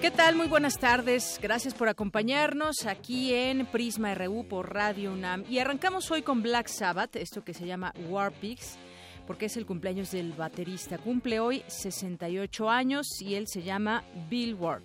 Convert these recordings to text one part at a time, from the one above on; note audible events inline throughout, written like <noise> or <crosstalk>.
¿Qué tal? Muy buenas tardes. Gracias por acompañarnos aquí en Prisma RU por Radio UNAM. Y arrancamos hoy con Black Sabbath, esto que se llama War Pigs, porque es el cumpleaños del baterista. Cumple hoy 68 años y él se llama Bill Ward.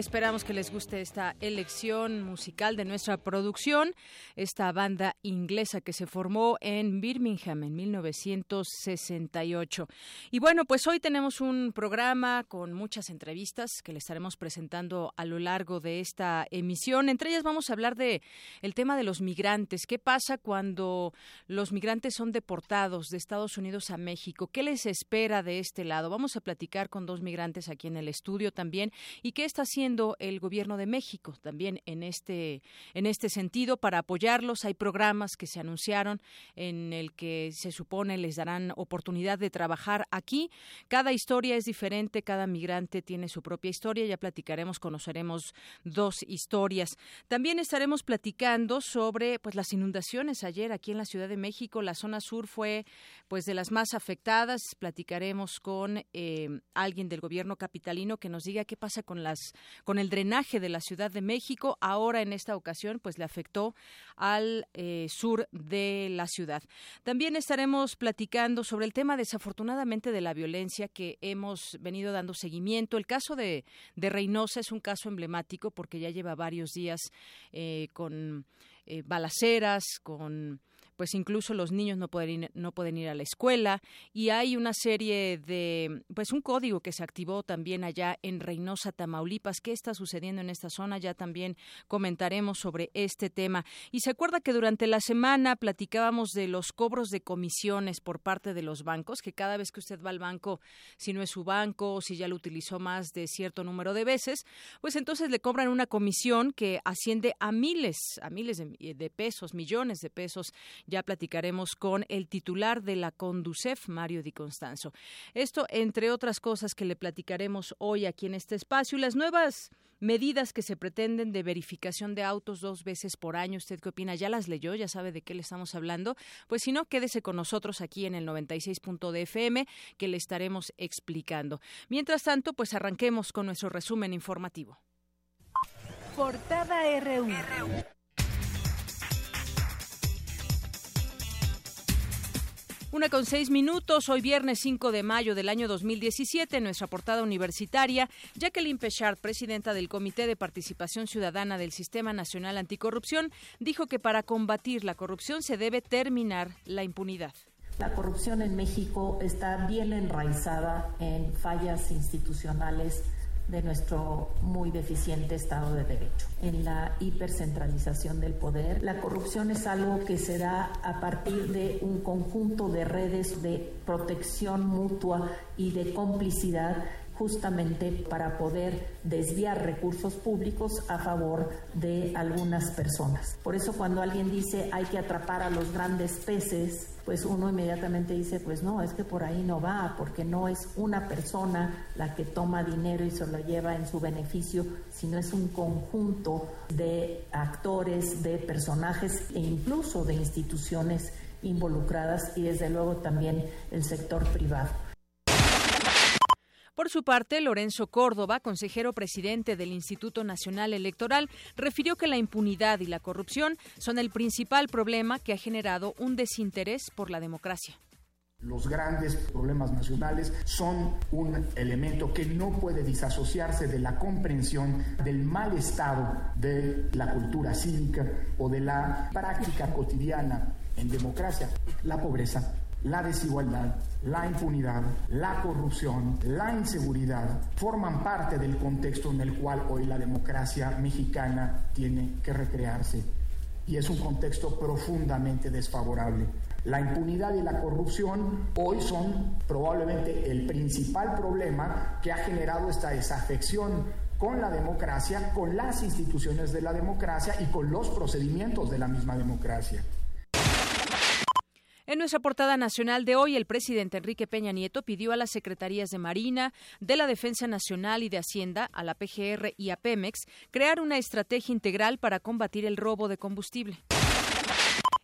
Esperamos que les guste esta elección musical de nuestra producción, esta banda inglesa que se formó en Birmingham en 1968. Y bueno, pues hoy tenemos un programa con muchas entrevistas que le estaremos presentando a lo largo de esta emisión. Entre ellas vamos a hablar de el tema de los migrantes. ¿Qué pasa cuando los migrantes son deportados de Estados Unidos a México? ¿Qué les espera de este lado? Vamos a platicar con dos migrantes aquí en el estudio también y qué está haciendo el gobierno de México también en este en este sentido para apoyarlos. Hay programas que se anunciaron en el que se supone les darán oportunidad de trabajar aquí. Cada historia es diferente, cada migrante tiene su propia historia. Ya platicaremos, conoceremos dos historias. También estaremos platicando sobre pues las inundaciones ayer aquí en la Ciudad de México. La zona sur fue pues de las más afectadas. Platicaremos con eh, alguien del gobierno capitalino que nos diga qué pasa con las con el drenaje de la Ciudad de México. Ahora en esta ocasión pues le afectó al eh, sur de la ciudad. También estaremos platicando sobre el tema desafortunadamente de la violencia que hemos venido dando seguimiento. El caso de, de Reynosa es un caso emblemático porque ya lleva varios días eh, con eh, balaceras, con pues incluso los niños no pueden ir, no pueden ir a la escuela y hay una serie de pues un código que se activó también allá en Reynosa, Tamaulipas. ¿Qué está sucediendo en esta zona? Ya también comentaremos sobre este tema. Y se acuerda que durante la semana platicábamos de los cobros de comisiones por parte de los bancos, que cada vez que usted va al banco, si no es su banco o si ya lo utilizó más de cierto número de veces, pues entonces le cobran una comisión que asciende a miles, a miles de, de pesos, millones de pesos. Ya platicaremos con el titular de la Conducef, Mario Di Constanzo. Esto, entre otras cosas que le platicaremos hoy aquí en este espacio, y las nuevas medidas que se pretenden de verificación de autos dos veces por año. ¿Usted qué opina? ¿Ya las leyó? ¿Ya sabe de qué le estamos hablando? Pues si no, quédese con nosotros aquí en el 96.de FM que le estaremos explicando. Mientras tanto, pues arranquemos con nuestro resumen informativo. Portada RU. Una con seis minutos, hoy viernes 5 de mayo del año 2017, en nuestra portada universitaria, Jacqueline Pechard, presidenta del Comité de Participación Ciudadana del Sistema Nacional Anticorrupción, dijo que para combatir la corrupción se debe terminar la impunidad. La corrupción en México está bien enraizada en fallas institucionales de nuestro muy deficiente Estado de Derecho, en la hipercentralización del poder. La corrupción es algo que se da a partir de un conjunto de redes de protección mutua y de complicidad justamente para poder desviar recursos públicos a favor de algunas personas. Por eso cuando alguien dice hay que atrapar a los grandes peces, pues uno inmediatamente dice, pues no, es que por ahí no va, porque no es una persona la que toma dinero y se lo lleva en su beneficio, sino es un conjunto de actores, de personajes e incluso de instituciones involucradas y desde luego también el sector privado. Por su parte, Lorenzo Córdoba, consejero presidente del Instituto Nacional Electoral, refirió que la impunidad y la corrupción son el principal problema que ha generado un desinterés por la democracia. Los grandes problemas nacionales son un elemento que no puede disasociarse de la comprensión del mal estado de la cultura cívica o de la práctica cotidiana en democracia, la pobreza, la desigualdad, la impunidad, la corrupción, la inseguridad forman parte del contexto en el cual hoy la democracia mexicana tiene que recrearse. Y es un contexto profundamente desfavorable. La impunidad y la corrupción hoy son probablemente el principal problema que ha generado esta desafección con la democracia, con las instituciones de la democracia y con los procedimientos de la misma democracia. En nuestra portada nacional de hoy, el presidente Enrique Peña Nieto pidió a las secretarías de Marina, de la Defensa Nacional y de Hacienda, a la PGR y a Pemex, crear una estrategia integral para combatir el robo de combustible.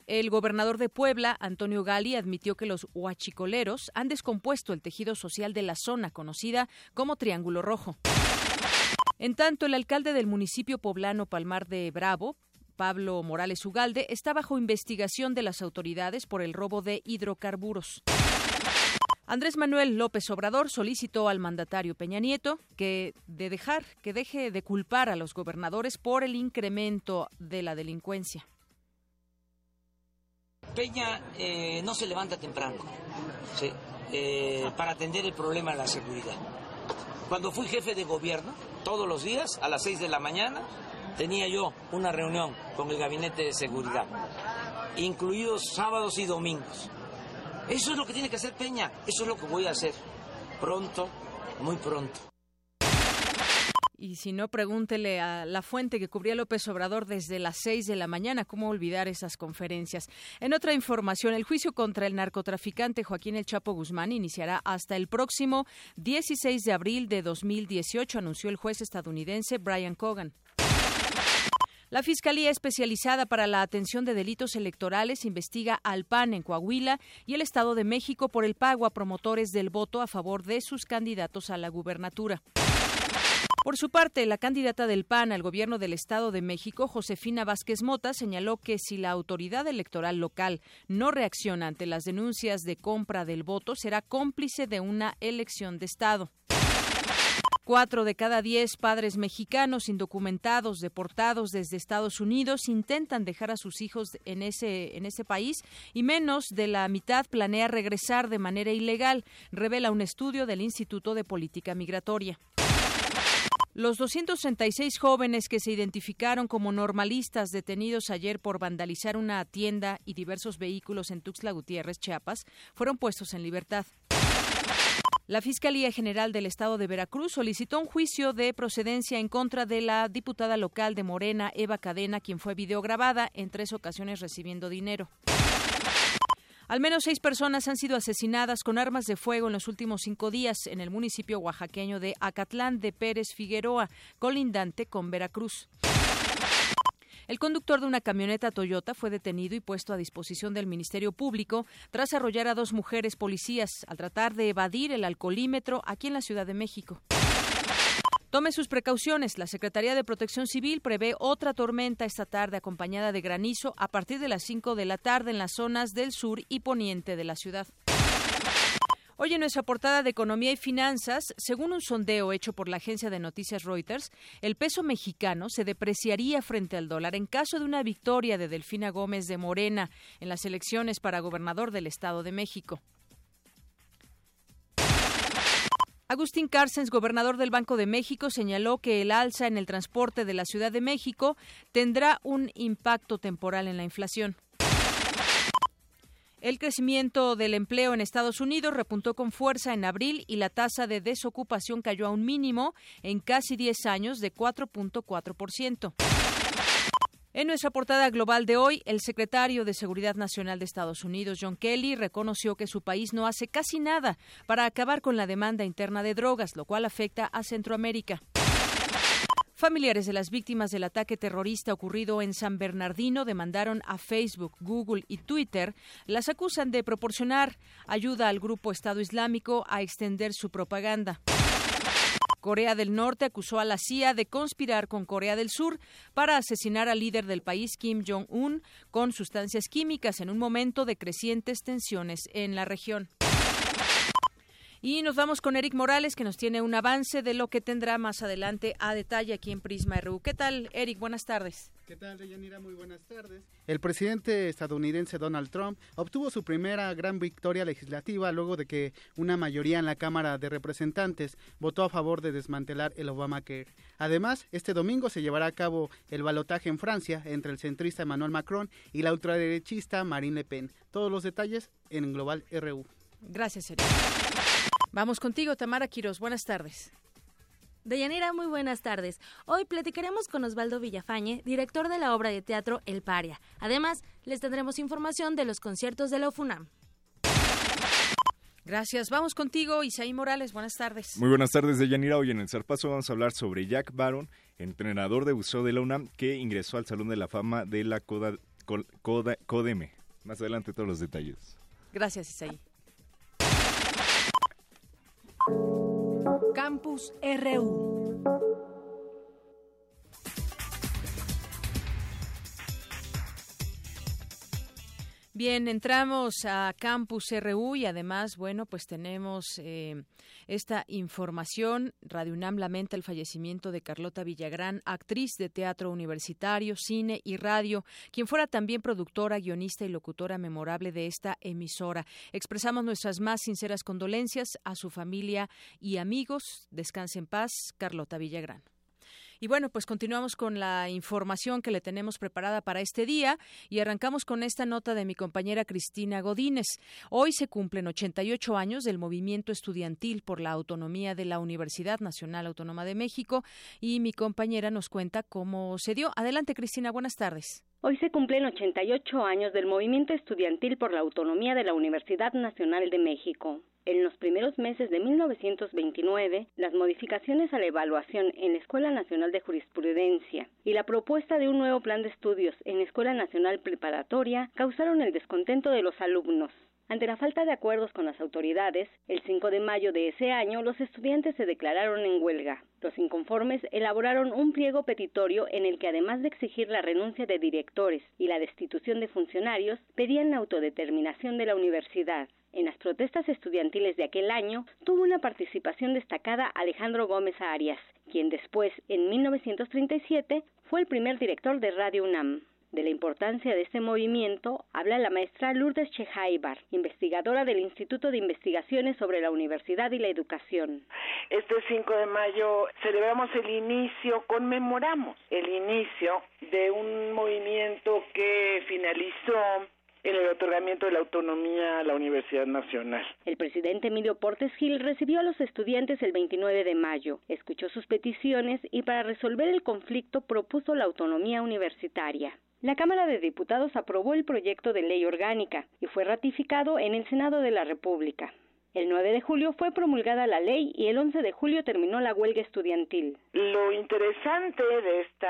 El gobernador de Puebla, Antonio Gali, admitió que los huachicoleros han descompuesto el tejido social de la zona conocida como Triángulo Rojo. En tanto, el alcalde del municipio poblano Palmar de Bravo, Pablo Morales Ugalde, está bajo investigación de las autoridades por el robo de hidrocarburos. Andrés Manuel López Obrador solicitó al mandatario Peña Nieto que de dejar que deje de culpar a los gobernadores por el incremento de la delincuencia. Peña eh, no se levanta temprano eh, para atender el problema de la seguridad. Cuando fui jefe de gobierno, todos los días a las 6 de la mañana tenía yo una reunión con el gabinete de seguridad, incluidos sábados y domingos. Eso es lo que tiene que hacer Peña, eso es lo que voy a hacer pronto, muy pronto. Y si no, pregúntele a la fuente que cubría López Obrador desde las seis de la mañana. ¿Cómo olvidar esas conferencias? En otra información, el juicio contra el narcotraficante Joaquín El Chapo Guzmán iniciará hasta el próximo 16 de abril de 2018, anunció el juez estadounidense Brian Cogan. La Fiscalía Especializada para la Atención de Delitos Electorales investiga al PAN en Coahuila y el Estado de México por el pago a promotores del voto a favor de sus candidatos a la gubernatura. Por su parte, la candidata del PAN al gobierno del Estado de México, Josefina Vázquez Mota, señaló que si la autoridad electoral local no reacciona ante las denuncias de compra del voto, será cómplice de una elección de Estado. Cuatro de cada diez padres mexicanos indocumentados deportados desde Estados Unidos intentan dejar a sus hijos en ese, en ese país y menos de la mitad planea regresar de manera ilegal, revela un estudio del Instituto de Política Migratoria. Los 236 jóvenes que se identificaron como normalistas detenidos ayer por vandalizar una tienda y diversos vehículos en Tuxtla Gutiérrez, Chiapas, fueron puestos en libertad. La Fiscalía General del Estado de Veracruz solicitó un juicio de procedencia en contra de la diputada local de Morena, Eva Cadena, quien fue videograbada en tres ocasiones recibiendo dinero. Al menos seis personas han sido asesinadas con armas de fuego en los últimos cinco días en el municipio oaxaqueño de Acatlán de Pérez Figueroa, colindante con Veracruz. El conductor de una camioneta Toyota fue detenido y puesto a disposición del Ministerio Público tras arrollar a dos mujeres policías al tratar de evadir el alcoholímetro aquí en la Ciudad de México. Tome sus precauciones. La Secretaría de Protección Civil prevé otra tormenta esta tarde acompañada de granizo a partir de las 5 de la tarde en las zonas del sur y poniente de la ciudad. Hoy en nuestra portada de Economía y Finanzas, según un sondeo hecho por la agencia de noticias Reuters, el peso mexicano se depreciaría frente al dólar en caso de una victoria de Delfina Gómez de Morena en las elecciones para gobernador del Estado de México. Agustín Carcens, gobernador del Banco de México, señaló que el alza en el transporte de la Ciudad de México tendrá un impacto temporal en la inflación. El crecimiento del empleo en Estados Unidos repuntó con fuerza en abril y la tasa de desocupación cayó a un mínimo en casi 10 años de 4.4%. En nuestra portada global de hoy, el secretario de Seguridad Nacional de Estados Unidos, John Kelly, reconoció que su país no hace casi nada para acabar con la demanda interna de drogas, lo cual afecta a Centroamérica. Familiares de las víctimas del ataque terrorista ocurrido en San Bernardino demandaron a Facebook, Google y Twitter. Las acusan de proporcionar ayuda al grupo Estado Islámico a extender su propaganda. Corea del Norte acusó a la CIA de conspirar con Corea del Sur para asesinar al líder del país, Kim Jong-un, con sustancias químicas en un momento de crecientes tensiones en la región. Y nos vamos con Eric Morales, que nos tiene un avance de lo que tendrá más adelante a detalle aquí en Prisma RU. ¿Qué tal, Eric? Buenas tardes. ¿Qué tal, Deyanira? Muy buenas tardes. El presidente estadounidense Donald Trump obtuvo su primera gran victoria legislativa luego de que una mayoría en la Cámara de Representantes votó a favor de desmantelar el Obamacare. Además, este domingo se llevará a cabo el balotaje en Francia entre el centrista Emmanuel Macron y la ultraderechista Marine Le Pen. Todos los detalles en Global RU. Gracias, Eric. Vamos contigo, Tamara Quiroz. Buenas tardes. Deyanira, muy buenas tardes. Hoy platicaremos con Osvaldo Villafañe, director de la obra de teatro El Paria. Además, les tendremos información de los conciertos de la UFUNAM. Gracias. Vamos contigo, Isaí Morales. Buenas tardes. Muy buenas tardes, Deyanira. Hoy en el Zarpazo vamos a hablar sobre Jack Baron, entrenador de buceo de la UNAM, que ingresó al Salón de la Fama de la Coda, Coda, Codeme. Más adelante todos los detalles. Gracias, Isaí. Campus RU. Bien, entramos a Campus RU y además, bueno, pues tenemos eh, esta información. Radio UNAM lamenta el fallecimiento de Carlota Villagrán, actriz de teatro universitario, cine y radio, quien fuera también productora, guionista y locutora memorable de esta emisora. Expresamos nuestras más sinceras condolencias a su familia y amigos. Descanse en paz, Carlota Villagrán. Y bueno, pues continuamos con la información que le tenemos preparada para este día y arrancamos con esta nota de mi compañera Cristina Godínez. Hoy se cumplen 88 años del movimiento estudiantil por la autonomía de la Universidad Nacional Autónoma de México y mi compañera nos cuenta cómo se dio. Adelante, Cristina, buenas tardes. Hoy se cumplen 88 años del movimiento estudiantil por la autonomía de la Universidad Nacional de México. En los primeros meses de 1929, las modificaciones a la evaluación en la Escuela Nacional de Jurisprudencia y la propuesta de un nuevo plan de estudios en la Escuela Nacional Preparatoria causaron el descontento de los alumnos. Ante la falta de acuerdos con las autoridades, el 5 de mayo de ese año los estudiantes se declararon en huelga. Los inconformes elaboraron un pliego petitorio en el que además de exigir la renuncia de directores y la destitución de funcionarios, pedían la autodeterminación de la universidad. En las protestas estudiantiles de aquel año tuvo una participación destacada Alejandro Gómez Arias, quien después, en 1937, fue el primer director de Radio UNAM. De la importancia de este movimiento habla la maestra Lourdes Chejaibar, investigadora del Instituto de Investigaciones sobre la Universidad y la Educación. Este 5 de mayo celebramos el inicio, conmemoramos el inicio de un movimiento que finalizó en el otorgamiento de la autonomía a la Universidad Nacional. El presidente Emilio Portes Gil recibió a los estudiantes el 29 de mayo, escuchó sus peticiones y para resolver el conflicto propuso la autonomía universitaria. La Cámara de Diputados aprobó el proyecto de ley orgánica y fue ratificado en el Senado de la República. El 9 de julio fue promulgada la ley y el 11 de julio terminó la huelga estudiantil. Lo interesante de este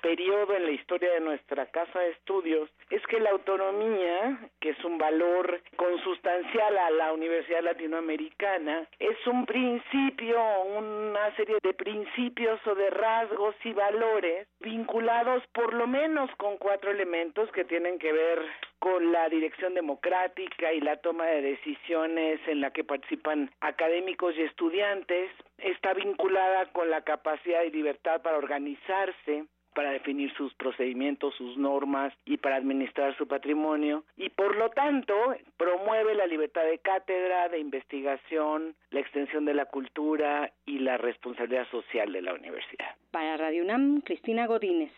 periodo en la historia de nuestra casa de estudios es que la autonomía, que es un valor consustancial a la Universidad Latinoamericana, es un principio, una serie de principios o de rasgos y valores vinculados por lo menos con cuatro elementos que tienen que ver con la dirección democrática y la toma de decisiones en la que participan académicos y estudiantes, está vinculada con la capacidad y libertad para organizarse, para definir sus procedimientos, sus normas y para administrar su patrimonio y por lo tanto promueve la libertad de cátedra, de investigación, la extensión de la cultura y la responsabilidad social de la universidad. Para Radio UNAM, Cristina Godínez.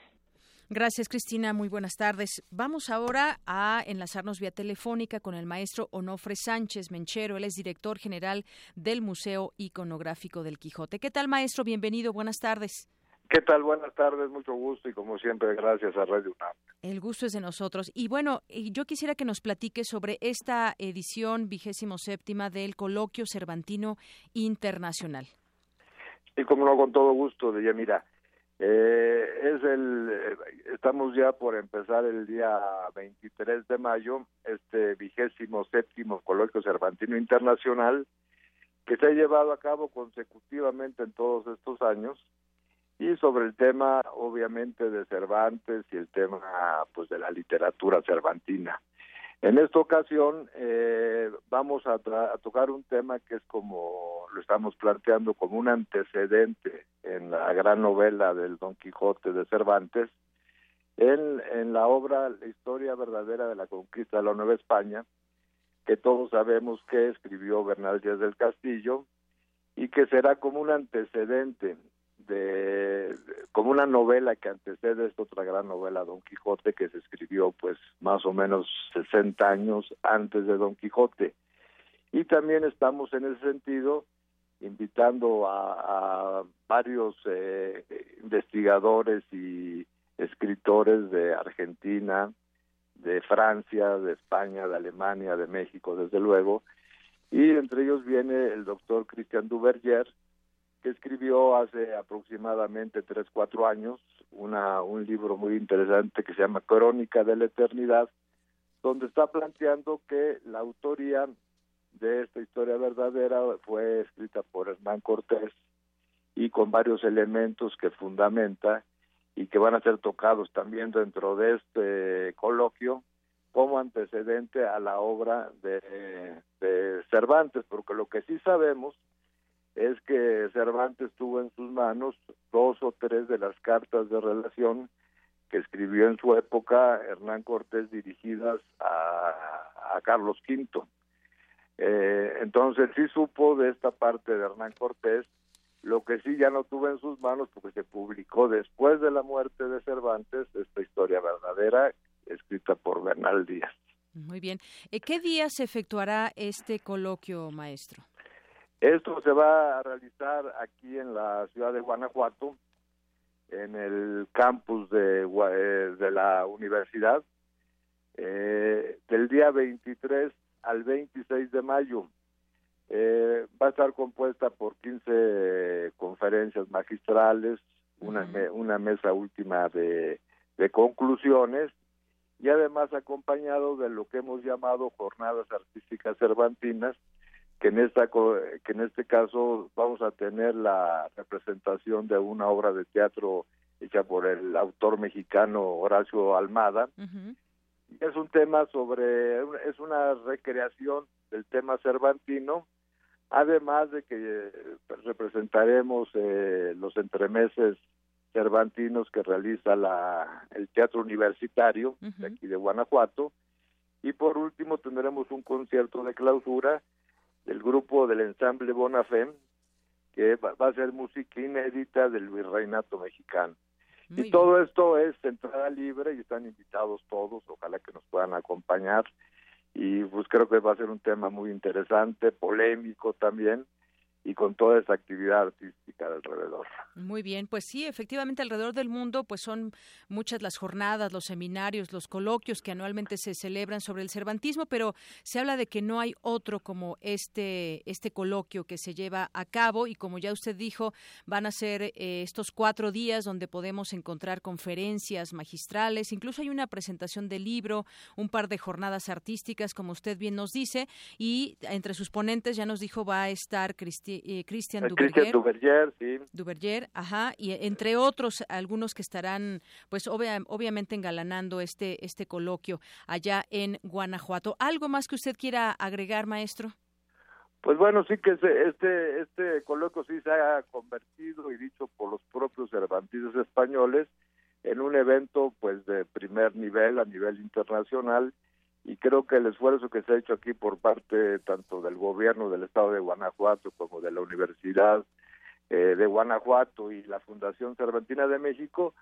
Gracias, Cristina. Muy buenas tardes. Vamos ahora a enlazarnos vía telefónica con el maestro Onofre Sánchez Menchero. Él es director general del Museo Iconográfico del Quijote. ¿Qué tal, maestro? Bienvenido. Buenas tardes. ¿Qué tal? Buenas tardes, mucho gusto y como siempre gracias a Radio UNAM. El gusto es de nosotros. Y bueno, yo quisiera que nos platique sobre esta edición vigésimo séptima del Coloquio Cervantino Internacional. Y como no, con todo gusto, de mira, eh, es el, eh, estamos ya por empezar el día 23 de mayo, este vigésimo séptimo coloquio Cervantino Internacional, que se ha llevado a cabo consecutivamente en todos estos años, y sobre el tema, obviamente, de Cervantes y el tema, pues, de la literatura cervantina. En esta ocasión eh, vamos a, tocar un tema que es como lo estamos planteando como un antecedente en la gran novela del Don Quijote de Cervantes, en, en la obra La historia verdadera de la conquista de la Nueva España, que todos sabemos que escribió Bernal Díaz del Castillo y que será como un antecedente de, como una novela que antecede esta otra gran novela Don Quijote que se escribió pues más o menos 60 años antes de Don Quijote. Y también estamos en ese sentido invitando a, varios eh, investigadores y escritores de Argentina, de Francia, de España, de Alemania, de México, desde luego, y entre ellos viene el doctor Christian Duverger, que escribió hace aproximadamente tres, cuatro años una, un libro muy interesante que se llama Crónica de la Eternidad, donde está planteando que la autoría de esta historia verdadera fue escrita por Hernán Cortés y con varios elementos que fundamenta y que van a ser tocados también dentro de este coloquio como antecedente a la obra de, de Cervantes, porque lo que sí sabemos es que Cervantes tuvo en sus manos dos o tres de las cartas de relación que escribió en su época Hernán Cortés dirigidas a, Carlos V. Eh, entonces sí supo de esta parte de Hernán Cortés, lo que sí ya no tuvo en sus manos porque se publicó después de la muerte de Cervantes esta historia verdadera escrita por Bernal Díaz. Muy bien. Eh, ¿Qué día se efectuará este coloquio, maestro? Esto se va a realizar aquí en la ciudad de Guanajuato, en el campus de, eh, de la universidad, eh, del día 23 al 26 de mayo. Eh, va a estar compuesta por 15 conferencias magistrales, una, una mesa última de, de conclusiones y además acompañado de lo que hemos llamado jornadas artísticas cervantinas, que en esta que en este caso vamos a tener la representación de una obra de teatro hecha por el autor mexicano Horacio Almada. Es un tema sobre es una recreación del tema cervantino, además de que representaremos eh, los entremeses cervantinos que realiza la el Teatro Universitario de aquí de Guanajuato. Y por último tendremos un concierto de clausura del grupo del ensamble Bonafé, que va, a ser música inédita del virreinato mexicano. y todo esto es entrada libre y están invitados todos, ojalá que nos puedan acompañar. Y pues creo que va a ser un tema muy interesante, polémico también, y con toda esa actividad artística alrededor. Muy bien, pues sí, efectivamente alrededor del mundo pues son muchas las jornadas, los seminarios, los coloquios que anualmente se celebran sobre el cervantismo, pero se habla de que no hay otro como este este coloquio que se lleva a cabo y como ya usted dijo, van a ser eh, estos cuatro días donde podemos encontrar conferencias magistrales, incluso hay una presentación de libro, un par de jornadas artísticas, como usted bien nos dice, y entre sus ponentes ya nos dijo va a estar Cristina eh, Christian Duverger. sí. Duverger, ajá, y entre otros algunos que estarán, pues obviamente engalanando este este coloquio allá en Guanajuato. ¿Algo más que usted quiera agregar, maestro? Pues bueno, sí que este este coloquio sí se ha convertido y dicho por los propios cervantinos españoles en un evento pues de primer nivel a nivel internacional y creo que el esfuerzo que se ha hecho aquí por parte tanto del gobierno del estado de Guanajuato como de la Universidad eh, de Guanajuato y la Fundación Cervantina de México,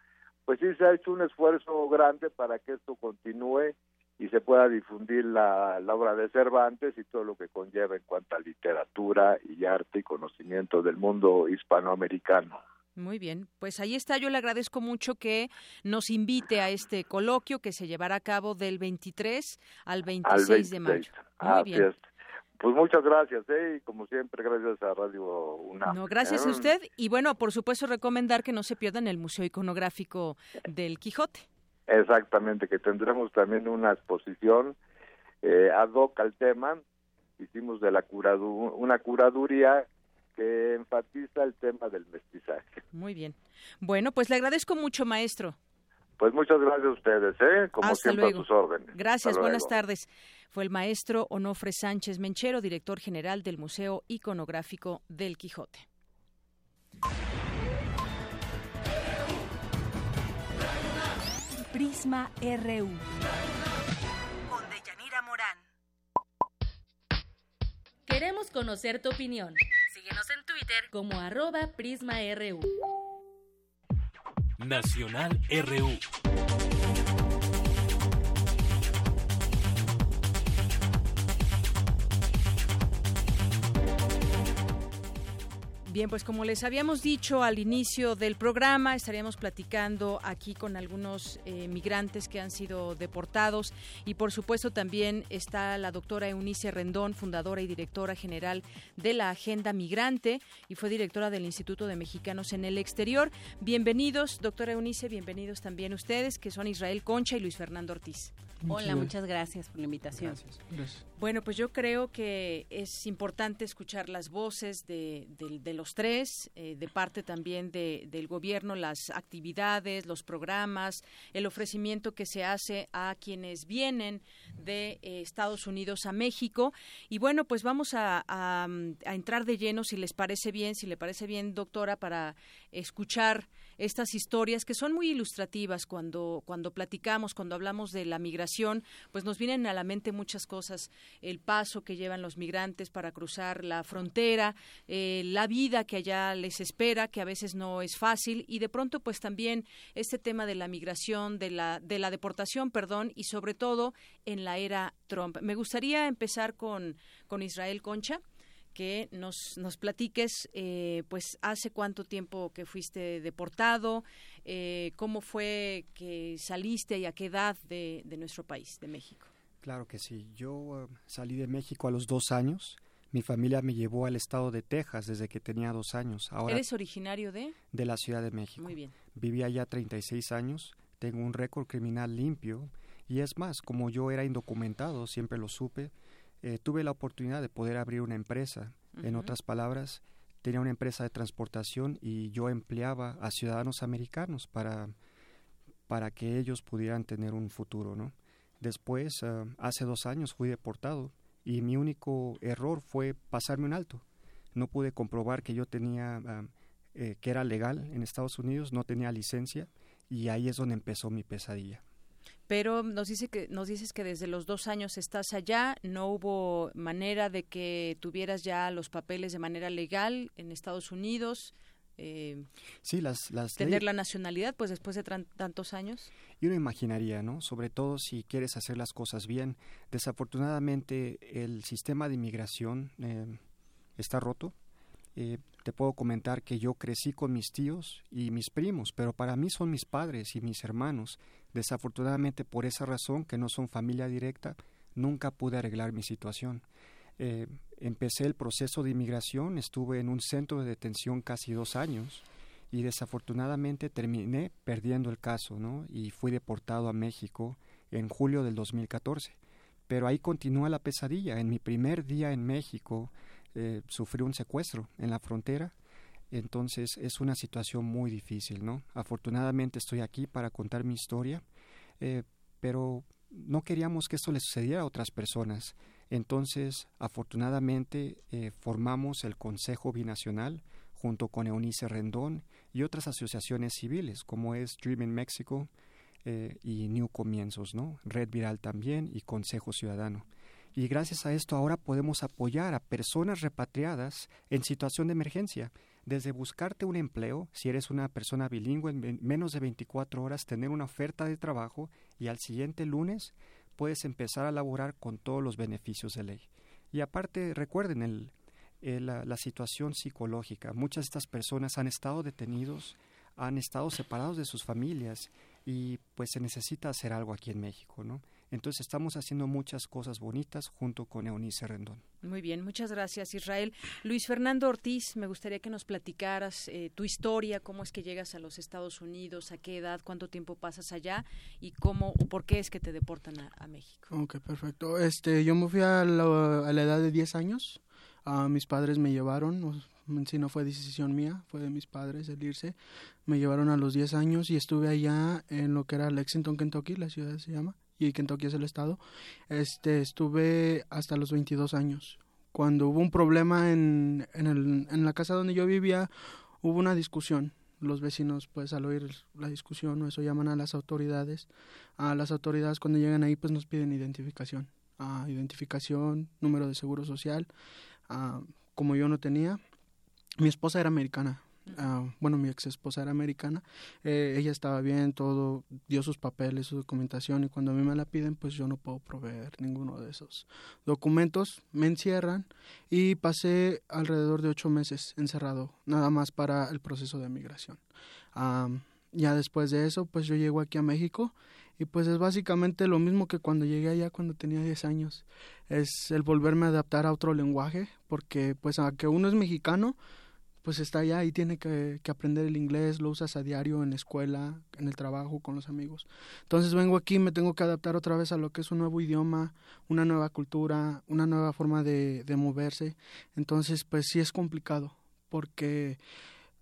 pues sí se ha hecho un esfuerzo grande para que esto continúe y se pueda difundir la, la obra de Cervantes y todo lo que conlleva en cuanto a literatura y arte y conocimiento del mundo hispanoamericano. Muy bien, pues ahí está. Yo le agradezco mucho que nos invite a este coloquio que se llevará a cabo del 23 al 26, de mayo. Muy bien. Pues muchas gracias, ¿eh? y como siempre, gracias a Radio UNAM. No, gracias a usted. Y bueno, por supuesto, recomendar que no se pierdan el Museo Iconográfico del Quijote. Exactamente, que tendremos también una exposición eh, ad hoc al tema. Hicimos de la curadu una curaduría que enfatiza el tema del mestizaje. Muy bien. Bueno, pues le agradezco mucho, maestro. Pues muchas gracias a ustedes, ¿eh? Como siempre a sus órdenes. Gracias, buenas tardes. Fue el maestro Onofre Sánchez Menchero, director general del Museo Iconográfico del Quijote. Prisma RU. Con Deyanira Morán. Queremos conocer tu opinión. En Twitter como arroba PrismaRU. Nacional RU. Bien, pues como les habíamos dicho al inicio del programa, estaríamos platicando aquí con algunos eh, migrantes que han sido deportados y por supuesto también está la doctora Eunice Rendón, fundadora y directora general de la Agenda Migrante y fue directora del Instituto de Mexicanos en el Exterior. Bienvenidos, doctora Eunice, bienvenidos también ustedes, que son Israel Concha y Luis Fernando Ortiz. Hola, muchas gracias por la invitación. Bueno, pues yo creo que es importante escuchar las voces de, los tres, eh, de parte también del gobierno, las actividades, los programas, el ofrecimiento que se hace a quienes vienen de eh, Estados Unidos a México. Y bueno, pues vamos a, a entrar de lleno, si les parece bien, si le parece bien, doctora, para escuchar estas historias que son muy ilustrativas cuando, cuando platicamos, cuando hablamos de la migración, pues nos vienen a la mente muchas cosas, el paso que llevan los migrantes para cruzar la frontera, eh, la vida que allá les espera, que a veces no es fácil, y de pronto pues también este tema de la migración, de la, de la deportación, perdón, y sobre todo en la era Trump. Me gustaría empezar con, con Israel Concha que nos, nos platiques, eh, pues, hace cuánto tiempo que fuiste deportado, eh, cómo fue que saliste y a qué edad de, de nuestro país, de México. Claro que sí. Yo eh, salí de México a los dos años. Mi familia me llevó al estado de Texas desde que tenía dos años. Ahora, ¿Eres originario de? De la Ciudad de México. Muy bien. Viví allá 36 años. Tengo un récord criminal limpio. Y es más, como yo era indocumentado, siempre lo supe, eh, tuve la oportunidad de poder abrir una empresa. En otras palabras, tenía una empresa de transportación y yo empleaba a ciudadanos americanos para, para que ellos pudieran tener un futuro, ¿no? Después, ah, hace dos años fui deportado y mi único error fue pasarme un alto. No pude comprobar que yo tenía, ah, eh, que era legal en Estados Unidos, no tenía licencia y ahí es donde empezó mi pesadilla pero nos dice que nos dices que desde los dos años estás allá no hubo manera de que tuvieras ya los papeles de manera legal en Estados Unidos eh, sí las, las tener la nacionalidad pues después de tantos años yo no imaginaría no sobre todo si quieres hacer las cosas bien desafortunadamente el sistema de inmigración eh, está roto eh, te puedo comentar que yo crecí con mis tíos y mis primos, pero para mí son mis padres y mis hermanos. Desafortunadamente, por esa razón, que no son familia directa, nunca pude arreglar mi situación. Eh, empecé el proceso de inmigración, estuve en un centro de detención casi dos años y desafortunadamente terminé perdiendo el caso, ¿no? Y fui deportado a México en julio del 2014. Pero ahí continúa la pesadilla. En mi primer día en México, eh, sufrió un secuestro en la frontera. Entonces es una situación muy difícil, ¿no? Afortunadamente estoy aquí para contar mi historia, eh, pero no queríamos que esto le sucediera a otras personas. Entonces, afortunadamente, eh, formamos el Consejo Binacional junto con Eunice Rendón y otras asociaciones civiles, como es Dream in Mexico eh, y New Comienzos, ¿no? Red Viral también y Consejo Ciudadano. Y gracias a esto ahora podemos apoyar a personas repatriadas en situación de emergencia, desde buscarte un empleo, si eres una persona bilingüe, en menos de 24 horas tener una oferta de trabajo y al siguiente lunes puedes empezar a laborar con todos los beneficios de ley. Y aparte, recuerden la, la, situación psicológica. Muchas de estas personas han estado detenidos, han estado separados de sus familias y pues se necesita hacer algo aquí en México, ¿no? Entonces estamos haciendo muchas cosas bonitas junto con Eunice Rendón. Muy bien, muchas gracias Israel. Luis Fernando Ortiz, me gustaría que nos platicaras eh, tu historia, cómo es que llegas a los Estados Unidos, a qué edad, cuánto tiempo pasas allá y cómo o por qué es que te deportan a, México. Ok, perfecto. Este, yo me fui a la, a la edad de 10 años. Uh, mis padres me llevaron, si no fue decisión mía, fue de mis padres el irse. Me llevaron a los 10 años y estuve allá en lo que era Lexington, Kentucky, la ciudad se llama y Kentucky es el estado, este, estuve hasta los 22 años. Cuando hubo un problema en, en, el, en la casa donde yo vivía, hubo una discusión. Los vecinos, pues al oír la discusión, o eso llaman a las autoridades. A las autoridades cuando llegan ahí, pues nos piden identificación. identificación, número de seguro social. como yo no tenía, mi esposa era americana, Ah, bueno, mi ex esposa era americana, eh, ella estaba bien, todo, dio sus papeles, su documentación y cuando a mí me la piden, pues yo no puedo proveer ninguno de esos documentos, me encierran y pasé alrededor de ocho meses encerrado, nada más para el proceso de migración. ya después de eso, pues yo llego aquí a México y pues es básicamente lo mismo que cuando llegué allá cuando tenía 10 años. Es el volverme a adaptar a otro lenguaje, porque pues aunque uno es mexicano, pues está allá y tiene que, aprender el inglés, lo usas a diario en la escuela, en el trabajo, con los amigos. Entonces vengo aquí, me tengo que adaptar otra vez a lo que es un nuevo idioma, una nueva cultura, una nueva forma de, de moverse. Entonces, pues sí es complicado, porque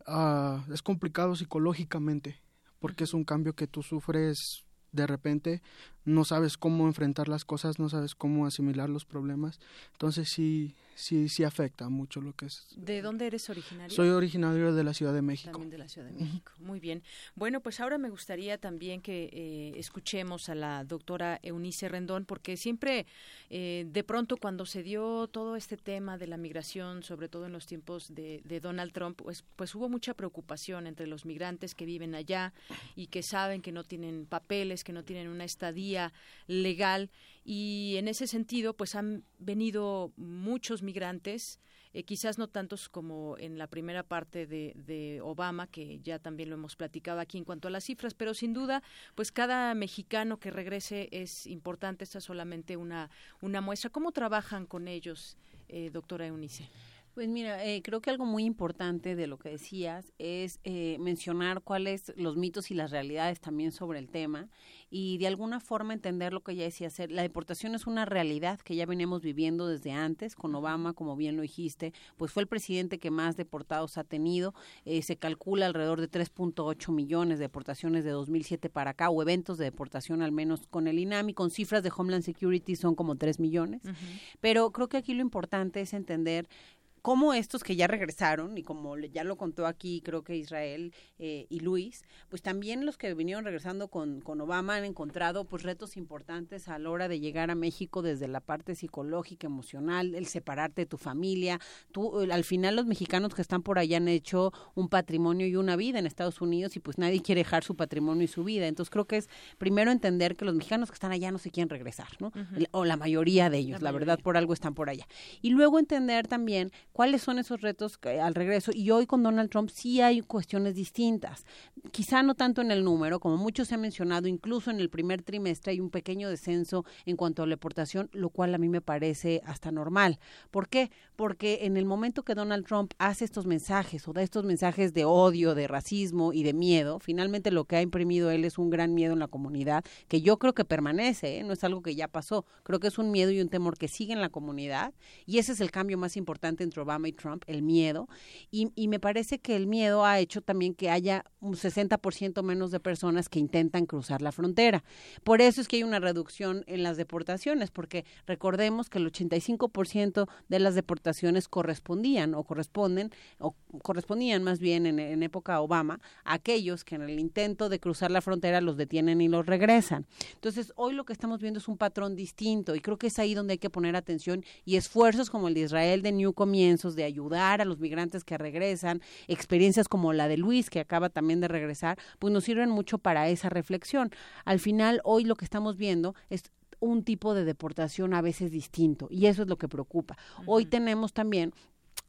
uh, es complicado psicológicamente, porque es un cambio que tú sufres de repente no sabes cómo enfrentar las cosas, no sabes cómo asimilar los problemas. Entonces sí, sí, sí afecta mucho lo que es. ¿De dónde eres originario? Soy originario de la Ciudad de México. También de la Ciudad de México. Muy bien. Bueno, pues ahora me gustaría también que eh, escuchemos a la doctora Eunice Rendón, porque siempre, eh, de pronto, cuando se dio todo este tema de la migración, sobre todo en los tiempos de, de Donald Trump, pues, pues hubo mucha preocupación entre los migrantes que viven allá y que saben que no tienen papeles, que no tienen una estadía legal y en ese sentido pues han venido muchos migrantes eh, quizás no tantos como en la primera parte de, de, Obama, que ya también lo hemos platicado aquí en cuanto a las cifras, pero sin duda, pues cada mexicano que regrese es importante, esta es solamente una, una muestra. ¿Cómo trabajan con ellos, eh, doctora Eunice? Pues mira, eh, creo que algo muy importante de lo que decías es eh, mencionar cuáles los mitos y las realidades también sobre el tema y de alguna forma entender lo que ya decía hacer. La deportación es una realidad que ya veníamos viviendo desde antes con Obama, como bien lo dijiste, pues fue el presidente que más deportados ha tenido. Eh, se calcula alrededor de 3.8 millones de deportaciones de 2007 para acá o eventos de deportación al menos con el INAMI, con cifras de Homeland Security son como 3 millones. Pero creo que aquí lo importante es entender como estos que ya regresaron, y como ya lo contó aquí creo que Israel eh, y Luis, pues también los que vinieron regresando con, con Obama han encontrado pues retos importantes a la hora de llegar a México desde la parte psicológica, emocional, el separarte de tu familia. Tú, al final los mexicanos que están por allá han hecho un patrimonio y una vida en Estados Unidos y pues nadie quiere dejar su patrimonio y su vida. Entonces creo que es primero entender que los mexicanos que están allá no se quieren regresar, ¿no? O la mayoría de ellos, la, la verdad, por algo están por allá. Y luego entender también cuáles son esos retos al regreso. Y hoy con Donald Trump sí hay cuestiones distintas. Quizá no tanto en el número, como muchos se ha mencionado, incluso en el primer trimestre hay un pequeño descenso en cuanto a la deportación, lo cual a mí me parece hasta normal. ¿Por qué? Porque en el momento que Donald Trump hace estos mensajes o da estos mensajes de odio, de racismo y de miedo, finalmente lo que ha imprimido él es un gran miedo en la comunidad, que yo creo que permanece, ¿eh? no es algo que ya pasó, creo que es un miedo y un temor que sigue en la comunidad y ese es el cambio más importante entre Obama y Trump, el miedo, y, me parece que el miedo ha hecho también que haya un 60% menos de personas que intentan cruzar la frontera. Por eso es que hay una reducción en las deportaciones, porque recordemos que el 85% de las deportaciones correspondían o corresponden, o correspondían más bien en, época Obama, a aquellos que en el intento de cruzar la frontera los detienen y los regresan. Entonces, hoy lo que estamos viendo es un patrón distinto y creo que es ahí donde hay que poner atención y esfuerzos como el de Israel de New Comienzos, de ayudar a los migrantes que regresan, experiencias como la de Luis, que acaba también de regresar, pues nos sirven mucho para esa reflexión. Al final, hoy lo que estamos viendo es un tipo de deportación a veces distinto y eso es lo que preocupa. Hoy tenemos también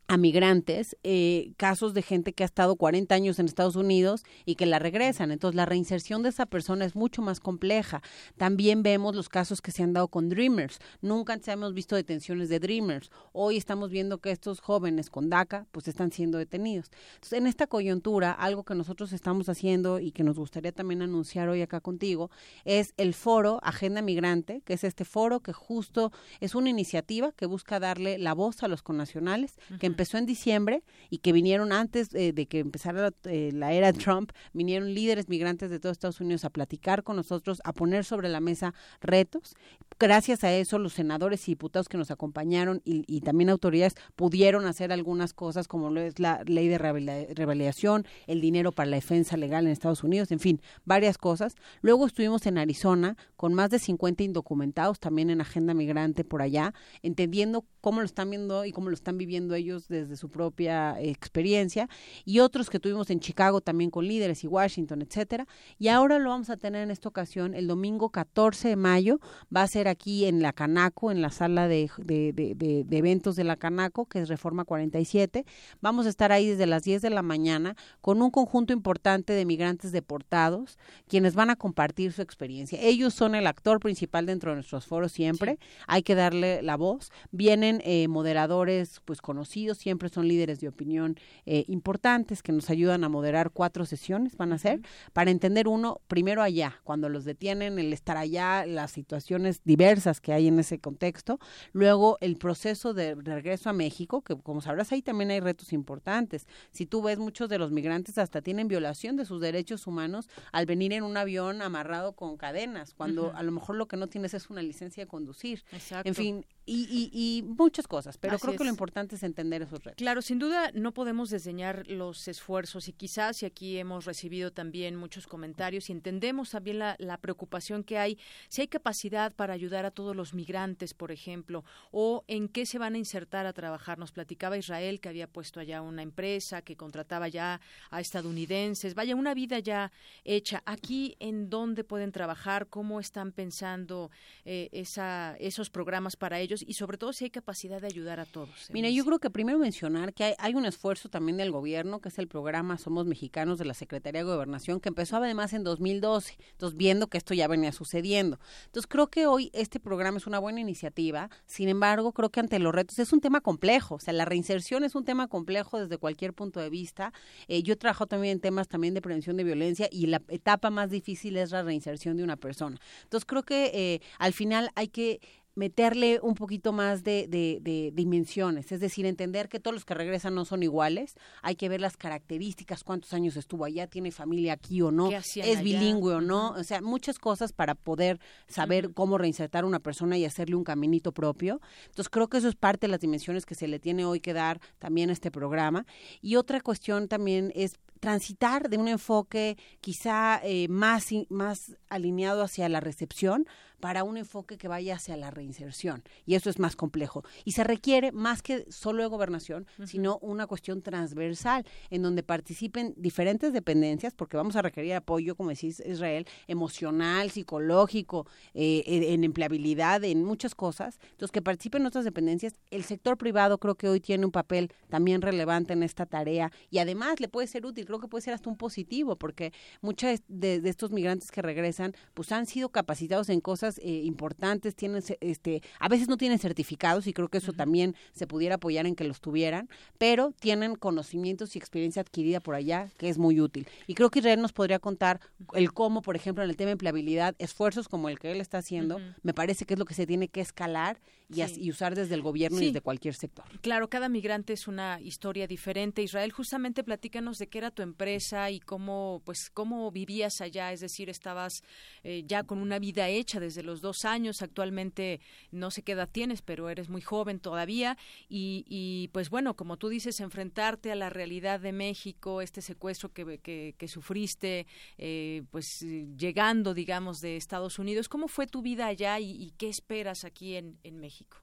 a migrantes, eh, casos de gente que ha estado 40 años en Estados Unidos y que la regresan. Entonces, la reinserción de esa persona es mucho más compleja. También vemos los casos que se han dado con Dreamers. Nunca antes hemos visto detenciones de Dreamers. Hoy estamos viendo que estos jóvenes con DACA, pues están siendo detenidos. Entonces, en esta coyuntura, algo que nosotros estamos haciendo y que nos gustaría también anunciar hoy acá contigo, es el foro Agenda Migrante, que es este foro que justo es una iniciativa que busca darle la voz a los connacionales, que empezó en diciembre y que vinieron antes eh, de que empezara eh, la, era Trump, vinieron líderes migrantes de todo Estados Unidos a platicar con nosotros, a poner sobre la mesa retos. Gracias a eso, los senadores y diputados que nos acompañaron y, también autoridades pudieron hacer algunas cosas como lo es la ley de revalidación, el dinero para la defensa legal en Estados Unidos, en fin, varias cosas. Luego estuvimos en Arizona con más de 50 indocumentados también en Agenda Migrante por allá, entendiendo cómo lo están viendo y cómo lo están viviendo ellos desde su propia experiencia, y otros que tuvimos en Chicago también con líderes y Washington, etcétera. Y ahora lo vamos a tener en esta ocasión el domingo 14 de mayo, va a ser aquí en la Canaco, en la sala de, de, eventos de la Canaco, que es Reforma 47. Vamos a estar ahí desde las 10 de la mañana con un conjunto importante de migrantes deportados, quienes van a compartir su experiencia. Ellos son el actor principal dentro de nuestros foros siempre, hay que darle la voz. Vienen eh, moderadores pues conocidos, siempre son líderes de opinión eh, importantes que nos ayudan a moderar cuatro sesiones, van a ser, para entender uno, primero allá, cuando los detienen, el estar allá, las situaciones diversas que hay en ese contexto, luego el proceso de regreso a México, que como sabrás ahí también hay retos importantes. Si tú ves, muchos de los migrantes hasta tienen violación de sus derechos humanos al venir en un avión amarrado con cadenas, cuando a lo mejor lo que no tienes es una licencia de conducir. En fin, y, y, muchas cosas, pero creo que lo importante es entender esos retos. Claro, sin duda no podemos desdeñar los esfuerzos y quizás, y aquí hemos recibido también muchos comentarios y entendemos también la, la preocupación que hay, si hay capacidad para ayudar a todos los migrantes, por ejemplo, o en qué se van a insertar a trabajar. Nos platicaba Israel que había puesto allá una empresa que contrataba ya a estadounidenses, vaya, una vida ya hecha. Aquí, ¿en dónde pueden trabajar? ¿Cómo están pensando eh, esa, esos programas para ellos? Y sobre todo si hay capacidad de ayudar a todos. Mira, yo creo que primero mencionar que hay, un esfuerzo también del gobierno, que es el programa Somos Mexicanos de la Secretaría de Gobernación, que empezó además en 2012, entonces viendo que esto ya venía sucediendo. Entonces creo que hoy este programa es una buena iniciativa, sin embargo creo que ante los retos es un tema complejo, o sea, la reinserción es un tema complejo desde cualquier punto de vista. Eh, yo trabajo también en temas también de prevención de violencia y la etapa más difícil es la reinserción de una persona. Entonces creo que eh, al final hay que meterle un poquito más de, de, dimensiones, es decir, entender que todos los que regresan no son iguales, hay que ver las características, cuántos años estuvo allá, tiene familia aquí o no, es bilingüe o no, o sea, muchas cosas para poder saber cómo reinsertar a una persona y hacerle un caminito propio. Entonces, creo que eso es parte de las dimensiones que se le tiene hoy que dar también a este programa. Y otra cuestión también es transitar de un enfoque quizá eh, más, más alineado hacia la recepción para un enfoque que vaya hacia la reinserción inserción. Y eso es más complejo. Y se requiere más que solo de gobernación, sino una cuestión transversal en donde participen diferentes dependencias, porque vamos a requerir apoyo, como decís Israel, emocional, psicológico, eh, en empleabilidad, en muchas cosas. Entonces, que participen otras dependencias. El sector privado creo que hoy tiene un papel también relevante en esta tarea y además le puede ser útil, creo que puede ser hasta un positivo, porque muchos de, estos migrantes que regresan, pues han sido capacitados en cosas eh, importantes, tienen, este, a veces no tienen certificados y creo que eso también se pudiera apoyar en que los tuvieran, pero tienen conocimientos y experiencia adquirida por allá que es muy útil. Y creo que Israel nos podría contar el cómo, por ejemplo, en el tema de empleabilidad, esfuerzos como el que él está haciendo, me parece que es lo que se tiene que escalar y, usar desde el gobierno y desde cualquier sector. Claro, cada migrante es una historia diferente. Israel, justamente platícanos de qué era tu empresa y cómo, pues, cómo vivías allá, es decir, estabas eh, ya con una vida hecha desde los dos años, actualmente no sé qué edad tienes, pero eres muy joven todavía y, y pues bueno, como tú dices, enfrentarte a la realidad de México, este secuestro que, que, sufriste, eh, pues llegando, digamos, de Estados Unidos, ¿cómo fue tu vida allá y, qué esperas aquí en México?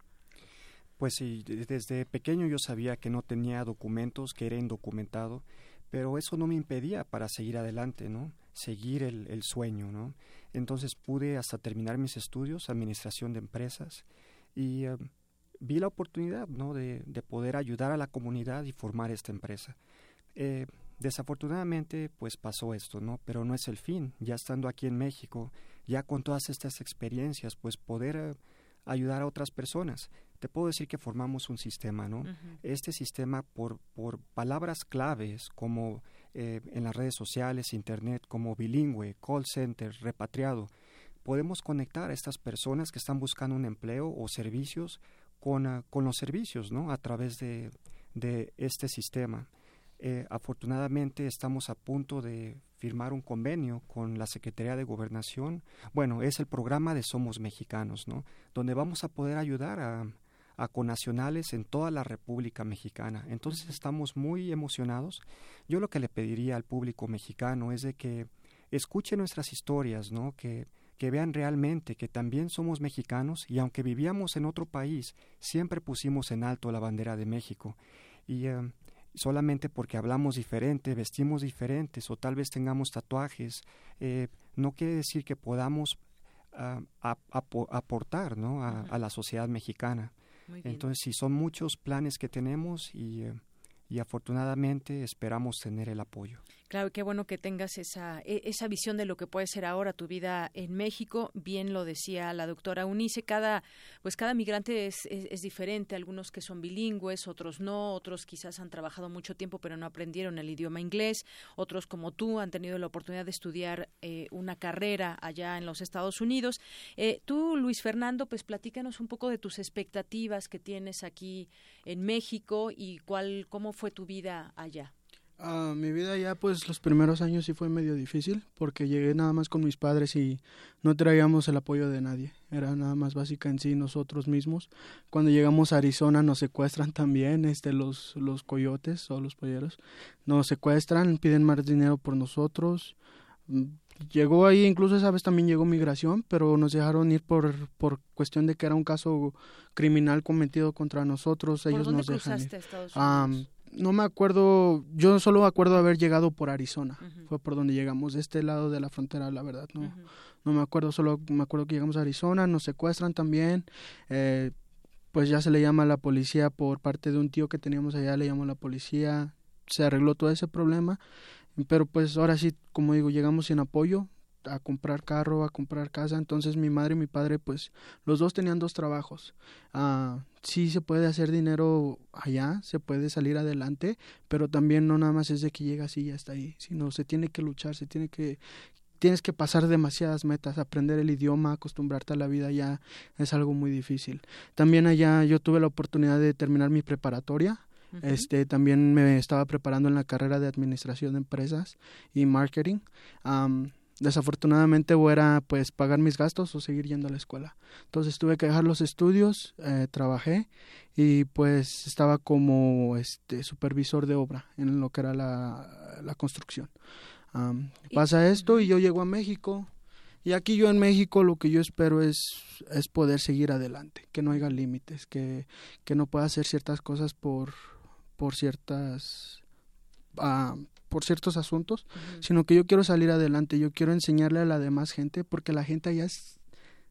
Pues sí, desde pequeño yo sabía que no tenía documentos, que era indocumentado, pero eso no me impedía para seguir adelante, ¿no? Seguir el, sueño, ¿no? Entonces pude hasta terminar mis estudios, administración de empresas, y eh, vi la oportunidad, ¿no? De, poder ayudar a la comunidad y formar esta empresa. Eh, desafortunadamente, pues pasó esto, ¿no? Pero no es el fin. Ya estando aquí en México, ya con todas estas experiencias, pues poder... Eh, ayudar a otras personas. Te puedo decir que formamos un sistema, ¿no? Este sistema por, por palabras claves como eh, en las redes sociales, internet, como bilingüe, call center, repatriado, podemos conectar a estas personas que están buscando un empleo o servicios con, ah, con los servicios, ¿no? A través de, de este sistema. Eh, afortunadamente estamos a punto de firmar un convenio con la Secretaría de Gobernación. Bueno, es el programa de Somos Mexicanos, ¿no? Donde vamos a poder ayudar a, a conacionales en toda la República Mexicana. Entonces estamos muy emocionados. Yo lo que le pediría al público mexicano es de que escuche nuestras historias, ¿no? Que, que vean realmente que también somos mexicanos y aunque vivíamos en otro país, siempre pusimos en alto la bandera de México. Y eh, solamente porque hablamos diferente, vestimos diferentes o tal vez tengamos tatuajes, eh, no quiere decir que podamos ah, aportar ¿no? a, la sociedad mexicana. Entonces, si son muchos planes que tenemos y, eh, y afortunadamente esperamos tener el apoyo. Claro, qué bueno que tengas esa, e, esa visión de lo que puede ser ahora tu vida en México. Bien lo decía la doctora Unice, cada, pues cada migrante es, es, diferente, algunos que son bilingües, otros no, otros quizás han trabajado mucho tiempo pero no aprendieron el idioma inglés, otros como tú han tenido la oportunidad de estudiar eh, una carrera allá en los Estados Unidos. Eh, tú, Luis Fernando, pues platícanos un poco de tus expectativas que tienes aquí en México y cuál, cómo fue tu vida allá. Ah, mi vida ya pues los primeros años sí fue medio difícil porque llegué nada más con mis padres y no traíamos el apoyo de nadie. Era nada más básica en sí nosotros mismos. Cuando llegamos a Arizona nos secuestran también este los los coyotes o los polleros. Nos secuestran, piden más dinero por nosotros. Llegó ahí, incluso esa vez también llegó migración, pero nos dejaron ir por, por cuestión de que era un caso criminal cometido contra nosotros. Ellos nos dejan no me acuerdo, yo solo me acuerdo haber llegado por Arizona, fue por donde llegamos, de este lado de la frontera, la verdad, no, no me acuerdo, solo me acuerdo que llegamos a Arizona, nos secuestran también, eh, pues ya se le llama a la policía por parte de un tío que teníamos allá, le llamó a la policía, se arregló todo ese problema, pero pues ahora sí, como digo, llegamos sin apoyo, a comprar carro, a comprar casa. Entonces mi madre y mi padre, pues los dos tenían dos trabajos. Ah, sí se puede hacer dinero allá, se puede salir adelante, pero también no nada más es de que llegas y ya está ahí, sino se tiene que luchar, se tiene que tienes que pasar demasiadas metas, aprender el idioma, acostumbrarte a la vida ya es algo muy difícil. También allá yo tuve la oportunidad de terminar mi preparatoria. Este también me estaba preparando en la carrera de administración de empresas y marketing desafortunadamente o era pues pagar mis gastos o seguir yendo a la escuela. Entonces tuve que dejar los estudios, eh, trabajé y pues estaba como este supervisor de obra en lo que era la, la construcción. pasa esto y yo llego a México Y aquí yo en México lo que yo espero es, es poder seguir adelante, que no haya límites, que, que no pueda hacer ciertas cosas por, por ciertas... Uh, por ciertos asuntos, sino que yo quiero salir adelante, yo quiero enseñarle a la demás gente porque la gente ya es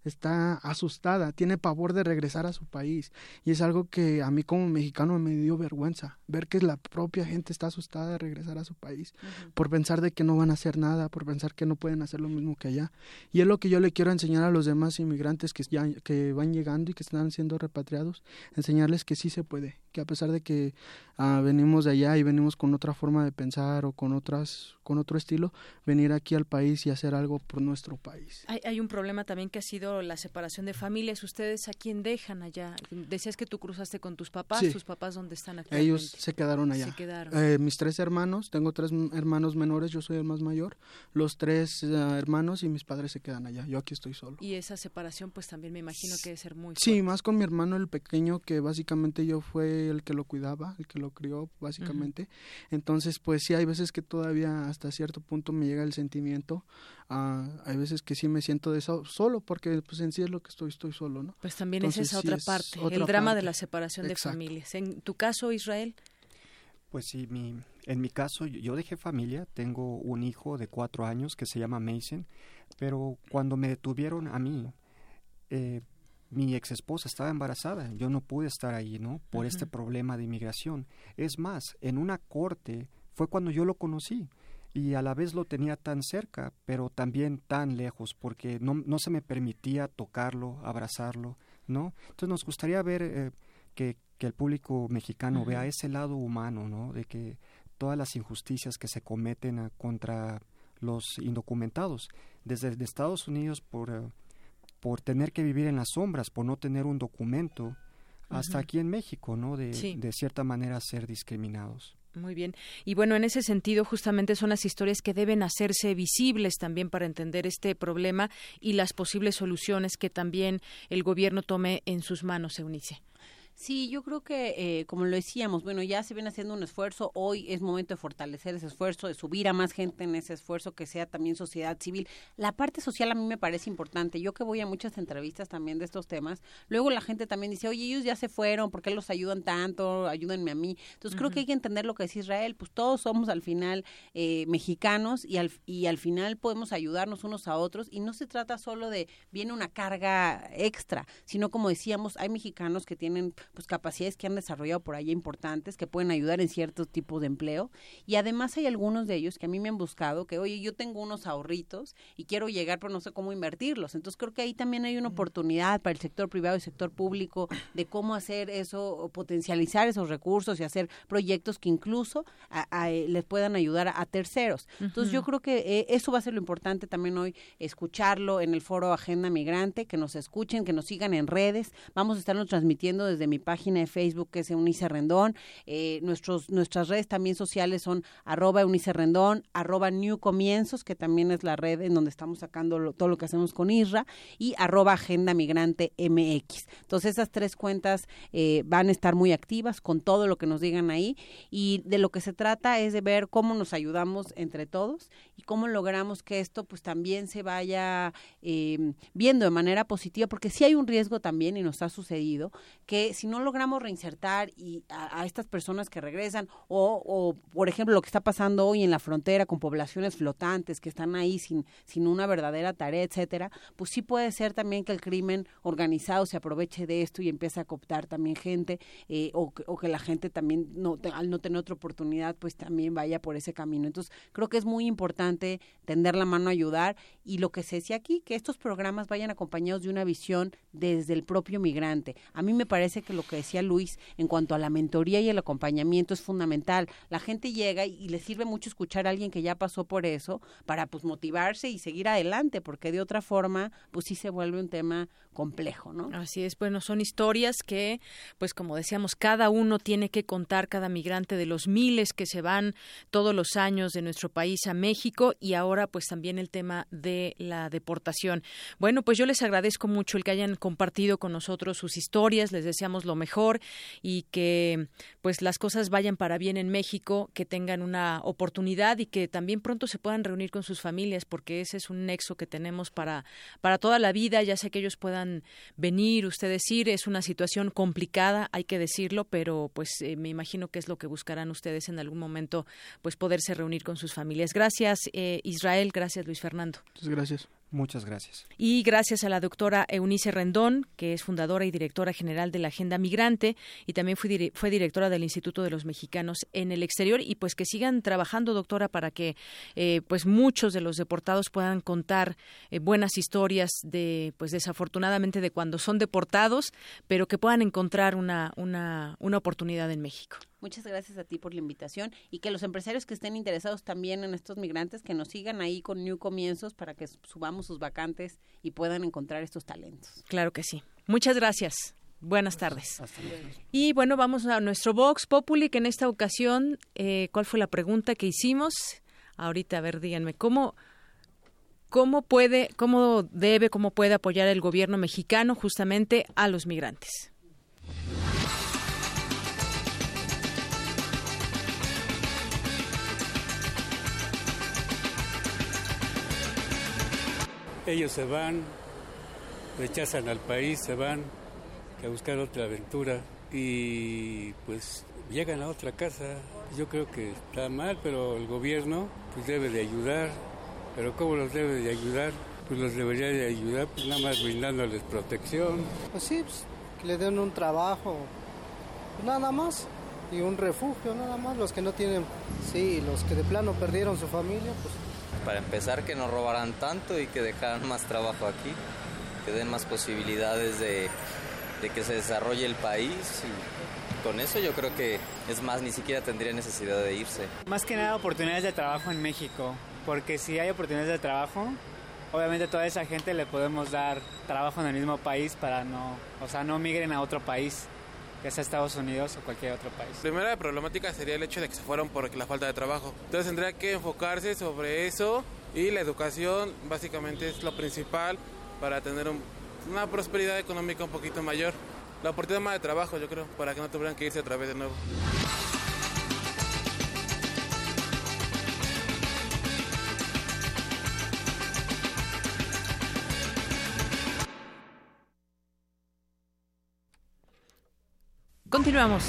está asustada, tiene pavor de regresar a su país. Y es algo que a mí como mexicano me dio vergüenza, ver que la propia gente está asustada de regresar a su país, por pensar de que no van a hacer nada, por pensar que no pueden hacer lo mismo que allá. Y es lo que yo le quiero enseñar a los demás inmigrantes que, ya, que van llegando y que están siendo repatriados, enseñarles que sí se puede, que a pesar de que ah, venimos de allá y venimos con otra forma de pensar o con otras con otro estilo, venir aquí al país y hacer algo por nuestro país. Hay, hay un problema también que ha sido la separación de familias. ¿Ustedes a quién dejan allá? Decías que tú cruzaste con tus papás. ¿Tus papás dónde están aquí? Ellos se quedaron allá. Eh, mis tres hermanos, tengo tres hermanos menores, yo soy el más mayor. Los tres eh, hermanos y mis padres se quedan allá. Yo aquí estoy solo. Y esa separación, pues también me imagino que debe ser muy. Sí, más con mi hermano el pequeño, que básicamente yo fue el que lo cuidaba, el que lo crió, básicamente. Entonces, pues sí, hay veces que todavía hasta cierto punto me llega el sentimiento. Uh, hay veces que sí me siento de solo porque pues en sí es lo que estoy, estoy solo, ¿no? Pues también es esa otra parte, el drama de la separación de familias. En tu caso, Israel. Pues sí, mi, en mi caso yo dejé familia, tengo un hijo de cuatro años que se llama Mason, pero cuando me detuvieron a mí, eh, mi ex esposa estaba embarazada, yo no pude estar ahí, ¿no? Por este problema de inmigración. Es más, en una corte fue cuando yo lo conocí y a la vez lo tenía tan cerca, pero también tan lejos, porque no, no se me permitía tocarlo, abrazarlo, ¿no? Entonces nos gustaría ver eh, que, que, el público mexicano vea ese lado humano, ¿no? De que todas las injusticias que se cometen contra los indocumentados, desde Estados Unidos por, eh, por tener que vivir en las sombras, por no tener un documento, hasta aquí en México, ¿no? De, de cierta manera ser discriminados. Muy bien. Y bueno, en ese sentido, justamente son las historias que deben hacerse visibles también para entender este problema y las posibles soluciones que también el gobierno tome en sus manos, Eunice. Sí, yo creo que, eh, como lo decíamos, bueno, ya se viene haciendo un esfuerzo, hoy es momento de fortalecer ese esfuerzo, de subir a más gente en ese esfuerzo, que sea también sociedad civil. La parte social a mí me parece importante, yo que voy a muchas entrevistas también de estos temas, luego la gente también dice, oye, ellos ya se fueron, ¿por qué los ayudan tanto? Ayúdenme a mí. Entonces creo que hay que entender lo que es Israel, pues todos somos al final eh, mexicanos y al, y al final podemos ayudarnos unos a otros y no se trata solo de, viene una carga extra, sino como decíamos, hay mexicanos que tienen pues capacidades que han desarrollado por allá importantes que pueden ayudar en ciertos tipos de empleo. Y además hay algunos de ellos que a mí me han buscado que oye yo tengo unos ahorritos y quiero llegar pero no sé cómo invertirlos entonces creo que ahí también hay una oportunidad para el sector privado y sector público de cómo hacer eso o potencializar esos recursos y hacer proyectos que incluso eh, les puedan ayudar a, terceros. Entonces yo creo que eh, eso va a ser lo importante también hoy escucharlo en el foro Agenda Migrante que nos escuchen que nos sigan en redes. Vamos a estarnos transmitiendo desde mi mi página de Facebook es Eunice Rendón. Eh, nuestros, nuestras redes también sociales son arroba Eunice Rendón, arroba New Comienzos, que también es la red en donde estamos sacando todo lo que hacemos con ISRA, y arroba Agenda Migrante MX. Entonces esas tres cuentas eh, van a estar muy activas con todo lo que nos digan ahí y de lo que se trata es de ver cómo nos ayudamos entre todos y cómo logramos que esto pues también se vaya eh, viendo de manera positiva, porque sí hay un riesgo también y nos ha sucedido que si no logramos reinsertar y a, estas personas que regresan o, o, por ejemplo, lo que está pasando hoy en la frontera con poblaciones flotantes que están ahí sin, sin una verdadera tarea, etcétera, pues sí puede ser también que el crimen organizado se aproveche de esto y empiece a cooptar también gente eh, o, o, que la gente también, no, al no tener otra oportunidad, pues también vaya por ese camino. Entonces, creo que es muy importante tender la mano a ayudar y lo que se decía aquí, que estos programas vayan acompañados de una visión desde el propio migrante. A mí me parece que lo que decía Luis en cuanto a la mentoría y el acompañamiento es fundamental. La gente llega y, le sirve mucho escuchar a alguien que ya pasó por eso para pues motivarse y seguir adelante, porque de otra forma pues sí se vuelve un tema complejo, ¿no? Así es, bueno, son historias que, pues como decíamos, cada uno tiene que contar, cada migrante de los miles que se van todos los años de nuestro país a México y ahora pues también el tema de la deportación. Bueno, pues yo les agradezco mucho el que hayan compartido con nosotros sus historias, les deseamos lo mejor y que pues las cosas vayan para bien en México, que tengan una oportunidad y que también pronto se puedan reunir con sus familias, porque ese es un nexo que tenemos para, para toda la vida, ya sea que ellos puedan venir, ustedes ir, es una situación complicada, hay que decirlo, pero pues eh, me imagino que es lo que buscarán ustedes en algún momento, pues poderse reunir con sus familias. Gracias, eh, Israel, gracias, Luis Fernando. Muchas gracias. Muchas gracias. Y gracias a la doctora Eunice Rendón, que es fundadora y directora general de la Agenda Migrante y también fue, fue directora del Instituto de los Mexicanos en el Exterior y pues que sigan trabajando, doctora, para que eh, pues muchos de los deportados puedan contar eh, buenas historias de pues desafortunadamente de cuando son deportados, pero que puedan encontrar una, una, una oportunidad en México. Muchas gracias a ti por la invitación y que los empresarios que estén interesados también en estos migrantes que nos sigan ahí con New Comienzos para que subamos sus vacantes y puedan encontrar estos talentos. Claro que sí. Muchas gracias. Buenas tardes. Y bueno, vamos a nuestro Vox Populi, que en esta ocasión, eh, ¿cuál fue la pregunta que hicimos? Ahorita, a ver, díganme, ¿cómo, cómo puede, cómo debe, cómo puede apoyar el gobierno mexicano justamente a los migrantes? Ellos se van, rechazan al país, se van a buscar otra aventura y pues llegan a otra casa. Yo creo que está mal, pero el gobierno pues debe de ayudar. Pero ¿cómo los debe de ayudar? Pues los debería de ayudar pues nada más brindándoles protección. Pues sí, pues, que le den un trabajo, nada más, y un refugio, nada más. Los que no tienen, sí, los que de plano perdieron su familia, pues para empezar que no robaran tanto y que dejaran más trabajo aquí, que den más posibilidades de, que se desarrolle el país con eso yo creo que es más, ni siquiera tendría necesidad de irse. Más que nada oportunidades de trabajo en México, porque si hay oportunidades de trabajo, obviamente a toda esa gente le podemos dar trabajo en el mismo país para no, o sea, no migren a otro país ya sea Estados Unidos o cualquier otro país. La primera problemática sería el hecho de que se fueron por la falta de trabajo. Entonces tendría que enfocarse sobre eso y la educación básicamente es lo principal para tener una prosperidad económica un poquito mayor. La oportunidad más de trabajo, yo creo, para que no tuvieran que irse otra vez de nuevo. Continuamos.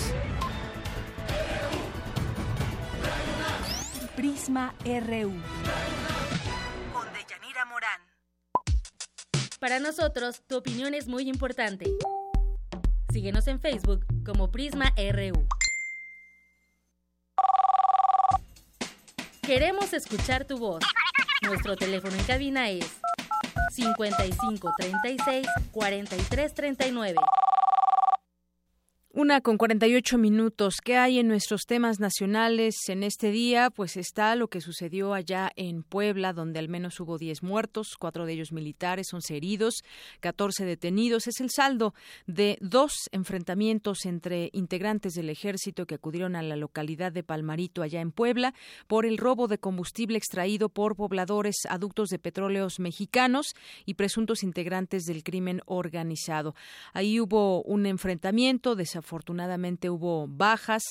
Prisma RU. Con Deyanira Morán. Para nosotros, tu opinión es muy importante. Síguenos en Facebook como Prisma RU. Queremos escuchar tu voz. Nuestro teléfono en cabina es 55 36 43 39. Una con 48 minutos. ¿Qué hay en nuestros temas nacionales en este día? Pues está lo que sucedió allá en Puebla, donde al menos hubo 10 muertos, cuatro de ellos militares, 11 heridos, 14 detenidos. Es el saldo de dos enfrentamientos entre integrantes del ejército que acudieron a la localidad de Palmarito, allá en Puebla, por el robo de combustible extraído por pobladores aductos de petróleos mexicanos y presuntos integrantes del crimen organizado. Ahí hubo un enfrentamiento, desafortunadamente Afortunadamente hubo bajas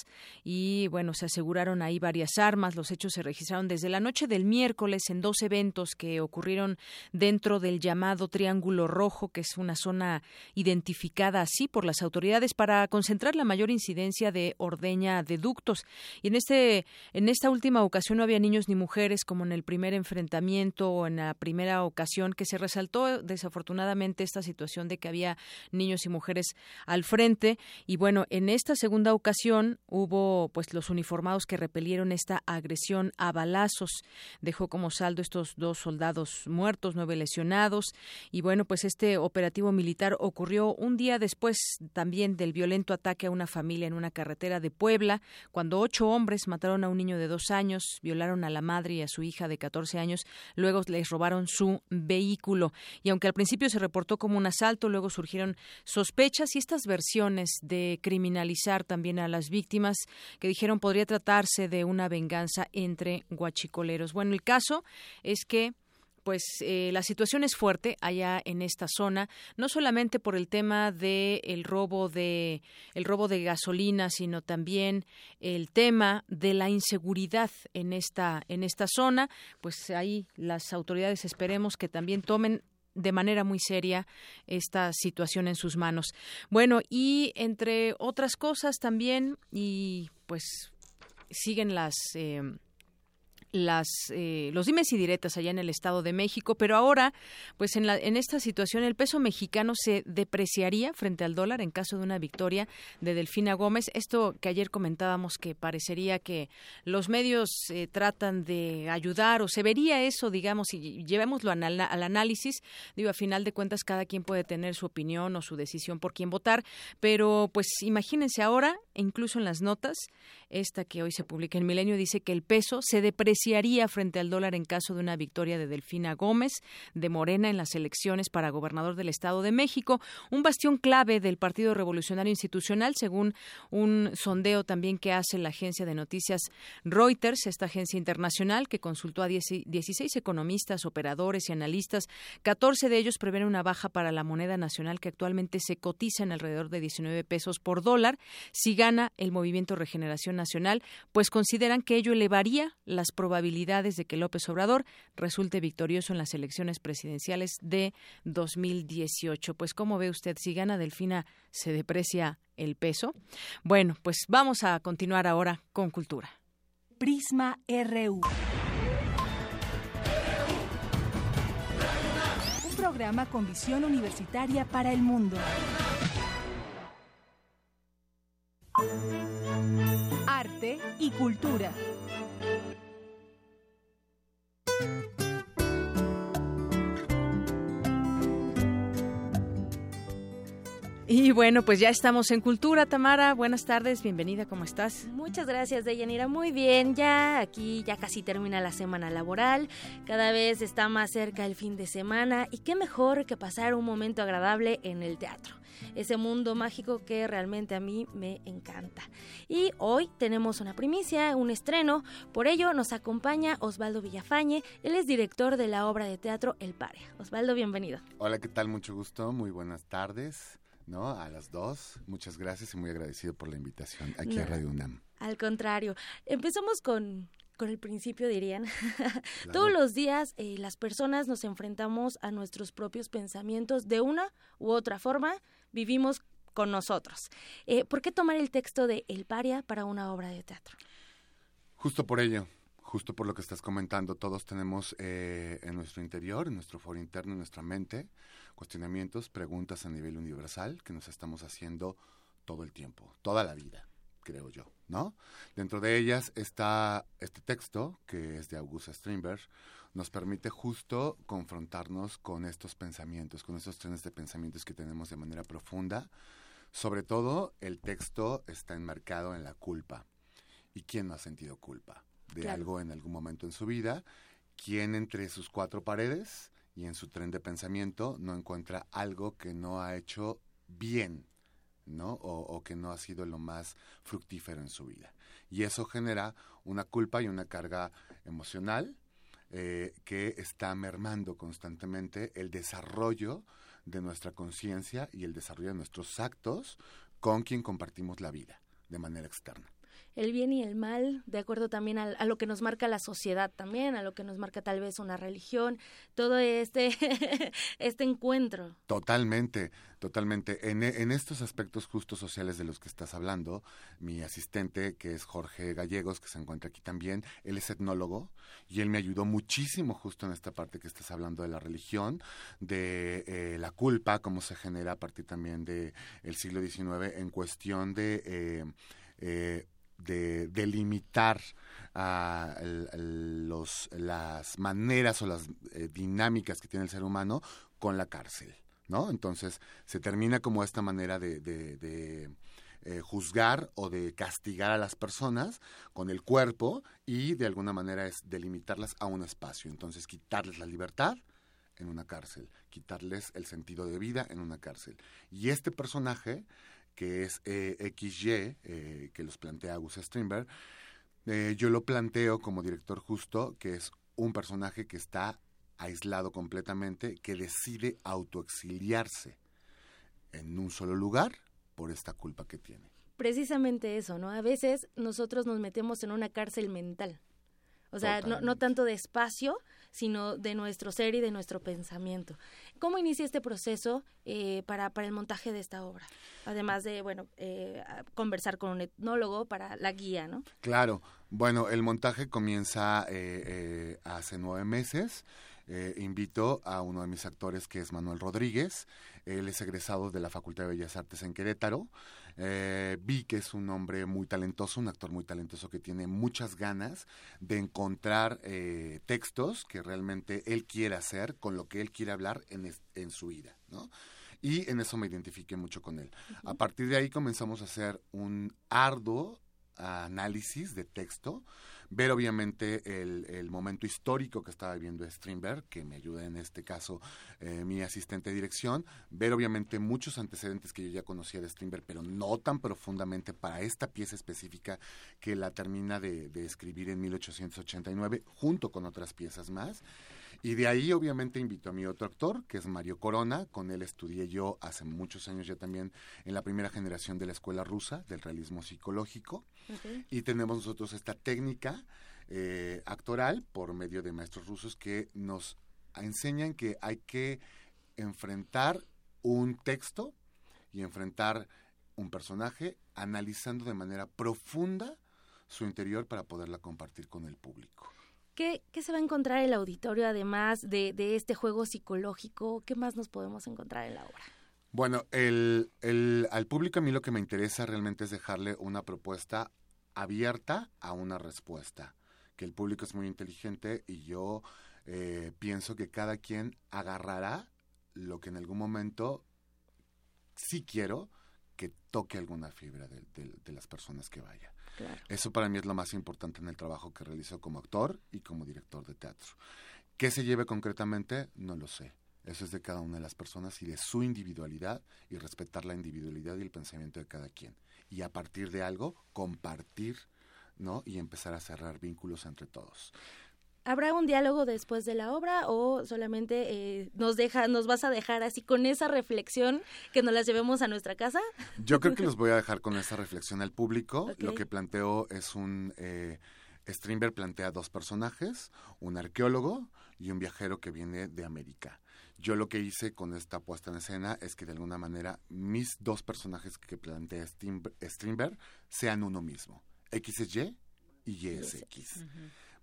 y bueno, se aseguraron ahí varias armas. Los hechos se registraron desde la noche del miércoles en dos eventos que ocurrieron dentro del llamado Triángulo Rojo, que es una zona identificada así por las autoridades para concentrar la mayor incidencia de ordeña de ductos. Y en este en esta última ocasión no había niños ni mujeres como en el primer enfrentamiento o en la primera ocasión que se resaltó desafortunadamente esta situación de que había niños y mujeres al frente y en esta segunda ocasión hubo pues los uniformados que repelieron esta agresión a balazos. Dejó como saldo estos dos soldados muertos, nueve lesionados. Y bueno, pues este operativo militar ocurrió un día después también del violento ataque a una familia en una carretera de Puebla, cuando ocho hombres mataron a un niño de dos años, violaron a la madre y a su hija de 14 años, luego les robaron su vehículo. Y aunque al principio se reportó como un asalto, luego surgieron sospechas y estas versiones de criminalizar también a las víctimas, que dijeron podría tratarse de una venganza entre guachicoleros. Bueno, el caso es que pues eh, la situación es fuerte allá en esta zona, no solamente por el tema de el robo de el robo de gasolina, sino también el tema de la inseguridad en esta en esta zona. Pues ahí las autoridades esperemos que también tomen de manera muy seria esta situación en sus manos. Bueno, y entre otras cosas también, y pues siguen las eh, las eh, los dimes y diretas allá en el Estado de México, pero ahora, pues en, la, en esta situación el peso mexicano se depreciaría frente al dólar en caso de una victoria de Delfina Gómez. Esto que ayer comentábamos que parecería que los medios eh, tratan de ayudar o se vería eso, digamos, y llevémoslo al, al análisis. Digo, a final de cuentas cada quien puede tener su opinión o su decisión por quién votar, pero pues imagínense ahora, incluso en las notas, esta que hoy se publica en Milenio dice que el peso se deprecia frente al dólar en caso de una victoria de Delfina Gómez de Morena en las elecciones para gobernador del Estado de México, un bastión clave del Partido Revolucionario Institucional, según un sondeo también que hace la agencia de noticias Reuters, esta agencia internacional que consultó a 16 economistas, operadores y analistas. 14 de ellos prevén una baja para la moneda nacional que actualmente se cotiza en alrededor de 19 pesos por dólar si gana el Movimiento Regeneración Nacional, pues consideran que ello elevaría las probabilidades de que López Obrador resulte victorioso en las elecciones presidenciales de 2018. Pues, ¿cómo ve usted? Si gana Delfina, ¿se deprecia el peso? Bueno, pues vamos a continuar ahora con Cultura. Prisma RU. Un programa con visión universitaria para el mundo. Arte y cultura. Y bueno, pues ya estamos en Cultura, Tamara. Buenas tardes, bienvenida, ¿cómo estás? Muchas gracias, Deyanira. Muy bien, ya aquí ya casi termina la semana laboral. Cada vez está más cerca el fin de semana y qué mejor que pasar un momento agradable en el teatro. Ese mundo mágico que realmente a mí me encanta. Y hoy tenemos una primicia, un estreno. Por ello nos acompaña Osvaldo Villafañe. Él es director de la obra de teatro El Pare. Osvaldo, bienvenido. Hola, ¿qué tal? Mucho gusto. Muy buenas tardes. ¿No? A las dos. Muchas gracias y muy agradecido por la invitación aquí a Radio UNAM. Al contrario, empezamos con, con el principio, dirían. <laughs> Todos los días eh, las personas nos enfrentamos a nuestros propios pensamientos de una u otra forma, vivimos con nosotros. Eh, ¿Por qué tomar el texto de El Paria para una obra de teatro? Justo por ello, justo por lo que estás comentando, todos tenemos eh, en nuestro interior, en nuestro foro interno, en nuestra mente, cuestionamientos, preguntas a nivel universal que nos estamos haciendo todo el tiempo, toda la vida, creo yo, ¿no? Dentro de ellas está este texto, que es de Augusta Strindberg, nos permite justo confrontarnos con estos pensamientos, con estos trenes de pensamientos que tenemos de manera profunda. Sobre todo, el texto está enmarcado en la culpa. ¿Y quién no ha sentido culpa de algo en algún momento en su vida? ¿Quién entre sus cuatro paredes y en su tren de pensamiento no encuentra algo que no ha hecho bien, ¿no? O, que no ha sido lo más fructífero en su vida. Y eso genera una culpa y una carga emocional eh, que está mermando constantemente el desarrollo de nuestra conciencia y el desarrollo de nuestros actos con quien compartimos la vida de manera externa el bien y el mal, de acuerdo también a, lo que nos marca la sociedad también, a lo que nos marca tal vez una religión, todo este, <laughs> este encuentro. Totalmente, totalmente. En, en estos aspectos justos sociales de los que estás hablando, mi asistente, que es Jorge Gallegos, que se encuentra aquí también, él es etnólogo y él me ayudó muchísimo justo en esta parte que estás hablando de la religión, de eh, la culpa, cómo se genera a partir también del el siglo XIX en cuestión de... Eh, eh, de delimitar a los, las maneras o las eh, dinámicas que tiene el ser humano con la cárcel, ¿no? Entonces se termina como esta manera de, de, eh, juzgar o de castigar a las personas con el cuerpo y de alguna manera es delimitarlas a un espacio. Entonces quitarles la libertad en una cárcel, quitarles el sentido de vida en una cárcel. Y este personaje que es eh, XY, eh, que los plantea Gus Strindberg, eh, yo lo planteo como director justo, que es un personaje que está aislado completamente, que decide autoexiliarse en un solo lugar por esta culpa que tiene. Precisamente eso, ¿no? A veces nosotros nos metemos en una cárcel mental. O sea, no, no, tanto de espacio, sino de nuestro ser y de nuestro pensamiento. ¿Cómo inicia este proceso eh, para, para el montaje de esta obra? Además de, bueno, eh, conversar con un etnólogo para la guía, ¿no? Claro. Bueno, el montaje comienza eh, hace nueve meses. invito a uno de mis actores que es Manuel Rodríguez. Él es egresado de la Facultad de Bellas Artes en Querétaro. Eh, vi que es un hombre muy talentoso, un actor muy talentoso que tiene muchas ganas de encontrar eh, textos que realmente él quiere hacer con lo que él quiere hablar en, en su vida, ¿no? Y en eso me identifiqué mucho con él. A partir de ahí comenzamos a hacer un arduo análisis de texto ver obviamente el, el, momento histórico que estaba viviendo Strindberg, que me ayuda en este caso eh, mi asistente de dirección, ver obviamente muchos antecedentes que yo ya conocía de Strindberg, pero no tan profundamente para esta pieza específica que la termina de, de escribir en 1889, junto con otras piezas más. Y de ahí obviamente invito a mi otro actor, que es Mario Corona, con él estudié yo hace muchos años ya también en la primera generación de la escuela rusa del realismo psicológico. Y tenemos nosotros esta técnica eh, actoral por medio de maestros rusos que nos enseñan que hay que enfrentar un texto y enfrentar un personaje analizando de manera profunda su interior para poderla compartir con el público. ¿Qué, se va a encontrar el auditorio además de, este juego psicológico? ¿Qué más nos podemos encontrar en la obra? Bueno, el, el, al público a mí lo que me interesa realmente es dejarle una propuesta abierta a una respuesta. Que el público es muy inteligente y yo eh, pienso que cada quien agarrará lo que en algún momento sí quiero que toque alguna fibra de las personas que vayan. Eso para mí es lo más importante en el trabajo que realizo como actor y como director de teatro. ¿Qué se lleve concretamente? No lo sé. Eso es de cada una de las personas y de su individualidad y respetar la individualidad y el pensamiento de cada quien. Y a partir de algo, compartir, ¿no? Y empezar a cerrar vínculos entre todos. ¿Habrá un diálogo después de la obra o solamente eh, nos deja, nos vas a dejar así con esa reflexión que nos las llevemos a nuestra casa? Yo creo que <laughs> los voy a dejar con esa reflexión al público. Lo que planteo es un eh, plantea dos personajes, un arqueólogo y un viajero que viene de América. Yo lo que hice con esta puesta en escena es que de alguna manera mis dos personajes que plantea Strindberg sean uno mismo. X es Y y Y es X.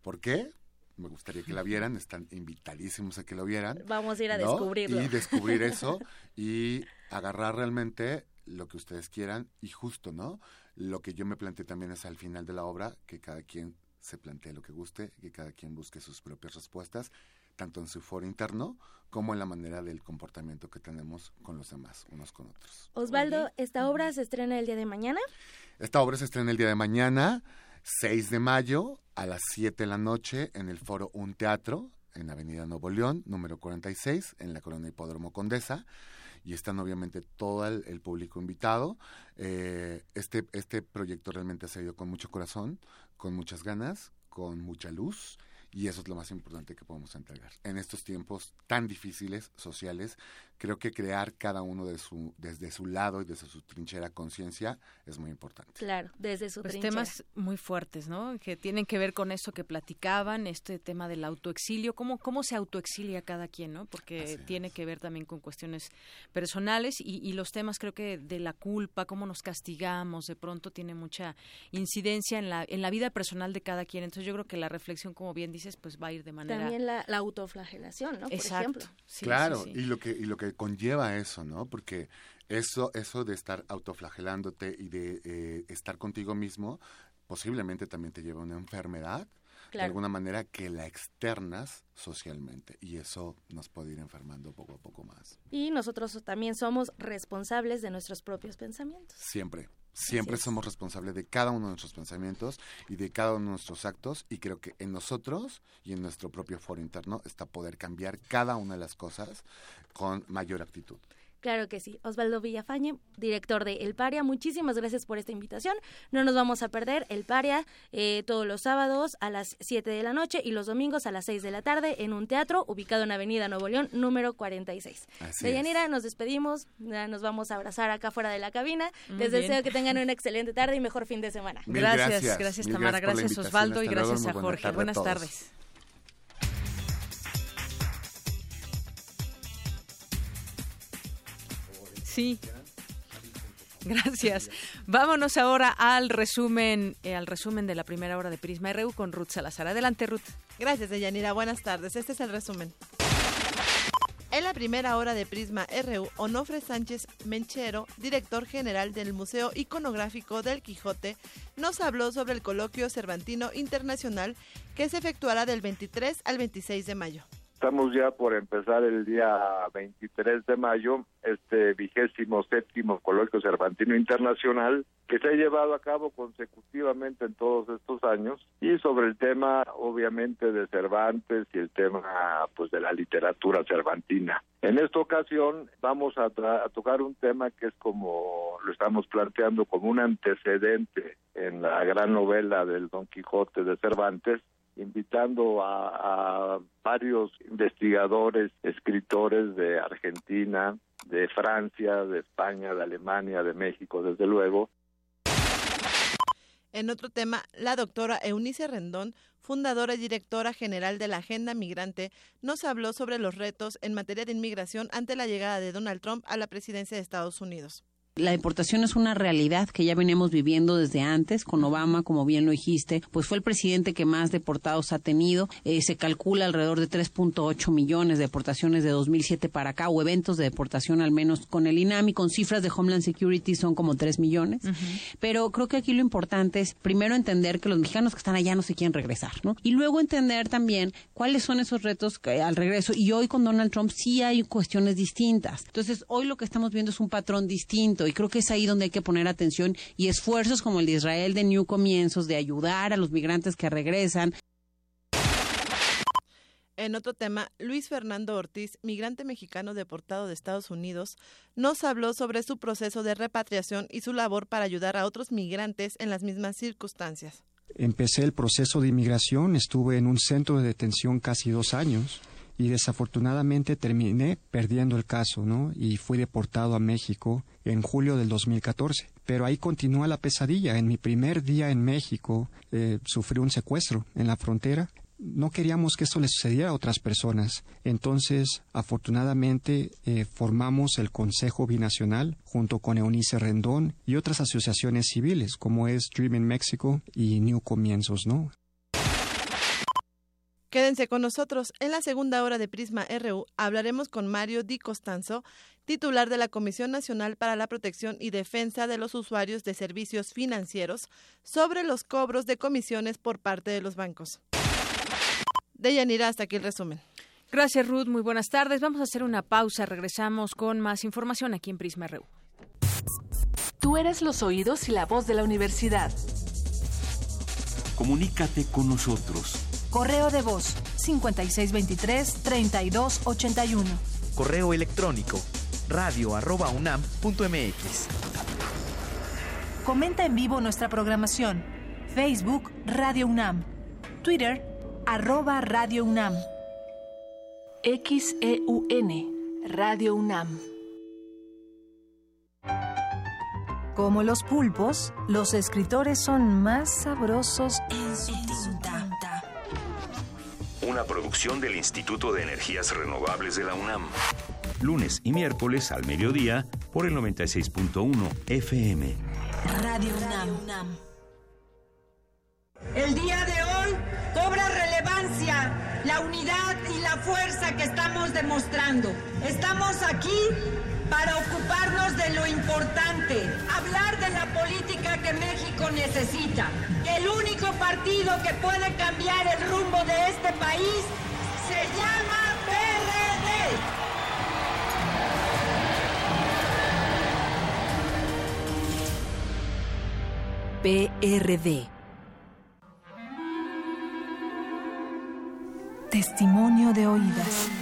¿Por qué? Me gustaría que la vieran, están invitadísimos a que lo vieran. Vamos a ir a descubrirlo. Y descubrir <laughs> eso y agarrar realmente lo que ustedes quieran y justo, ¿no? Lo que yo me planteé también es al final de la obra que cada quien se plantee lo que guste, que cada quien busque sus propias respuestas, tanto en su foro interno como en la manera del comportamiento que tenemos con los demás, unos con otros. Osvaldo, ¿esta obra se estrena el día de mañana? Esta obra se estrena el día de mañana. 6 de mayo a las 7 de la noche en el foro Un Teatro en Avenida Nuevo León, número 46, en la colonia Hipódromo Condesa. Y están obviamente todo el, público invitado. Eh, este, este proyecto realmente se dio con mucho corazón, con muchas ganas, con mucha luz y eso es lo más importante que podemos entregar. En estos tiempos tan difíciles, sociales, creo que crear cada uno de su, desde su lado y desde su trinchera conciencia es muy importante. Claro, desde su pues trinchera. temas muy fuertes, ¿no? Que tienen que ver con esto que platicaban, este tema del autoexilio, cómo, cómo se autoexilia cada quien, ¿no? Porque tiene que ver también con cuestiones personales y, y los temas creo que de la culpa, cómo nos castigamos, de pronto tiene mucha incidencia en la, en la vida personal de cada quien. Entonces yo creo que la reflexión, como bien dice pues va a ir de manera... También la, autoflagelación, ¿no? Por ejemplo. claro, y lo que y lo que conlleva eso, ¿no? Porque eso eso de estar autoflagelándote y de eh, estar contigo mismo posiblemente también te lleva a una enfermedad de alguna manera que la externas socialmente y eso nos puede ir enfermando poco a poco más. Y nosotros también somos responsables de nuestros propios pensamientos. Siempre. Siempre somos responsables de cada uno de nuestros pensamientos y de cada uno de nuestros actos y creo que en nosotros y en nuestro propio foro interno está poder cambiar cada una de las cosas con mayor actitud. Claro que sí. Osvaldo Villafañe, director de El Paria, muchísimas gracias por esta invitación. No nos vamos a perder El Paria eh, todos los sábados a las 7 de la noche y los domingos a las 6 de la tarde en un teatro ubicado en Avenida Nuevo León, número 46. Así Deyanira, nos despedimos, nos vamos a abrazar acá fuera de la cabina. Les deseo que tengan una excelente tarde y mejor fin de semana. Gracias, gracias, Tamara, gracias, Osvaldo y gracias a Jorge. Buenas tardes. Sí. Gracias. Vámonos ahora al resumen, eh, al resumen de la primera hora de Prisma RU con Ruth Salazar. Adelante, Ruth. Gracias, Deyanira. Buenas tardes. Este es el resumen. En la primera hora de Prisma RU, Onofre Sánchez Menchero, director general del Museo Iconográfico del Quijote, nos habló sobre el coloquio Cervantino Internacional que se efectuará del 23 al 26 de mayo. Estamos ya por empezar el día 23 de mayo, este vigésimo séptimo coloquio cervantino internacional que se ha llevado a cabo consecutivamente en todos estos años y sobre el tema obviamente de Cervantes y el tema pues de la literatura cervantina. En esta ocasión vamos a, a tocar un tema que es como lo estamos planteando como un antecedente en la gran novela del Don Quijote de Cervantes invitando a, varios investigadores, escritores de Argentina, de Francia, de España, de Alemania, de México, desde luego. En otro tema, la doctora Eunice Rendón, fundadora y directora general de la Agenda Migrante, nos habló sobre los retos en materia de inmigración ante la llegada de Donald Trump a la presidencia de Estados Unidos. La deportación es una realidad que ya veníamos viviendo desde antes. Con Obama, como bien lo dijiste, pues fue el presidente que más deportados ha tenido. Eh, se calcula alrededor de 3.8 millones de deportaciones de 2007 para acá, o eventos de deportación al menos con el INAMI, con cifras de Homeland Security son como 3 millones. Pero creo que aquí lo importante es primero entender que los mexicanos que están allá no se quieren regresar, ¿no? Y luego entender también cuáles son esos retos al regreso. Y hoy con Donald Trump sí hay cuestiones distintas. Entonces, hoy lo que estamos viendo es un patrón distinto y creo que es ahí donde hay que poner atención y esfuerzos como el de Israel de New Comienzos, de ayudar a los migrantes que regresan. En otro tema, Luis Fernando Ortiz, migrante mexicano deportado de Estados Unidos, nos habló sobre su proceso de repatriación y su labor para ayudar a otros migrantes en las mismas circunstancias. Empecé el proceso de inmigración, estuve en un centro de detención casi dos años y desafortunadamente terminé perdiendo el caso, ¿no? Y fui deportado a México en julio del 2014. Pero ahí continúa la pesadilla. En mi primer día en México eh, sufrí un secuestro en la frontera. No queríamos que esto le sucediera a otras personas. Entonces, afortunadamente, eh, formamos el Consejo Binacional junto con Eunice Rendón y otras asociaciones civiles, como es Dream in México y New Comienzos, ¿no? Quédense con nosotros. En la segunda hora de Prisma RU hablaremos con Mario Di Costanzo, titular de la Comisión Nacional para la Protección y Defensa de los Usuarios de Servicios Financieros, sobre los cobros de comisiones por parte de los bancos. Deyanira, hasta aquí el resumen. Gracias, Ruth. Muy buenas tardes. Vamos a hacer una pausa. Regresamos con más información aquí en Prisma RU. Tú eres los oídos y la voz de la universidad. Comunícate con nosotros. Correo de voz 5623-3281. Correo electrónico radio.unam.mx. Comenta en vivo nuestra programación. Facebook Radio UNAM. Twitter arroba Radio UNAM. XEUN Radio UNAM. Como los pulpos, los escritores son más sabrosos en su tinta. Una producción del Instituto de Energías Renovables de la UNAM. Lunes y miércoles al mediodía por el 96.1 FM. Radio UNAM. El día de hoy cobra relevancia la unidad y la fuerza que estamos demostrando. Estamos aquí para ocuparnos de lo importante, hablar de la política que México necesita. El único partido que puede cambiar el rumbo de este país se llama PRD. PRD. Testimonio de oídas.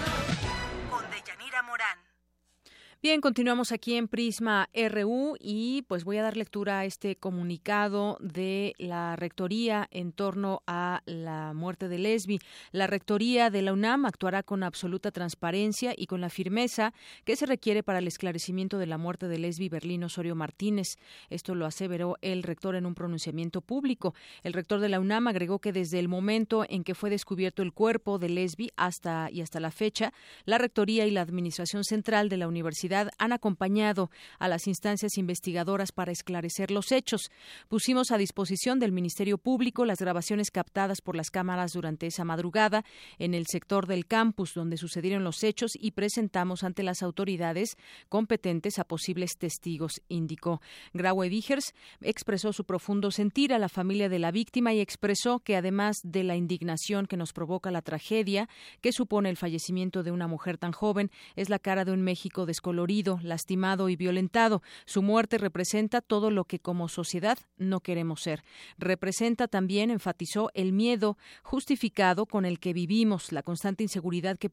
Bien, continuamos aquí en Prisma RU y pues voy a dar lectura a este comunicado de la Rectoría en torno a la muerte de Lesbi. La Rectoría de la UNAM actuará con absoluta transparencia y con la firmeza que se requiere para el esclarecimiento de la muerte de Lesbi Berlín Osorio Martínez. Esto lo aseveró el rector en un pronunciamiento público. El rector de la UNAM agregó que desde el momento en que fue descubierto el cuerpo de Lesbi hasta y hasta la fecha, la Rectoría y la Administración Central de la Universidad han acompañado a las instancias investigadoras para esclarecer los hechos. Pusimos a disposición del Ministerio Público las grabaciones captadas por las cámaras durante esa madrugada en el sector del campus donde sucedieron los hechos y presentamos ante las autoridades competentes a posibles testigos, indicó. Graue Vigers expresó su profundo sentir a la familia de la víctima y expresó que además de la indignación que nos provoca la tragedia que supone el fallecimiento de una mujer tan joven, es la cara de un México descolonizado lastimado y violentado. Su muerte representa todo lo que como sociedad no queremos ser. Representa también, enfatizó, el miedo justificado con el que vivimos, la constante inseguridad que,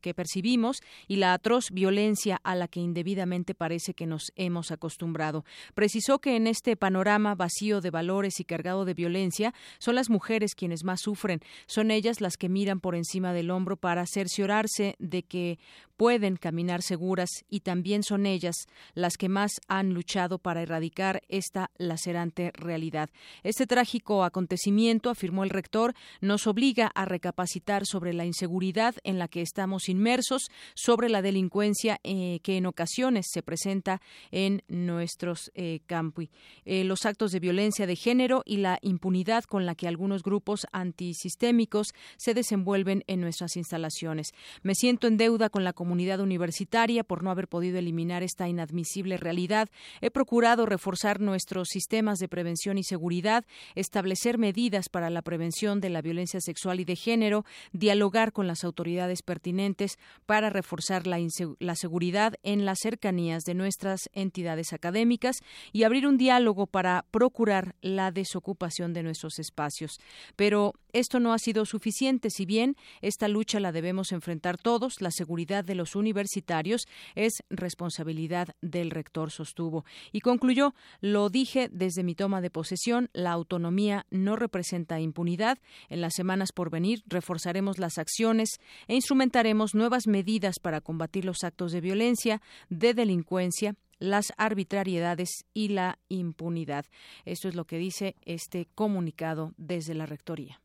que percibimos y la atroz violencia a la que indebidamente parece que nos hemos acostumbrado. Precisó que en este panorama vacío de valores y cargado de violencia son las mujeres quienes más sufren. Son ellas las que miran por encima del hombro para cerciorarse de que pueden caminar seguras y también son ellas las que más han luchado para erradicar esta lacerante realidad. Este trágico acontecimiento, afirmó el rector, nos obliga a recapacitar sobre la inseguridad en la que estamos inmersos, sobre la delincuencia eh, que en ocasiones se presenta en nuestros eh, campi, eh, los actos de violencia de género y la impunidad con la que algunos grupos antisistémicos se desenvuelven en nuestras instalaciones. Me siento en deuda con la comunidad universitaria por no haber podido eliminar esta inadmisible realidad. He procurado reforzar nuestros sistemas de prevención y seguridad, establecer medidas para la prevención de la violencia sexual y de género, dialogar con las autoridades pertinentes para reforzar la, la seguridad en las cercanías de nuestras entidades académicas y abrir un diálogo para procurar la desocupación de nuestros espacios. Pero esto no ha sido suficiente, si bien esta lucha la debemos enfrentar todos, la seguridad de los universitarios es responsabilidad del rector, sostuvo. Y concluyó, lo dije desde mi toma de posesión, la autonomía no representa impunidad. En las semanas por venir reforzaremos las acciones e instrumentaremos nuevas medidas para combatir los actos de violencia, de delincuencia, las arbitrariedades y la impunidad. Esto es lo que dice este comunicado desde la Rectoría.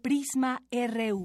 Prisma RU.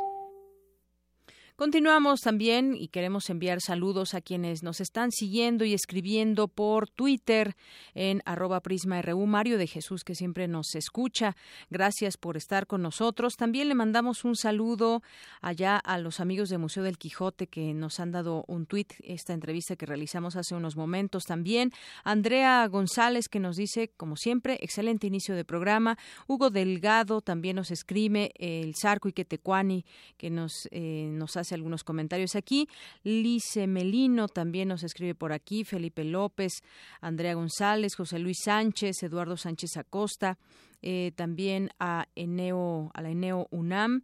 Continuamos también y queremos enviar saludos a quienes nos están siguiendo y escribiendo por Twitter en arroba prisma.ru. Mario de Jesús, que siempre nos escucha. Gracias por estar con nosotros. También le mandamos un saludo allá a los amigos de Museo del Quijote que nos han dado un tuit, esta entrevista que realizamos hace unos momentos. También Andrea González, que nos dice, como siempre, excelente inicio de programa. Hugo Delgado también nos escribe, el Zarco y Quetecuani, que nos, eh, nos hace algunos comentarios aquí. Lice Melino también nos escribe por aquí, Felipe López, Andrea González, José Luis Sánchez, Eduardo Sánchez Acosta, eh, también a Eneo, a la Eneo UNAM.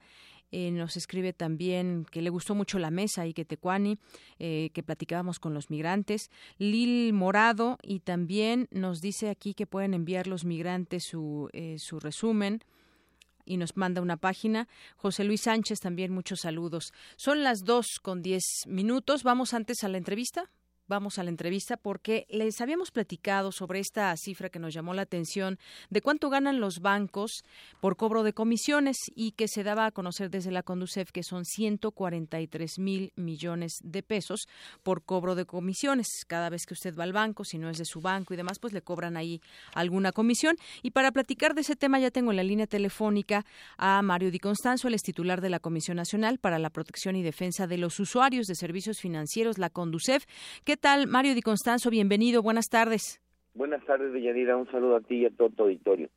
Eh, nos escribe también que le gustó mucho la mesa y que Tecuani, eh, que platicábamos con los migrantes. Lil Morado y también nos dice aquí que pueden enviar los migrantes su, su resumen y nos manda una página. José Luis Sánchez también muchos saludos. Son las dos con diez minutos. Vamos antes a la entrevista vamos a la entrevista porque les habíamos platicado sobre esta cifra que nos llamó la atención de cuánto ganan los bancos por cobro de comisiones y que se daba a conocer desde la Conducef que son 143 mil millones de pesos por cobro de comisiones. Cada vez que usted va al banco, si no es de su banco y demás, pues le cobran ahí alguna comisión. Y para platicar de ese tema ya tengo en la línea telefónica a Mario Di Constanzo, el es titular de la Comisión Nacional para la Protección y Defensa de los Usuarios de Servicios Financieros, la Conducef, que ¿Qué tal, Mario Di Constanzo? Bienvenido, buenas tardes. Buenas tardes, Deyanira. Un saludo a ti y a todo tu auditorio.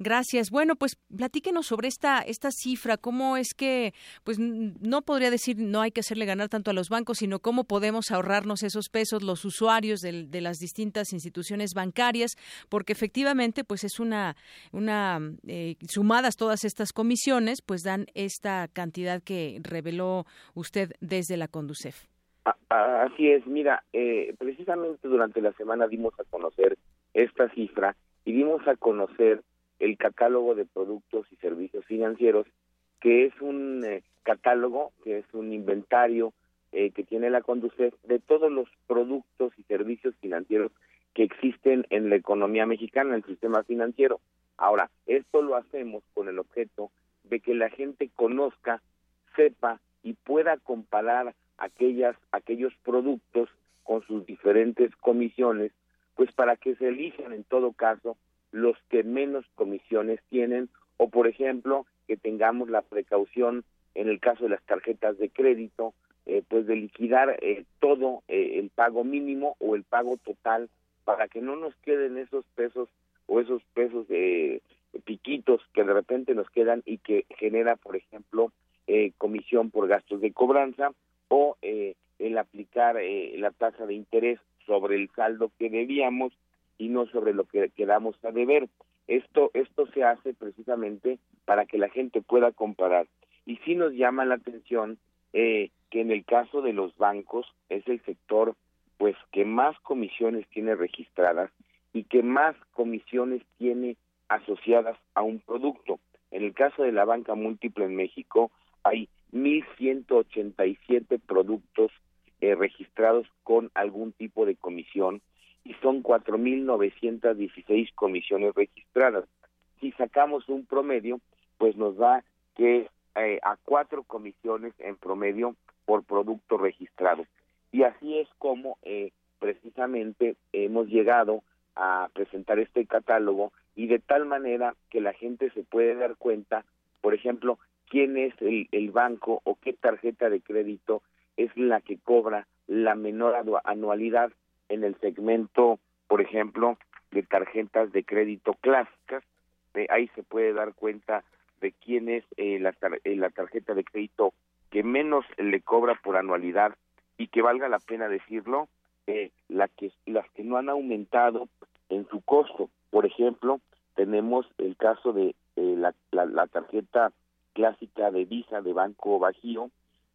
Gracias. Bueno, pues platíquenos sobre esta esta cifra, cómo es que pues no podría decir no hay que hacerle ganar tanto a los bancos, sino cómo podemos ahorrarnos esos pesos los usuarios de, las distintas instituciones bancarias, porque efectivamente pues es una una eh, sumadas todas estas comisiones, pues dan esta cantidad que reveló usted desde la Conducef. Así es, mira, eh, precisamente durante la semana dimos a conocer esta cifra y dimos a conocer el catálogo de productos y servicios financieros, que es un eh, catálogo, que es un inventario eh, que tiene la Conducef de todos los productos y servicios financieros que existen en la economía mexicana, en el sistema financiero. Ahora, esto lo hacemos con el objeto de que la gente conozca, sepa y pueda comparar aquellas, aquellos productos con sus diferentes comisiones, pues para que se elijan en todo caso los que menos comisiones tienen o por ejemplo que tengamos la precaución en el caso de las tarjetas de crédito eh, pues de liquidar eh, todo eh, el pago mínimo o el pago total para que no nos queden esos pesos o esos pesos de piquitos que de repente nos quedan y que genera por ejemplo comisión por gastos de cobranza o eh, el aplicar eh, la tasa de interés sobre el saldo que debíamos y no sobre lo que quedamos a deber. Esto, esto se hace precisamente para que la gente pueda comparar. Y sí nos llama la atención eh, que en el caso de los bancos es el sector pues que más comisiones tiene registradas y que más comisiones tiene asociadas a un producto. En el caso de la banca múltiple en México hay 1.187 productos eh, registrados con algún tipo de comisión y son 4.916 comisiones registradas. Si sacamos un promedio, pues nos da que eh, a cuatro comisiones en promedio por producto registrado. Y así es como eh, precisamente hemos llegado a presentar este catálogo y de tal manera que la gente se puede dar cuenta, por ejemplo, quién es el, el banco o qué tarjeta de crédito es la que cobra la menor anualidad en el segmento, por ejemplo, de tarjetas de crédito clásicas. ahí se puede dar cuenta de quién es eh, la, eh, tarjeta de crédito que menos le cobra por anualidad y que valga la pena decirlo, eh, la que, las que no han aumentado en su costo. Por ejemplo, tenemos el caso de la, la tarjeta clásica de Visa de Banco Bajío,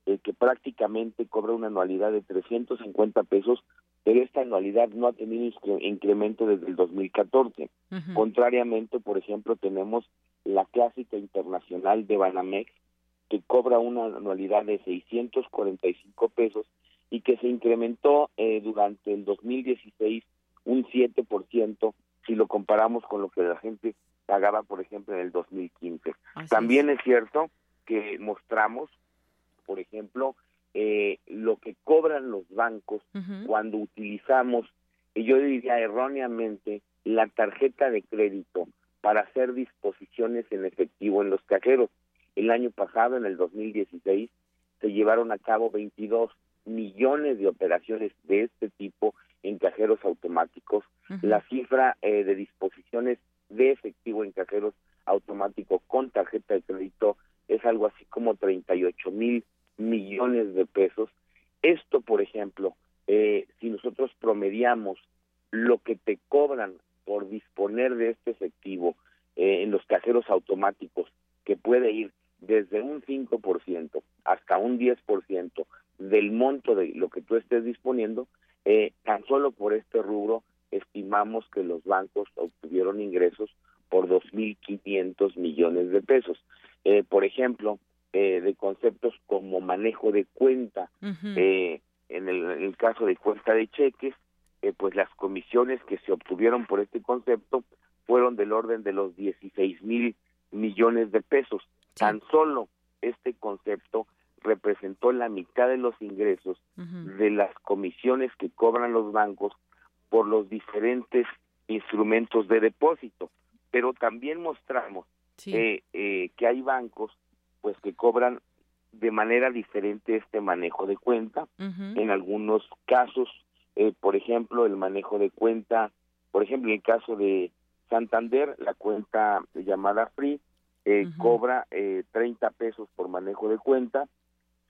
eh, que prácticamente cobra una anualidad de 350 pesos, pero esta anualidad no ha tenido incremento desde el 2014. Contrariamente, por ejemplo, tenemos la clásica internacional de Banamex, que cobra una anualidad de 645 pesos y que se incrementó eh, durante el 2016 un 7% si lo comparamos con lo que la gente pagaba, por ejemplo, en el 2015. También es. cierto que mostramos, por ejemplo, eh, lo que cobran los bancos cuando utilizamos, y yo diría erróneamente, la tarjeta de crédito para hacer disposiciones en efectivo en los cajeros. El año pasado, en el 2016, se llevaron a cabo 22 millones de operaciones de este tipo en cajeros automáticos. La cifra eh, de disposiciones de efectivo en cajeros automáticos con tarjeta de crédito es algo así como 38 mil millones de pesos. Esto, por ejemplo, eh, si nosotros promediamos lo que te cobran por disponer de este efectivo eh, en los cajeros automáticos, que puede ir desde un 5% hasta un 10% del monto de lo que tú estés disponiendo, eh, tan solo por este rubro estimamos que los bancos obtuvieron ingresos por 2.500 millones de pesos. Eh, por ejemplo, eh, de conceptos como manejo de cuenta, eh, en, el, caso de cuenta de cheques, pues las comisiones que se obtuvieron por este concepto fueron del orden de los 16 mil millones de pesos. Tan solo este concepto representó la mitad de los ingresos de las comisiones que cobran los bancos por los diferentes instrumentos de depósito. Pero también mostramos eh, eh, que hay bancos pues que cobran de manera diferente este manejo de cuenta. En algunos casos, eh, por ejemplo, el manejo de cuenta, por ejemplo, en el caso de Santander, la cuenta llamada Free cobra 30 pesos por manejo de cuenta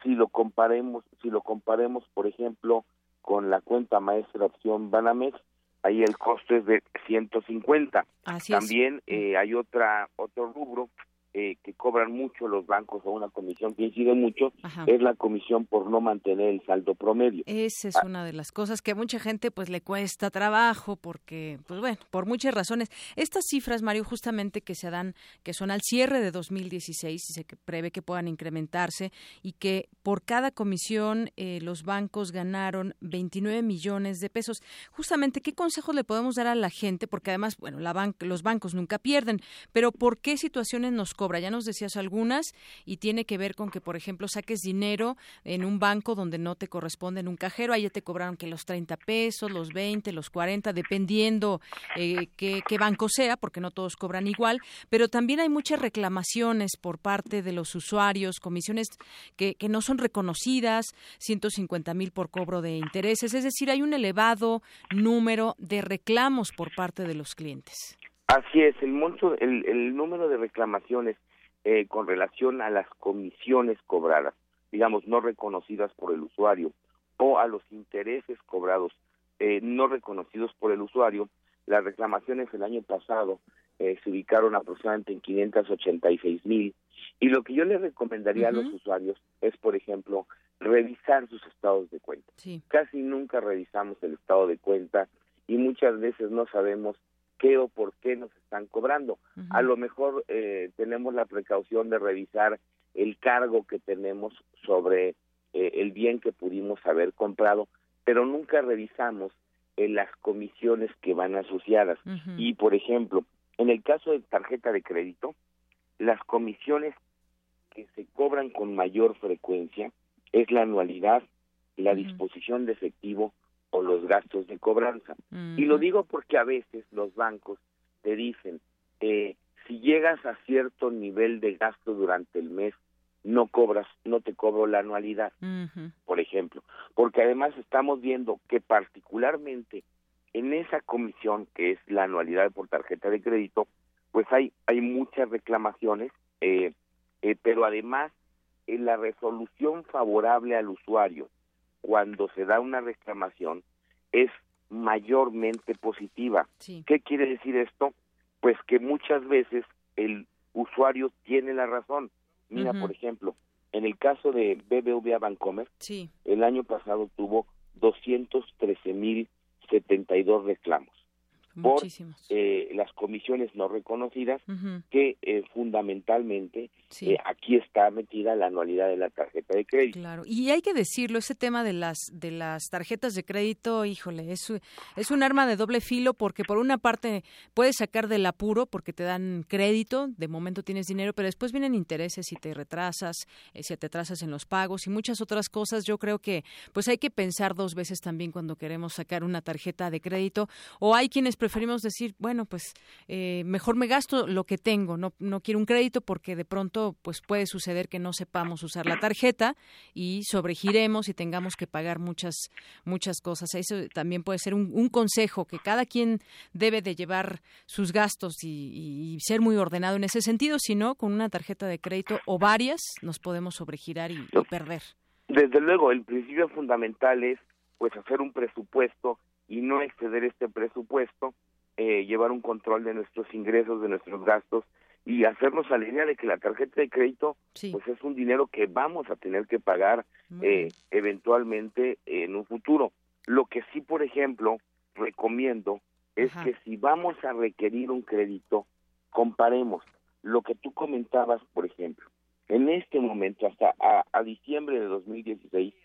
si lo comparemos, si lo comparemos, por ejemplo, con la cuenta maestra opción Banamex, ahí el costo es de 150. También eh, hay otra otro rubro eh, que cobran mucho los bancos o una comisión que incide mucho es la comisión por no mantener el saldo promedio. Esa es ah. una de las cosas que a mucha gente pues le cuesta trabajo porque pues bueno, por muchas razones. Estas cifras, Mario, justamente que se dan que son al cierre de 2016 y se prevé que puedan incrementarse y que por cada comisión eh, los bancos ganaron 29 millones de pesos. Justamente, ¿qué consejos le podemos dar a la gente? Porque además, bueno, la los bancos nunca pierden, pero ¿por qué situaciones nos ya nos decías algunas y tiene que ver con que, por ejemplo, saques dinero en un banco donde no te corresponde en un cajero, ahí ya te cobraron que los 30 pesos, los 20, los 40, dependiendo eh, qué, banco sea, porque no todos cobran igual, pero también hay muchas reclamaciones por parte de los usuarios, comisiones que, que no son reconocidas, 150 mil por cobro de intereses, es decir, hay un elevado número de reclamos por parte de los clientes. Así es, el monto, el, número de reclamaciones eh, con relación a las comisiones cobradas, digamos, no reconocidas por el usuario, o a los intereses cobrados eh, no reconocidos por el usuario, las reclamaciones el año pasado eh, se ubicaron aproximadamente en 586 mil. Y lo que yo les recomendaría a los usuarios es, por ejemplo, revisar sus estados de cuenta. Casi nunca revisamos el estado de cuenta y muchas veces no sabemos qué o por qué nos están cobrando. A lo mejor eh, tenemos la precaución de revisar el cargo que tenemos sobre eh, el bien que pudimos haber comprado, pero nunca revisamos eh, las comisiones que van asociadas. Y, por ejemplo, en el caso de tarjeta de crédito, las comisiones que se cobran con mayor frecuencia es la anualidad, la disposición de efectivo o los gastos de cobranza. Y lo digo porque a veces los bancos te dicen, eh, si llegas a cierto nivel de gasto durante el mes, no cobras, no te cobro la anualidad, por ejemplo. Porque además estamos viendo que particularmente en esa comisión que es la anualidad por tarjeta de crédito, pues hay, hay muchas reclamaciones, eh, eh, pero además en la resolución favorable al usuario cuando se da una reclamación es mayormente positiva. ¿Qué quiere decir esto? Pues que muchas veces el usuario tiene la razón. Mira, por ejemplo, en el caso de BBVA Bancomer, el año pasado tuvo 213.072 reclamos. Por eh, las comisiones no reconocidas, que eh, fundamentalmente eh, aquí está metida la anualidad de la tarjeta de crédito. Claro, y hay que decirlo, ese tema de las de las tarjetas de crédito, híjole, es, es un arma de doble filo porque por una parte puedes sacar del apuro porque te dan crédito, de momento tienes dinero, pero después vienen intereses si te retrasas, si te atrasas en los pagos y muchas otras cosas. Yo creo que pues hay que pensar dos veces también cuando queremos sacar una tarjeta de crédito o hay quienes preferimos decir, bueno, pues eh, mejor me gasto lo que tengo, no, no quiero un crédito porque de pronto pues puede suceder que no sepamos usar la tarjeta y sobregiremos y tengamos que pagar muchas, muchas cosas. Eso también puede ser un, consejo que cada quien debe de llevar sus gastos y, ser muy ordenado en ese sentido, si no, con una tarjeta de crédito o varias nos podemos sobregirar y, y perder. Desde luego, el principio fundamental es pues hacer un presupuesto y no exceder este presupuesto, eh, llevar un control de nuestros ingresos, de nuestros gastos y hacernos a la idea de que la tarjeta de crédito pues es un dinero que vamos a tener que pagar eh, eventualmente en un futuro. Lo que sí, por ejemplo, recomiendo es que si vamos a requerir un crédito, comparemos lo que tú comentabas, por ejemplo, en este momento hasta a, a diciembre de 2016,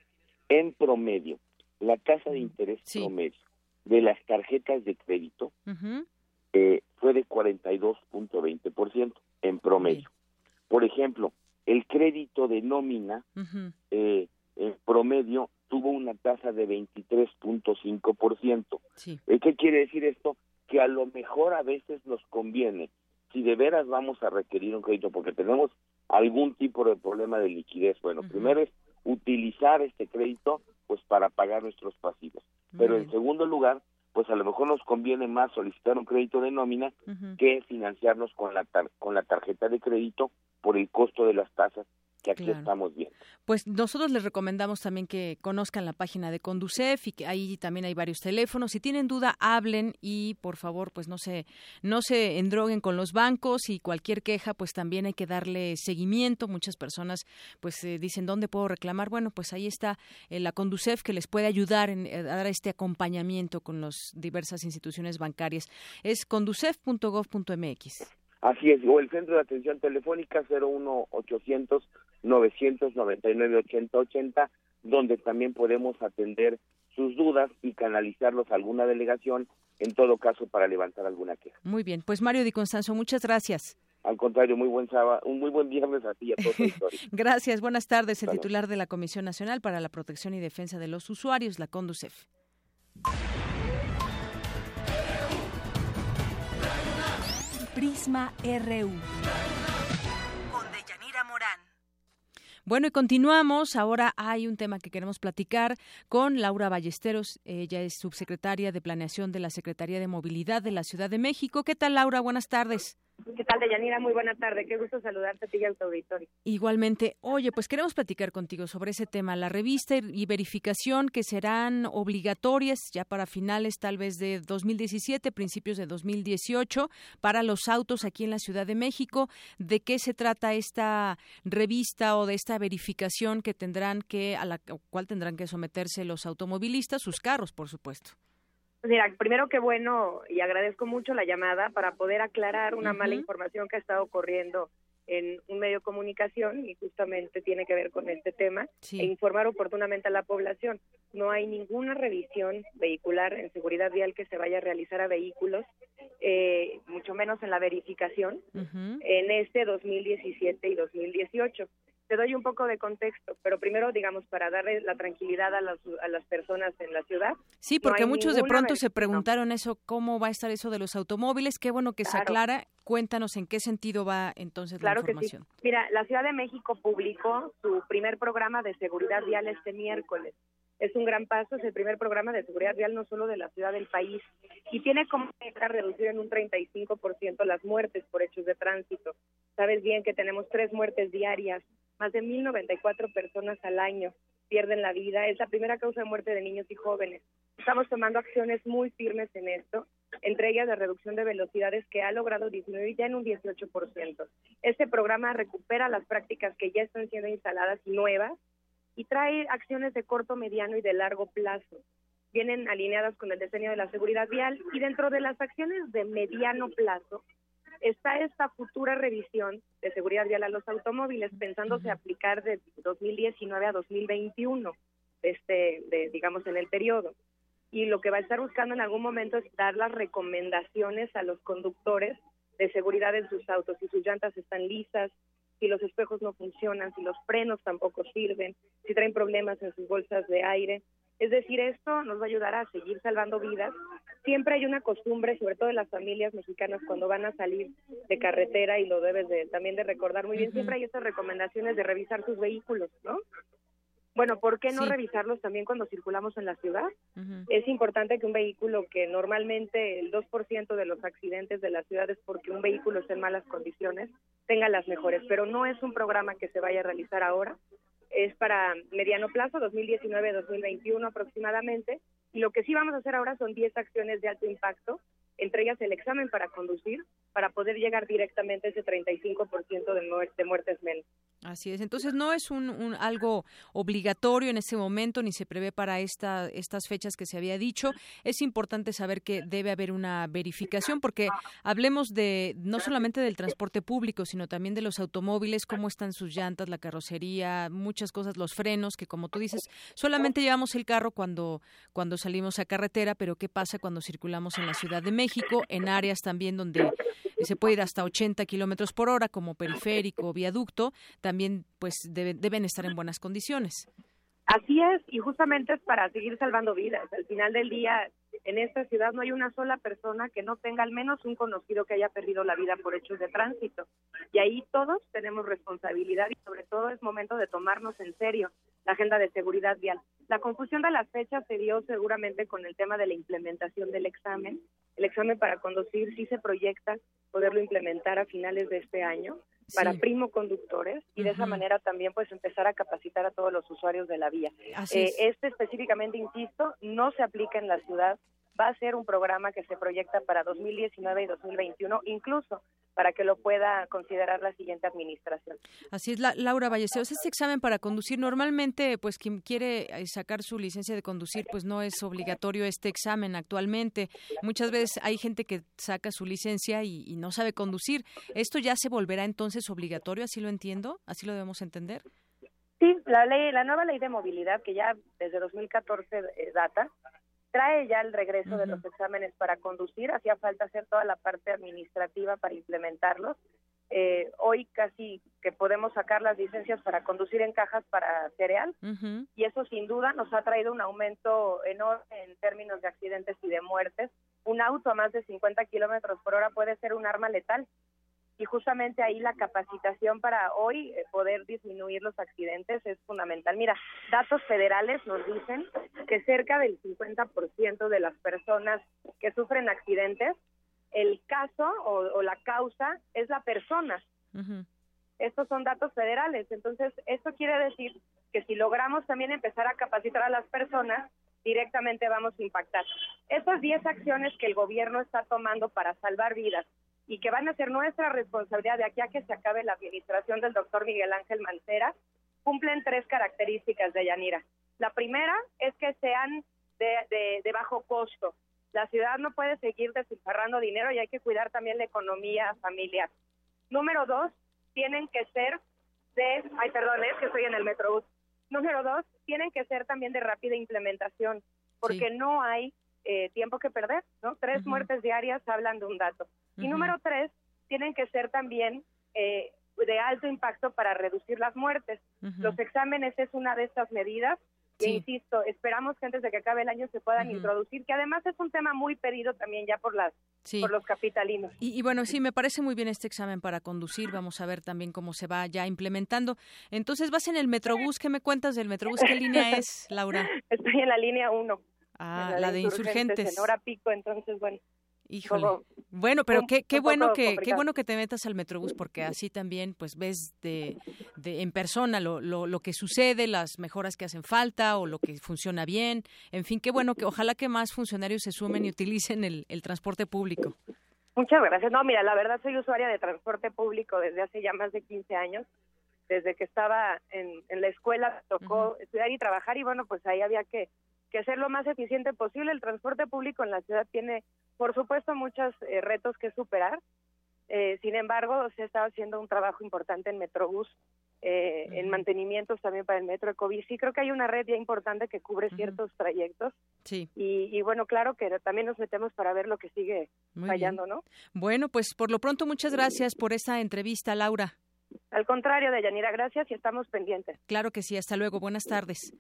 en promedio, la tasa de interés promedio de las tarjetas de crédito eh, fue de 42.20% en promedio. Por ejemplo, el crédito de nómina eh, en promedio tuvo una tasa de 23.5%. Sí. Eh, ¿Qué quiere decir esto? Que a lo mejor a veces nos conviene, si de veras vamos a requerir un crédito porque tenemos algún tipo de problema de liquidez, bueno, primero es utilizar este crédito pues para pagar nuestros pasivos. Pero en segundo lugar, pues a lo mejor nos conviene más solicitar un crédito de nómina que financiarnos con la con la tarjeta de crédito por el costo de las tasas que aquí estamos viendo. Pues nosotros les recomendamos también que conozcan la página de Conducef y que ahí también hay varios teléfonos. Si tienen duda, hablen y por favor, pues no se no se endroguen con los bancos y cualquier queja, pues también hay que darle seguimiento. Muchas personas pues eh, dicen dónde puedo reclamar. Bueno, pues ahí está eh, la Conducef que les puede ayudar en, eh, a dar este acompañamiento con las diversas instituciones bancarias. Es conducef.gov.mx. Así es, o el centro de atención telefónica 01800 999 8080, donde también podemos atender sus dudas y canalizarlos a alguna delegación, en todo caso para levantar alguna queja. Muy bien, pues Mario Di Constanzo, muchas gracias. Al contrario, muy buen sábado, un muy buen viernes a ti y a todos <laughs> Gracias, buenas tardes, el titular de la Comisión Nacional para la Protección y Defensa de los Usuarios, la CONDUCEF. Prisma RU. Bueno, y continuamos. Ahora hay un tema que queremos platicar con Laura Ballesteros. Ella es subsecretaria de Planeación de la Secretaría de Movilidad de la Ciudad de México. ¿Qué tal, Laura? Buenas tardes. ¿Qué tal, Deyanira? Muy buena tarde. Qué gusto saludarte a ti y a auditorio. Igualmente. Oye, pues queremos platicar contigo sobre ese tema, la revista y verificación que serán obligatorias ya para finales tal vez de 2017, principios de 2018, para los autos aquí en la Ciudad de México. ¿De qué se trata esta revista o de esta verificación que tendrán que, a la cual tendrán que someterse los automovilistas, sus carros, por supuesto? Pues mira, primero que bueno y agradezco mucho la llamada para poder aclarar una mala información que ha estado corriendo en un medio de comunicación y justamente tiene que ver con este tema e informar oportunamente a la población. No hay ninguna revisión vehicular en seguridad vial que se vaya a realizar a vehículos, eh, mucho menos en la verificación, en este 2017 y 2018 te doy un poco de contexto, pero primero, digamos, para darle la tranquilidad a las, a las personas en la ciudad. Sí, porque muchos de pronto se preguntaron eso, ¿cómo va a estar eso de los automóviles? Qué bueno que se aclara. Cuéntanos en qué sentido va entonces la información. Que sí. Mira, la Ciudad de México publicó su primer programa de seguridad vial este miércoles. Es un gran paso, es el primer programa de seguridad vial no solo de la ciudad del país y tiene como meta reducir en un 35% las muertes por hechos de tránsito. Sabes bien que tenemos tres muertes diarias más de 1.094 personas al año pierden la vida. Es la primera causa de muerte de niños y jóvenes. Estamos tomando acciones muy firmes en esto, entre ellas la reducción de velocidades que ha logrado disminuir ya en un 18%. Este programa recupera las prácticas que ya están siendo instaladas nuevas y trae acciones de corto, mediano y de largo plazo. vienen alineadas con el diseño de la seguridad vial y dentro de las acciones de mediano plazo está esta futura revisión de seguridad vial a los automóviles pensándose aplicar de 2019 a 2021 este de, digamos en el periodo y lo que va a estar buscando en algún momento es dar las recomendaciones a los conductores de seguridad en sus autos, si sus llantas están lisas, si los espejos no funcionan, si los frenos tampoco sirven, si traen problemas en sus bolsas de aire. Es decir, esto nos va a ayudar a seguir salvando vidas. Siempre hay una costumbre, sobre todo en las familias mexicanas, cuando van a salir de carretera, y lo debes de, también de recordar muy bien, siempre hay estas recomendaciones de revisar sus vehículos, ¿no? Bueno, ¿por qué no revisarlos también cuando circulamos en la ciudad? Es importante que un vehículo que normalmente el 2% de los accidentes de la ciudad es porque un vehículo está en malas condiciones, tenga las mejores, pero no es un programa que se vaya a realizar ahora, es para mediano plazo, 2019-2021 aproximadamente, y lo que sí vamos a hacer ahora son 10 acciones de alto impacto, entre ellas el examen para conducir, para poder llegar directamente a ese 35% de, de muertes menos. Así es. Entonces no es un, algo obligatorio en ese momento ni se prevé para esta, estas fechas que se había dicho. Es importante saber que debe haber una verificación porque hablemos de no solamente del transporte público sino también de los automóviles, cómo están sus llantas, la carrocería, muchas cosas, los frenos que como tú dices solamente llevamos el carro cuando cuando salimos a carretera, pero qué pasa cuando circulamos en la Ciudad de México, en áreas también donde se puede ir hasta 80 kilómetros por hora como periférico, viaducto también pues deben estar en buenas condiciones. Así es, y justamente es para seguir salvando vidas. Al final del día, en esta ciudad no hay una sola persona que no tenga al menos un conocido que haya perdido la vida por hechos de tránsito. Y ahí todos tenemos responsabilidad y sobre todo es momento de tomarnos en serio la agenda de seguridad vial. La confusión de las fechas se dio seguramente con el tema de la implementación del examen. El examen para conducir sí se proyecta poderlo implementar a finales de este año para primo conductores y de esa manera también pues empezar a capacitar a todos los usuarios de la vía. Eh, este específicamente, insisto, no se aplica en la ciudad va a ser un programa que se proyecta para 2019 y 2021, incluso para que lo pueda considerar la siguiente administración. Así es, la, Laura Valleceos. Este examen para conducir, normalmente, pues quien quiere eh, sacar su licencia de conducir, pues no es obligatorio este examen actualmente. Muchas veces hay gente que saca su licencia y, y no sabe conducir. ¿Esto ya se volverá entonces obligatorio? ¿Así lo entiendo? ¿Así lo debemos entender? Sí, la ley, la nueva ley de movilidad que ya desde 2014 eh, data, trae ya el regreso de los exámenes para conducir, hacía falta hacer toda la parte administrativa para implementarlos. Eh, hoy casi que podemos sacar las licencias para conducir en cajas para cereal y eso sin duda nos ha traído un aumento enorme en términos de accidentes y de muertes. Un auto a más de 50 kilómetros por hora puede ser un arma letal y justamente ahí la capacitación para hoy eh, poder disminuir los accidentes es fundamental. Mira, datos federales nos dicen que cerca del 50% de las personas que sufren accidentes, el caso o, la causa es la persona. Estos son datos federales. Entonces, esto quiere decir que si logramos también empezar a capacitar a las personas, directamente vamos a impactar. Esas 10 acciones que el gobierno está tomando para salvar vidas y que van a ser nuestra responsabilidad de aquí a que se acabe la administración del doctor Miguel Ángel Mancera, cumplen tres características de Yanira. La primera es que sean de, de, bajo costo. La ciudad no puede seguir despilfarrando dinero y hay que cuidar también la economía familiar. Número dos, tienen que ser de, ay perdón, es que estoy en el metrobús. Número dos, tienen que ser también de rápida implementación, porque no hay eh, tiempo que perder, ¿no? Tres muertes diarias hablan de un dato. Y número tres, tienen que ser también eh, de alto impacto para reducir las muertes. Los exámenes es una de estas medidas. E insisto, esperamos que antes de que acabe el año se puedan introducir, que además es un tema muy pedido también ya por las por los capitalinos. Y, bueno, sí, me parece muy bien este examen para conducir. Vamos a ver también cómo se va ya implementando. Entonces, vas en el Metrobús. ¿Qué me cuentas del Metrobús? ¿Qué línea <laughs> es, Laura? Estoy en la línea 1. Ah, la, de insurgentes. En hora pico, entonces, bueno. Híjole. bueno, pero qué, qué bueno que qué bueno que te metas al Metrobús porque así también pues ves de, de en persona lo, lo, lo, que sucede, las mejoras que hacen falta o lo que funciona bien. En fin, qué bueno que ojalá que más funcionarios se sumen y utilicen el, el transporte público. Muchas gracias. No, mira, la verdad soy usuaria de transporte público desde hace ya más de 15 años. Desde que estaba en, en la escuela tocó estudiar y trabajar y bueno, pues ahí había que que ser lo más eficiente posible. El transporte público en la ciudad tiene, por supuesto, muchos eh, retos que superar. Eh, sin embargo, se está haciendo un trabajo importante en Metrobús, eh, en mantenimientos también para el Metro Ecobici. Creo que hay una red ya importante que cubre ciertos trayectos. Sí. Y, bueno, claro que también nos metemos para ver lo que sigue fallando, ¿no? Bueno, pues por lo pronto, muchas gracias por esta entrevista, Laura. Al contrario, Deyanira, gracias y estamos pendientes. Claro que sí, hasta luego. Buenas tardes.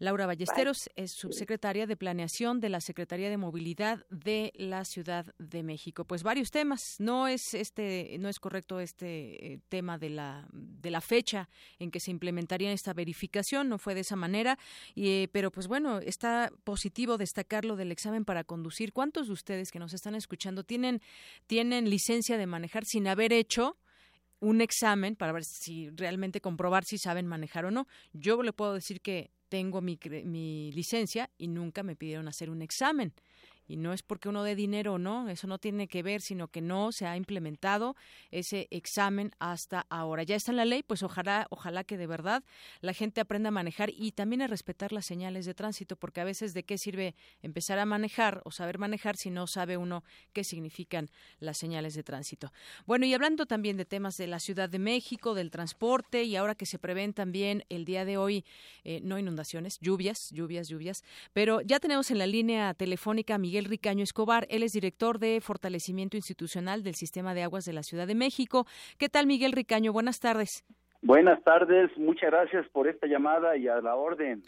Laura Ballesteros es subsecretaria de Planeación de la Secretaría de Movilidad de la Ciudad de México. Pues varios temas. No es este, no es correcto este eh, tema de la de la fecha en que se implementaría esta verificación. No fue de esa manera. Y, eh, pero pues bueno, está positivo destacarlo del examen para conducir. ¿Cuántos de ustedes que nos están escuchando tienen tienen licencia de manejar sin haber hecho un examen para ver si realmente comprobar si saben manejar o no. Yo le puedo decir que tengo mi, mi licencia y nunca me pidieron hacer un examen y no es porque uno dé dinero no, eso no tiene que ver, sino que no se ha implementado ese examen hasta ahora. Ya está en la ley, pues ojalá, ojalá que de verdad la gente aprenda a manejar y también a respetar las señales de tránsito, porque a veces de qué sirve empezar a manejar o saber manejar si no sabe uno qué significan las señales de tránsito. Bueno, y hablando también de temas de la Ciudad de México, del transporte y ahora que se prevén también el día de hoy, eh, no inundaciones, lluvias, lluvias, lluvias, pero ya tenemos en la línea telefónica Miguel Miguel Ricaño Escobar. Él es director de Fortalecimiento Institucional del Sistema de Aguas de la Ciudad de México. ¿Qué tal, Miguel Ricaño? Buenas tardes. Buenas tardes, muchas gracias por esta llamada y a la orden.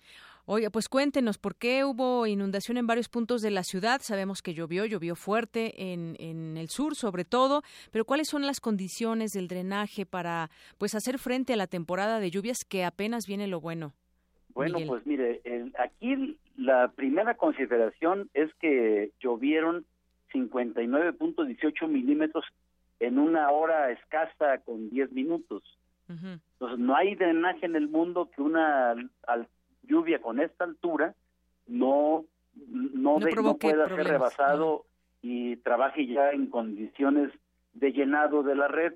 Oiga, pues cuéntenos, ¿por qué hubo inundación en varios puntos de la ciudad? Sabemos que llovió, llovió fuerte en, en el sur sobre todo, pero ¿cuáles son las condiciones del drenaje para pues hacer frente a la temporada de lluvias que apenas viene lo bueno? Bueno, pues mire, aquí la primera consideración es que llovieron 59.18 milímetros en una hora escasa con 10 minutos. Entonces, no hay drenaje en el mundo que una lluvia con esta altura no no, pueda ser rebasado y trabaje ya en condiciones de llenado de la red.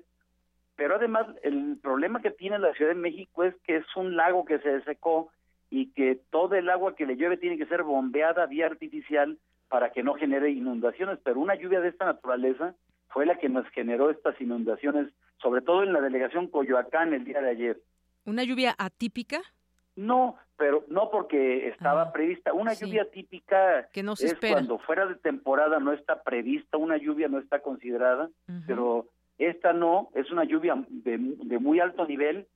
Pero además, el problema que tiene la Ciudad de México es que es un lago que se secó y que todo el agua que le llueve tiene que ser bombeada vía artificial para que no genere inundaciones, pero una lluvia de esta naturaleza fue la que nos generó estas inundaciones, sobre todo en la delegación Coyoacán el día de ayer. ¿Una lluvia atípica? No, pero no porque estaba ah, prevista. Una lluvia típica que no se es cuando fuera de temporada no está prevista, una lluvia no está considerada, pero esta no, es una lluvia de, de muy alto nivel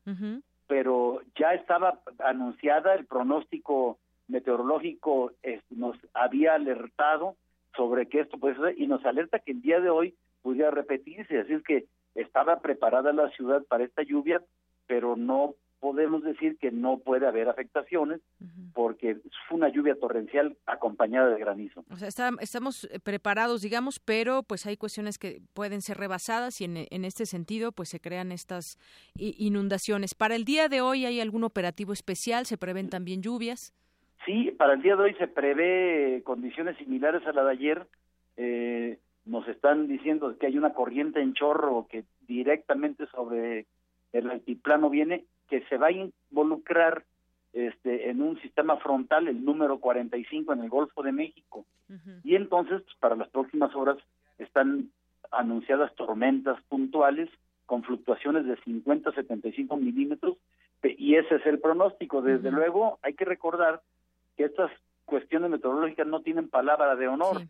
pero ya estaba anunciada, el pronóstico meteorológico nos había alertado sobre que esto puede ser y nos alerta que el día de hoy pudiera repetirse, así es que estaba preparada la ciudad para esta lluvia, pero no podemos decir que no puede haber afectaciones porque fue una lluvia torrencial acompañada de granizo. O sea, estamos eh, preparados, digamos, pero pues hay cuestiones que pueden ser rebasadas y en, en este sentido pues se crean estas inundaciones. Para el día de hoy hay algún operativo especial, se prevén también lluvias. Sí, para el día de hoy se prevé condiciones similares a la de ayer. Eh, nos están diciendo que hay una corriente en chorro que directamente sobre el altiplano viene que se va a involucrar este, en un sistema frontal, el número 45 en el Golfo de México. Y entonces, pues, para las próximas horas están anunciadas tormentas puntuales con fluctuaciones de 50 a 75 milímetros, y ese es el pronóstico. Desde luego, hay que recordar que estas cuestiones meteorológicas no tienen palabra de honor.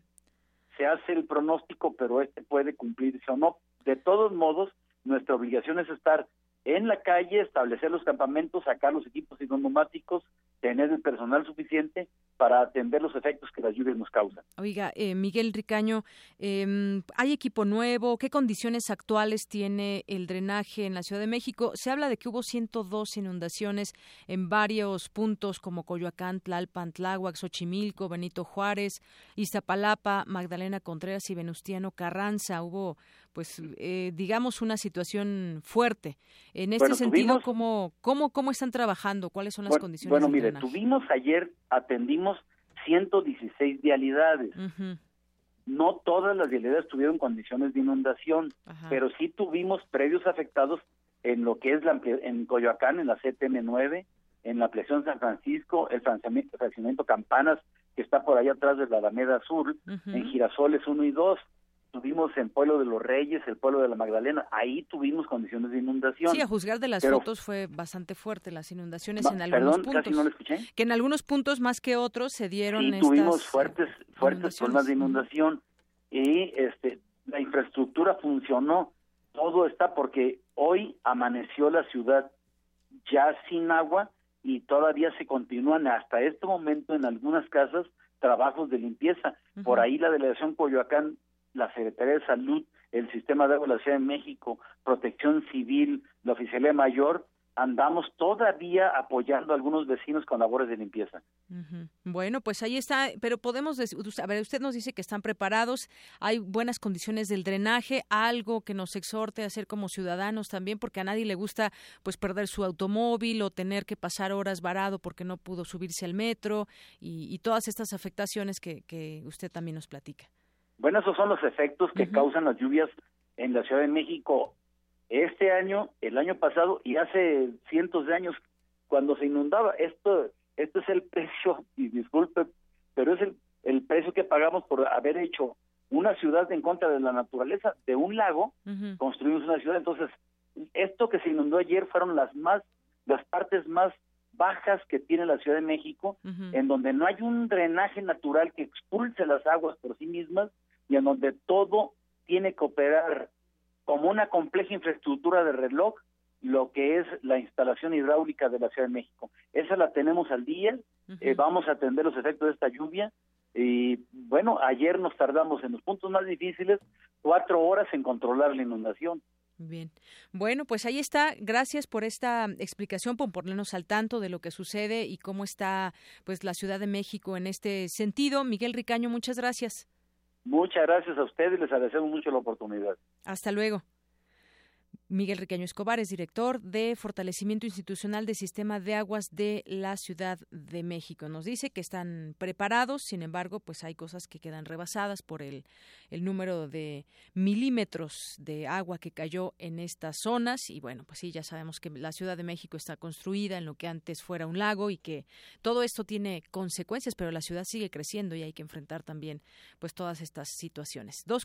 Se hace el pronóstico, pero este puede cumplirse o no. De todos modos, nuestra obligación es estar en la calle, establecer los campamentos, sacar los equipos neumáticos, tener el personal suficiente para atender los efectos que las lluvias nos causan. Oiga, eh, Miguel Ricaño, eh, ¿hay equipo nuevo? ¿Qué condiciones actuales tiene el drenaje en la Ciudad de México? Se habla de que hubo 102 inundaciones en varios puntos como Coyoacán, Tlalpan, Tláhuac, Xochimilco, Benito Juárez, Iztapalapa, Magdalena Contreras y Venustiano Carranza. Hubo pues eh, digamos una situación fuerte. En este sentido, ¿cómo, cómo, ¿cómo están trabajando? ¿Cuáles son las condiciones? Bueno, mire, tuvimos ayer, atendimos 116 vialidades. No todas las vialidades tuvieron condiciones de inundación, pero sí tuvimos previos afectados en lo que es la, en Coyoacán, en la CTM 9, en la presión San Francisco, el fraccionamiento Campanas que está por allá atrás de la Alameda Sur, en Girasoles 1 y 2 tuvimos en Pueblo de los Reyes, el Pueblo de la Magdalena, ahí tuvimos condiciones de inundación. Sí, a juzgar de las fotos fue bastante fuerte las inundaciones en algunos perdón, puntos. Casi no lo escuché. Que en algunos puntos más que otros se dieron sí, tuvimos fuertes fuertes problemas de inundación y este la infraestructura funcionó, todo está porque hoy amaneció la ciudad ya sin agua y todavía se continúan hasta este momento en algunas casas trabajos de limpieza. Por ahí la delegación Coyoacán la Secretaría de Salud, el Sistema de Agua de la Ciudad de México, Protección Civil, la Oficialía Mayor, andamos todavía apoyando a algunos vecinos con labores de limpieza. Bueno, pues ahí está, pero podemos, a ver, usted nos dice que están preparados, hay buenas condiciones del drenaje, algo que nos exhorte a hacer como ciudadanos también, porque a nadie le gusta pues perder su automóvil o tener que pasar horas varado porque no pudo subirse al metro y, todas estas afectaciones que, que usted también nos platica. Bueno, esos son los efectos que causan las lluvias en la Ciudad de México este año, el año pasado y hace cientos de años cuando se inundaba. Esto, esto es el <laughs> precio, y disculpe, pero es el, el precio que pagamos por haber hecho una ciudad en contra de la naturaleza, de un lago, construimos una ciudad. Entonces, esto que se inundó ayer fueron las más, las partes más bajas que tiene la Ciudad de México, en donde no hay un drenaje natural que expulse las aguas por sí mismas, y en donde todo tiene que operar como una compleja infraestructura de reloj lo que es la instalación hidráulica de la Ciudad de México. Esa la tenemos al día, eh, vamos a atender los efectos de esta lluvia y bueno, ayer nos tardamos en los puntos más difíciles cuatro horas en controlar la inundación. Bien. Bueno, pues ahí está. Gracias por esta explicación, por ponernos al tanto de lo que sucede y cómo está pues la Ciudad de México en este sentido. Miguel Ricaño, muchas gracias. Muchas gracias a ustedes, les agradecemos mucho la oportunidad. Hasta luego. Miguel Riqueño Escobar es director de Fortalecimiento Institucional del Sistema de Aguas de la Ciudad de México. Nos dice que están preparados, sin embargo, pues hay cosas que quedan rebasadas por el, el número de milímetros de agua que cayó en estas zonas. Y bueno, pues sí, ya sabemos que la Ciudad de México está construida en lo que antes fuera un lago y que todo esto tiene consecuencias, pero la ciudad sigue creciendo y hay que enfrentar también pues todas estas situaciones. 2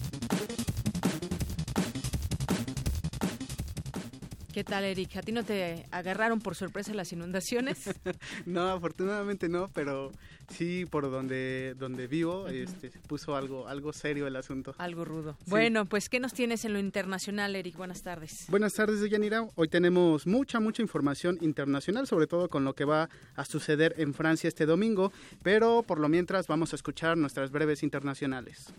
¿Qué tal, Eric? ¿A ti no te agarraron por sorpresa las inundaciones? <laughs> no, afortunadamente no, pero sí por donde donde vivo este, se puso algo algo serio el asunto. Algo rudo. Bueno, pues ¿qué nos tienes en lo internacional, Eric? Buenas tardes. Buenas tardes, Yanira. Hoy tenemos mucha mucha información internacional, sobre todo con lo que va a suceder en Francia este domingo, pero por lo mientras vamos a escuchar nuestras breves internacionales.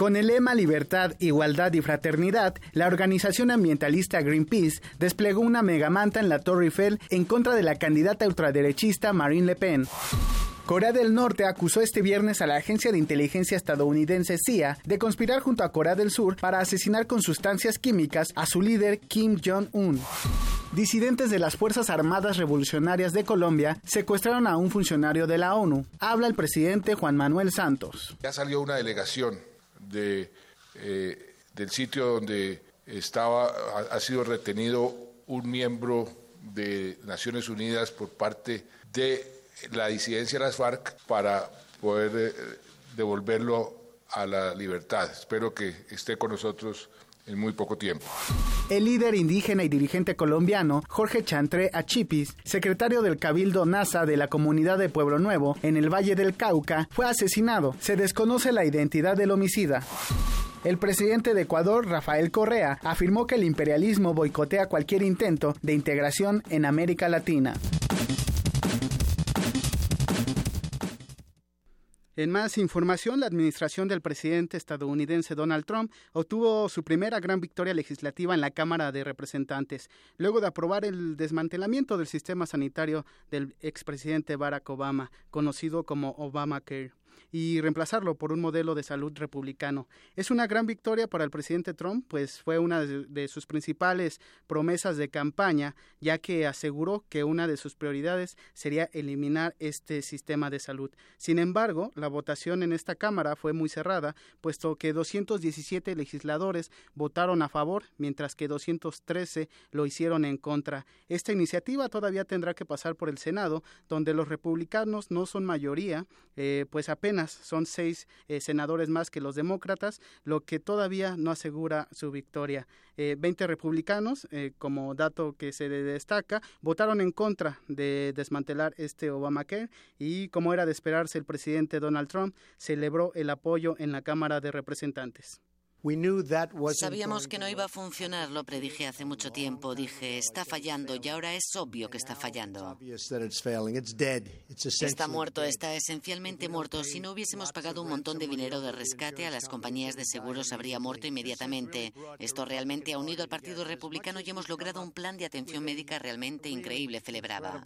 Con el lema Libertad, Igualdad y Fraternidad, la organización ambientalista Greenpeace desplegó una megamanta en la Torre Eiffel en contra de la candidata ultraderechista Marine Le Pen. Corea del Norte acusó este viernes a la agencia de inteligencia estadounidense CIA de conspirar junto a Corea del Sur para asesinar con sustancias químicas a su líder Kim Jong-un. Disidentes de las Fuerzas Armadas Revolucionarias de Colombia secuestraron a un funcionario de la ONU. Habla el presidente Juan Manuel Santos. Ya salió una delegación de, eh, del sitio donde estaba, ha, sido retenido un miembro de Naciones Unidas por parte de la disidencia de las FARC para poder eh, devolverlo a la libertad. Espero que esté con nosotros en muy poco tiempo. El líder indígena y dirigente colombiano Jorge Chantré Achipis, secretario del Cabildo NASA de la comunidad de Pueblo Nuevo en el Valle del Cauca, fue asesinado. Se desconoce la identidad del homicida. El presidente de Ecuador, Rafael Correa, afirmó que el imperialismo boicotea cualquier intento de integración en América Latina. En más información, la administración del presidente estadounidense Donald Trump obtuvo su primera gran victoria legislativa en la Cámara de Representantes, luego de aprobar el desmantelamiento del sistema sanitario del expresidente Barack Obama, conocido como Obamacare. Y reemplazarlo por un modelo de salud republicano. Es una gran victoria para el presidente Trump, pues fue una de, sus principales promesas de campaña, ya que aseguró que una de sus prioridades sería eliminar este sistema de salud. Sin embargo, la votación en esta Cámara fue muy cerrada, puesto que 217 legisladores votaron a favor, mientras que 213 lo hicieron en contra. Esta iniciativa todavía tendrá que pasar por el Senado, donde los republicanos no son mayoría, eh, pues apenas son seis eh, senadores más que los demócratas, lo que todavía no asegura su victoria. Eh, 20 republicanos, eh, como dato que se destaca, votaron en contra de desmantelar este Obamacare y, como era de esperarse, el presidente Donald Trump celebró el apoyo en la Cámara de Representantes. Sabíamos que no iba a funcionar, lo predije hace mucho tiempo. Dije, está fallando y ahora es obvio que está fallando. Está muerto, está esencialmente muerto. Si no hubiésemos pagado un montón de dinero de rescate a las compañías de seguros, habría muerto inmediatamente. Esto realmente ha unido al Partido Republicano y hemos logrado un plan de atención médica realmente increíble, celebraba.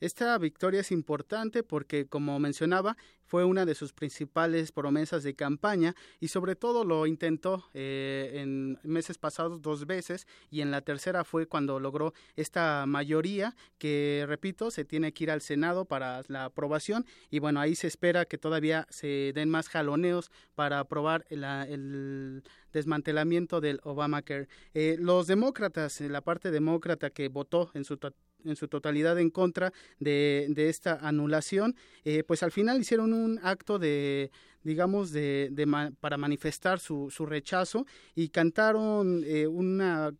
Esta victoria es importante porque, como mencionaba, fue una de sus principales promesas de campaña y sobre todo lo intentó eh, en meses pasados dos veces y en la tercera fue cuando logró esta mayoría que, repito, se tiene que ir al Senado para la aprobación y bueno, ahí se espera que todavía se den más jaloneos para aprobar el desmantelamiento del Obamacare. Eh, los demócratas, la parte demócrata que votó en su en su totalidad en contra de, de esta anulación, eh, pues al final hicieron un acto de digamos de, de para manifestar su, su rechazo y cantaron eh, una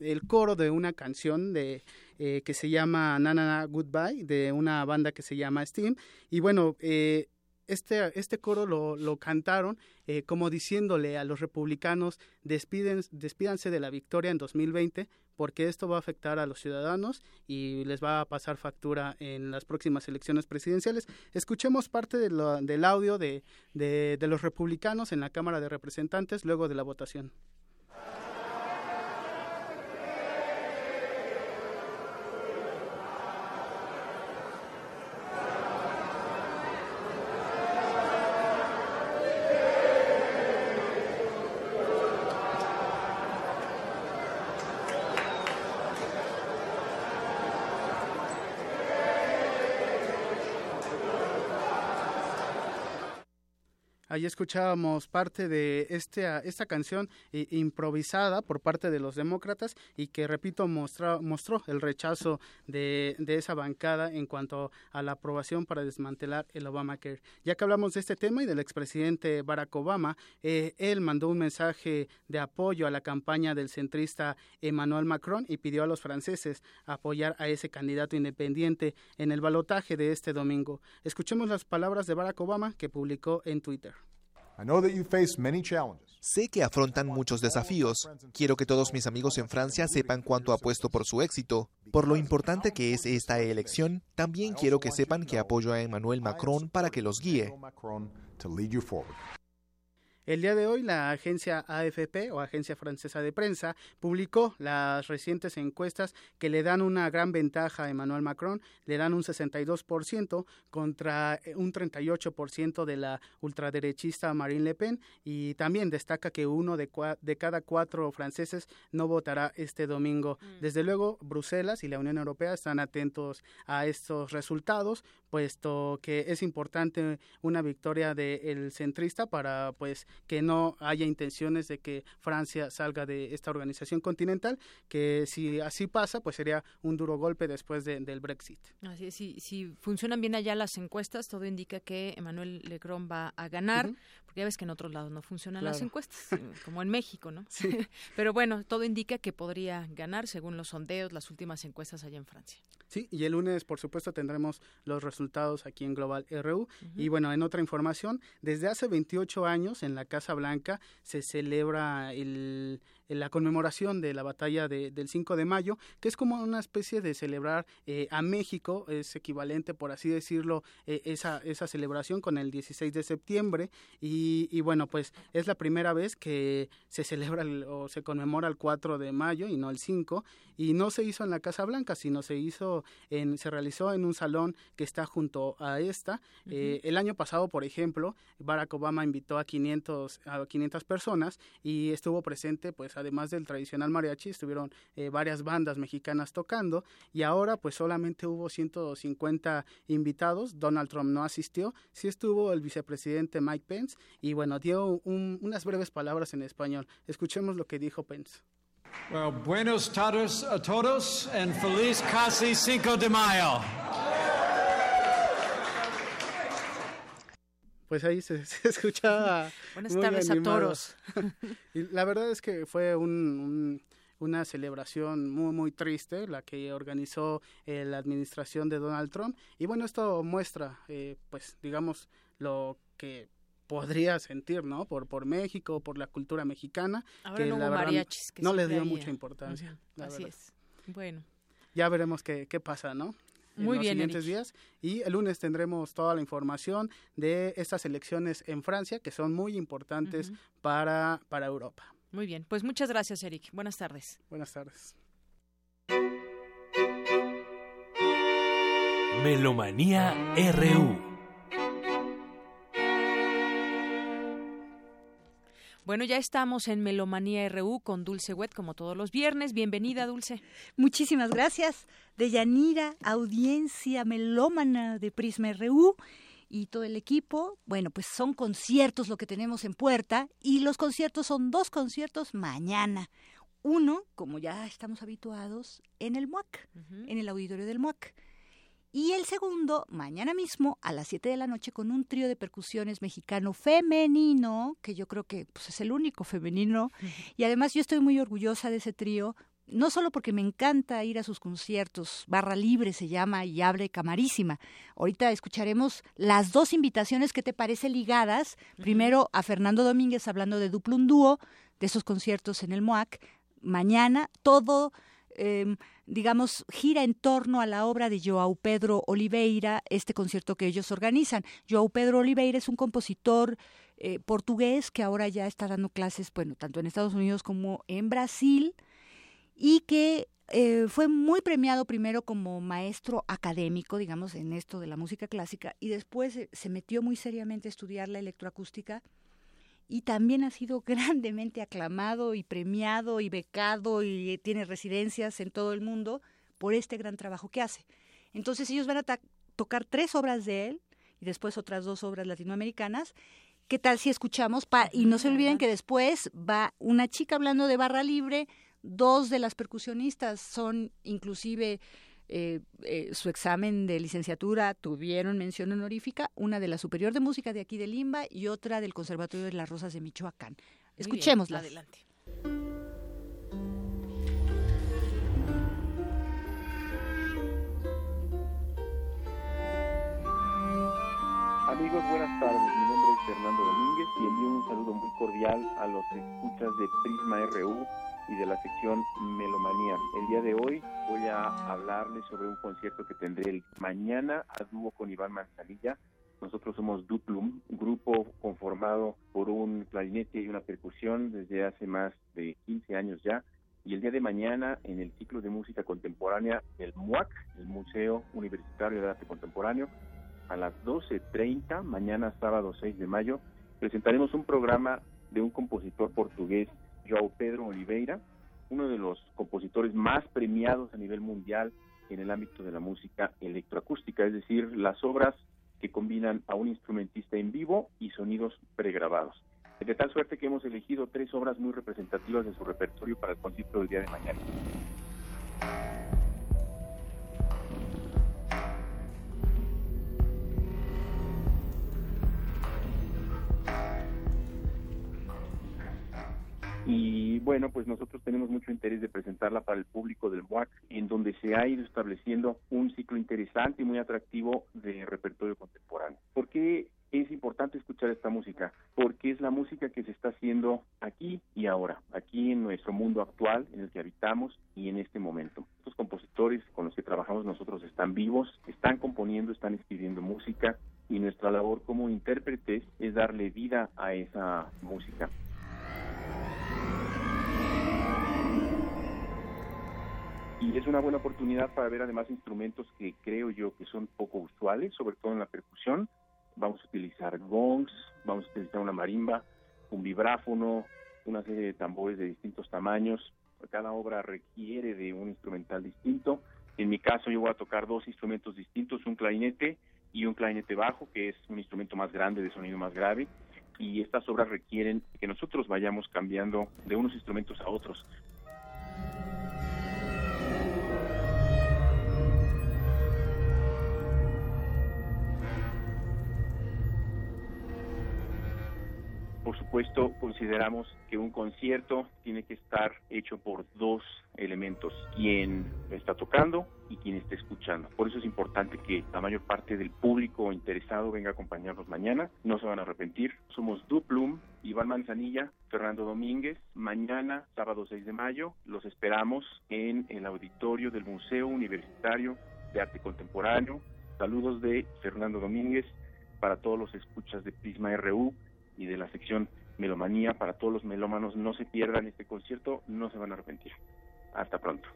el coro de una canción de eh, que se llama Nana Goodbye de una banda que se llama Steam. Y bueno eh, este, este coro lo, lo cantaron eh, como diciéndole a los republicanos despiden, despídanse de la victoria en 2020 porque esto va a afectar a los ciudadanos y les va a pasar factura en las próximas elecciones presidenciales. Escuchemos parte de del audio de, de, de los republicanos en la Cámara de Representantes luego de la votación. Ahí escuchábamos parte de este, esta canción eh, improvisada por parte de los demócratas y que, repito, mostró, mostró el rechazo de, de, esa bancada en cuanto a la aprobación para desmantelar el Obamacare. Ya que hablamos de este tema y del expresidente Barack Obama, eh, él mandó un mensaje de apoyo a la campaña del centrista Emmanuel Macron y pidió a los franceses apoyar a ese candidato independiente en el balotaje de este domingo. Escuchemos las palabras de Barack Obama que publicó en Twitter. Sé que afrontan muchos desafíos. Quiero que todos mis amigos en Francia sepan cuánto apuesto por su éxito. Por lo importante que es esta elección, también quiero que sepan que apoyo a Emmanuel Macron para que los guíe. El día de hoy la agencia AFP o Agencia Francesa de Prensa publicó las recientes encuestas que le dan una gran ventaja a Emmanuel Macron, le dan un 62% contra un 38% de la ultraderechista Marine Le Pen y también destaca que uno de, de cada cuatro franceses no votará este domingo. Mm. Desde luego Bruselas y la Unión Europea están atentos a estos resultados, puesto que es importante una victoria del centrista para pues que no haya intenciones de que Francia salga de esta organización continental, que si así pasa, pues sería un duro golpe después del Brexit. Así es, si, si funcionan bien allá las encuestas, todo indica que Emmanuel Legrón va a ganar, porque ya ves que en otros lados no funcionan las encuestas, eh, <laughs> como en México, ¿no? Sí. <laughs> Pero bueno, todo indica que podría ganar según los sondeos, las últimas encuestas allá en Francia. Sí, y el lunes, por supuesto, tendremos los resultados aquí en Global RU. Y bueno, en otra información, desde hace 28 años en la Casa Blanca se celebra el, la conmemoración de la batalla del 5 de mayo, que es como una especie de celebrar a México, es equivalente, por así decirlo, esa, esa celebración con el 16 de septiembre. Y, y, bueno, pues es la primera vez que se celebra o se conmemora el 4 de mayo y no el 5. Y no se hizo en la Casa Blanca, sino se hizo en, se realizó en un salón que está junto a esta. Eh, el año pasado, por ejemplo, Barack Obama invitó a 500, a 500 personas y estuvo presente, pues además del tradicional mariachi, estuvieron eh, varias bandas mexicanas tocando y ahora pues solamente hubo 150 invitados. Donald Trump no asistió, sí estuvo el vicepresidente Mike Pence y bueno, dio unas breves palabras en español. Escuchemos lo que dijo Pence. Well, buenos tardes a todos and feliz casi cinco de mayo. Pues ahí se, <laughs> escuchaba. <laughs> Buenas tardes a todos. <laughs> y la verdad es que fue un, una celebración muy, muy triste la que organizó eh, la administración de Donald Trump. Y bueno, esto muestra, eh, pues, digamos, lo que podría sentir, ¿no? Por, por México, por la cultura mexicana. que no la verdad no le dio mucha importancia. Así es. Bueno. Ya veremos qué, qué pasa, ¿no? En Muy los bien, siguientes días. Y el lunes tendremos toda la información de estas elecciones en Francia, que son muy importantes para, para Europa. Muy bien, pues muchas gracias, Eric. Buenas tardes. Buenas tardes. Melomanía RU Bueno, ya estamos en Melomanía RU con Dulce Wet, como todos los viernes. Bienvenida, Dulce. Muchísimas gracias. De Yanira, audiencia melómana de Prisma RU y todo el equipo. Bueno, pues son conciertos lo que tenemos en puerta y los conciertos son dos conciertos mañana. Uno, como ya estamos habituados, en el MUAC, en el auditorio del MUAC. Y el segundo, mañana mismo, a las 7 de la noche, con un trío de percusiones mexicano femenino, que yo creo que pues, es el único femenino. Y además yo estoy muy orgullosa de ese trío, no solo porque me encanta ir a sus conciertos, Barra Libre se llama y abre camarísima. Ahorita escucharemos las dos invitaciones que te parece ligadas. Primero a Fernando Domínguez hablando de Duplum Dúo, de esos conciertos en el MOAC. Mañana todo Em, digamos, gira en torno a la obra de Joao Pedro Oliveira, este concierto que ellos organizan. Joao Pedro Oliveira es un compositor eh, portugués que ahora ya está dando clases, bueno, tanto en Estados Unidos como en Brasil, y que eh, fue muy premiado primero como maestro académico, digamos, en esto de la música clásica, y después se metió muy seriamente a estudiar la electroacústica y también ha sido <laughs> grandemente aclamado y premiado y becado y tiene residencias en todo el mundo por este gran trabajo que hace. Entonces ellos van a tocar tres obras de él y después otras dos obras latinoamericanas. ¿Qué tal si escuchamos? y no se olviden que después va una chica hablando de barra libre, dos de las percusionistas son inclusive eh, eh, su examen de licenciatura tuvieron mención honorífica, una de la Superior de Música de aquí de Limba y otra del Conservatorio de las Rosas de Michoacán. Escuchémosla. Adelante. Amigos, buenas tardes. Mi nombre es Fernando Domínguez y envío un saludo muy cordial a los escuchas de Prisma RU y de la sección Melomanía. El día de hoy voy a hablarles sobre un concierto que tendré el mañana a dúo con Iván Manzanilla. Nosotros somos Duplum, un grupo conformado por un clarinete y una percusión desde hace más de 15 años ya. Y el día de mañana, en el ciclo de música contemporánea del MUAC, el Museo Universitario de Arte Contemporáneo, a las 12.30, mañana sábado 6 de mayo, presentaremos un programa de un compositor portugués João Pedro Oliveira, uno de los compositores más premiados a nivel mundial en el ámbito de la música electroacústica, es decir, las obras que combinan a un instrumentista en vivo y sonidos pregrabados. De tal suerte que hemos elegido tres obras muy representativas de su repertorio para el concierto del día de mañana. Y bueno, pues nosotros tenemos mucho interés de presentarla para el público del MUAC, en donde se ha ido estableciendo un ciclo interesante y muy atractivo de repertorio contemporáneo. ¿Por qué es importante escuchar esta música? Porque es la música que se está haciendo aquí y ahora, aquí en nuestro mundo actual en el que habitamos y en este momento. Estos compositores con los que trabajamos nosotros están vivos, están componiendo, están escribiendo música y nuestra labor como intérpretes es darle vida a esa música. Y es una buena oportunidad para ver además instrumentos que creo yo que son poco usuales, sobre todo en la percusión. Vamos a utilizar gongs, vamos a utilizar una marimba, un vibráfono, una serie de tambores de distintos tamaños. Cada obra requiere de un instrumental distinto. En mi caso yo voy a tocar dos instrumentos distintos, un clarinete y un clarinete bajo, que es un instrumento más grande, de sonido más grave. Y estas obras requieren que nosotros vayamos cambiando de unos instrumentos a otros. Por supuesto, consideramos que un concierto tiene que estar hecho por dos elementos, quien está tocando y quien está escuchando. Por eso es importante que la mayor parte del público interesado venga a acompañarnos mañana. No se van a arrepentir. Somos Duplum, Iván Manzanilla, Fernando Domínguez. Mañana, sábado 6 de mayo, los esperamos en el auditorio del Museo Universitario de Arte Contemporáneo. Saludos de Fernando Domínguez para todos los escuchas de Prisma RU y de la sección Melomanía. Para todos los melómanos, no se pierdan este concierto, no se van a arrepentir. Hasta pronto.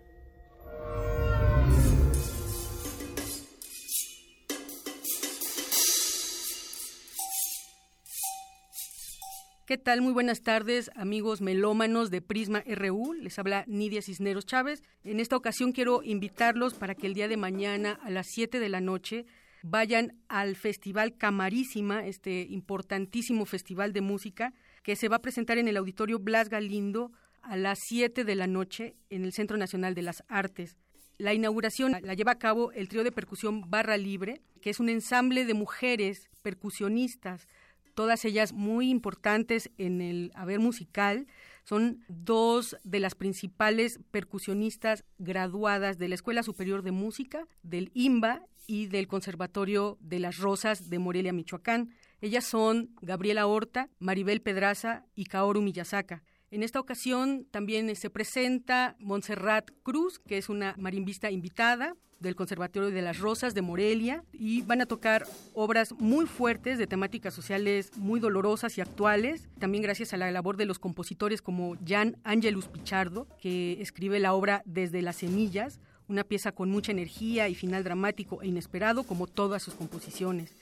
¿Qué tal? Muy buenas tardes, amigos melómanos de Prisma RU. Les habla Nidia Cisneros Chávez. En esta ocasión quiero invitarlos para que el día de mañana a las 7 de la noche vayan al Festival Camarísima, este importantísimo festival de música que se va a presentar en el Auditorio Blas Galindo a las 7 de la noche en el Centro Nacional de las Artes. La inauguración la lleva a cabo el trío de percusión Barra Libre, que es un ensamble de mujeres percusionistas, todas ellas muy importantes en el haber musical. Son dos de las principales percusionistas graduadas de la Escuela Superior de Música, del IMBA y del Conservatorio de las Rosas de Morelia, Michoacán. Ellas son Gabriela Horta, Maribel Pedraza y Kaoru Miyazaka. En esta ocasión también se presenta Montserrat Cruz, que es una marimbista invitada del Conservatorio de las Rosas de Morelia y van a tocar obras muy fuertes de temáticas sociales muy dolorosas y actuales, también gracias a la labor de los compositores como Jan Angelus Pichardo, que escribe la obra Desde las semillas, una pieza con mucha energía y final dramático e inesperado como todas sus composiciones.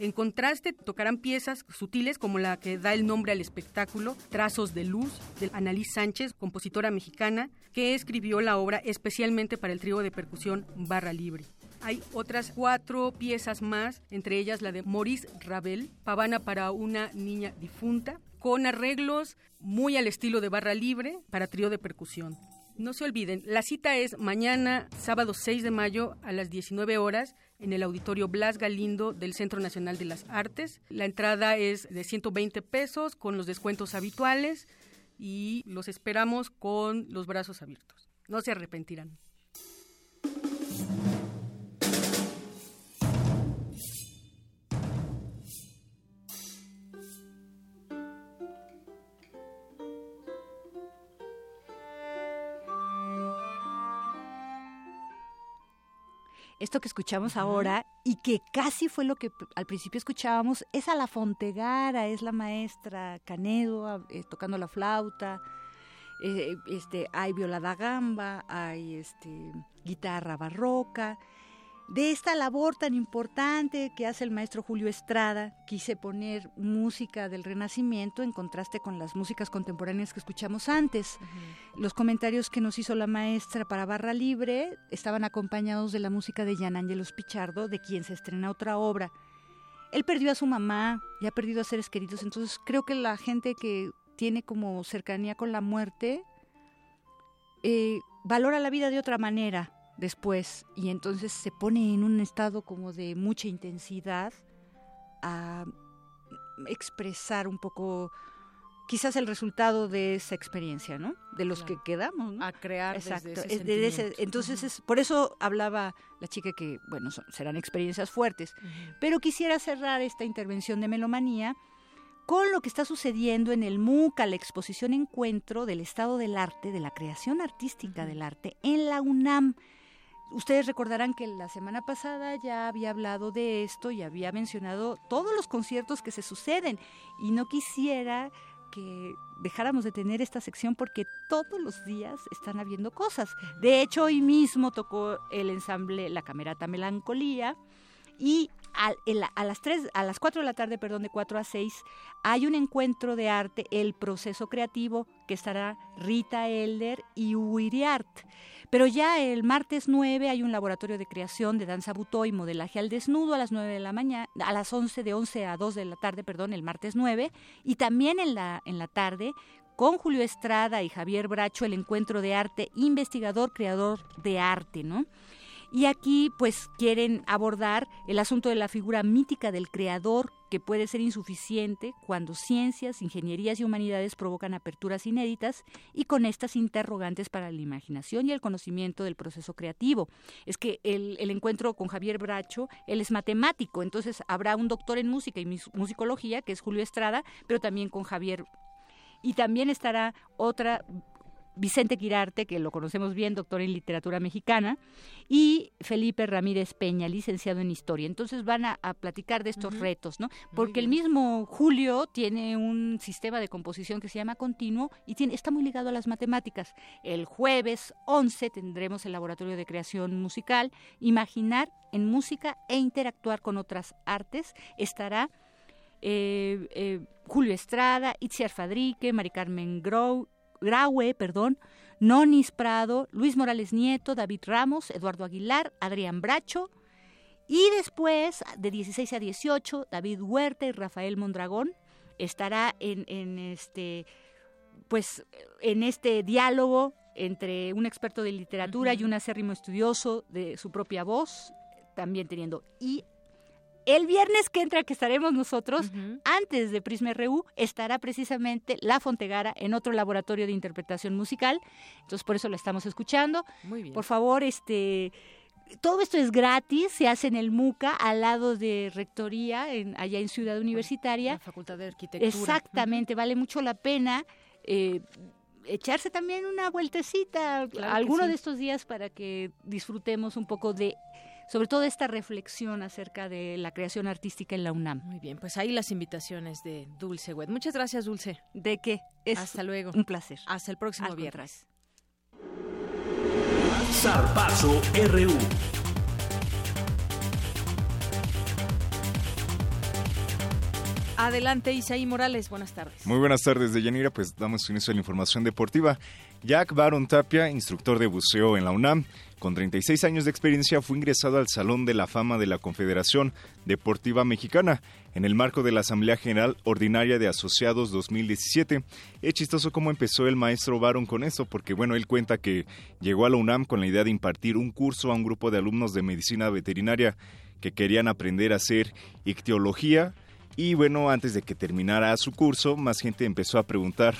En contraste, tocarán piezas sutiles como la que da el nombre al espectáculo, Trazos de Luz, de Annalise Sánchez, compositora mexicana, que escribió la obra especialmente para el trío de percusión Barra Libre. Hay otras cuatro piezas más, entre ellas la de Maurice Ravel, Pavana para una niña difunta, con arreglos muy al estilo de Barra Libre para trío de percusión. No se olviden, la cita es mañana, sábado 6 de mayo, a las 19 horas, en el auditorio Blas Galindo del Centro Nacional de las Artes. La entrada es de 120 pesos con los descuentos habituales y los esperamos con los brazos abiertos. No se arrepentirán. Esto que escuchamos ahora y que casi fue lo que al principio escuchábamos, es a la Fontegara, es la maestra Canedo eh, tocando la flauta, eh, este, hay viola da gamba, hay este, guitarra barroca, de esta labor tan importante que hace el maestro Julio Estrada, quise poner música del Renacimiento en contraste con las músicas contemporáneas que escuchamos antes. Los comentarios que nos hizo la maestra para Barra Libre estaban acompañados de la música de Gian Angelos Pichardo, de quien se estrena otra obra. Él perdió a su mamá y ha perdido a seres queridos, entonces creo que la gente que tiene como cercanía con la muerte eh, valora la vida de otra manera después y entonces se pone en un estado como de mucha intensidad a expresar un poco quizás el resultado de esa experiencia, ¿no? De los que quedamos, ¿no? A crear Exacto. Desde ese entonces es por eso hablaba la chica que bueno, serán experiencias fuertes, pero quisiera cerrar esta intervención de melomanía con lo que está sucediendo en el MUCA, la exposición encuentro del estado del arte, de la creación artística del arte en la UNAM. Ustedes recordarán que la semana pasada ya había hablado de esto y había mencionado todos los conciertos que se suceden y no quisiera que dejáramos de tener esta sección porque todos los días están habiendo cosas. De hecho, hoy mismo tocó el ensamble La Camerata Melancolía y a, las 3, a las 4 de la tarde, perdón, de 4 a 6, hay un encuentro de arte, El Proceso Creativo, que estará Rita Elder y Art. Pero ya el martes 9 hay un laboratorio de creación de danza butó y modelaje al desnudo a las 9 de la mañana, a las 11 de 11 a 2 de la tarde, perdón, el martes 9, y también en la en la tarde con Julio Estrada y Javier Bracho el encuentro de arte investigador creador de arte, ¿no? Y aquí pues quieren abordar el asunto de la figura mítica del creador que puede ser insuficiente cuando ciencias, ingenierías y humanidades provocan aperturas inéditas y con estas interrogantes para la imaginación y el conocimiento del proceso creativo. Es que el, encuentro con Javier Bracho, él es matemático, entonces habrá un doctor en música y musicología, que es Julio Estrada, pero también con Javier y también estará otra Vicente Quirarte, que lo conocemos bien, doctor en literatura mexicana, y Felipe Ramírez Peña, licenciado en historia. Entonces van a, platicar de estos retos, ¿no? Porque el mismo Julio tiene un sistema de composición que se llama continuo y tiene, está muy ligado a las matemáticas. El jueves 11 tendremos el laboratorio de creación musical, imaginar en música e interactuar con otras artes. Estará eh, eh, Julio Estrada, Itziar Fadrique, Mari Carmen Grau, Graue, perdón, Nonis Prado, Luis Morales Nieto, David Ramos, Eduardo Aguilar, Adrián Bracho. Y después, de 16 a 18, David Huerta y Rafael Mondragón estará en, este pues en este diálogo entre un experto de literatura y un acérrimo estudioso de su propia voz, también teniendo y el viernes que entra, que estaremos nosotros, antes de Prisma RU, estará precisamente La Fontegara en otro laboratorio de interpretación musical. Entonces, por eso la estamos escuchando. Muy bien. Por favor, este todo esto es gratis, se hace en el MUCA, al lado de Rectoría, en, allá en Ciudad Universitaria. La Facultad de Arquitectura. Exactamente, vale mucho la pena. Eh, echarse también una vueltecita alguno de estos días para que disfrutemos un poco de sobre todo esta reflexión acerca de la creación artística en la UNAM. Muy bien, pues ahí las invitaciones de Dulce Wet. Muchas gracias, Dulce. ¿De qué? Hasta luego. Un placer. Hasta el próximo viernes. Zarpazo RU. Adelante, Isaí Morales, buenas tardes. Muy buenas tardes, Deyanira. Pues damos inicio a la información deportiva. Jack Baron Tapia, instructor de buceo en la UNAM, con 36 años de experiencia, fue ingresado al Salón de la Fama de la Confederación Deportiva Mexicana en el marco de la Asamblea General Ordinaria de Asociados 2017. Es chistoso cómo empezó el maestro Baron con eso, porque bueno, él cuenta que llegó a la UNAM con la idea de impartir un curso a un grupo de alumnos de medicina veterinaria que querían aprender a hacer ictiología. Y bueno, antes de que terminara su curso, más gente empezó a preguntar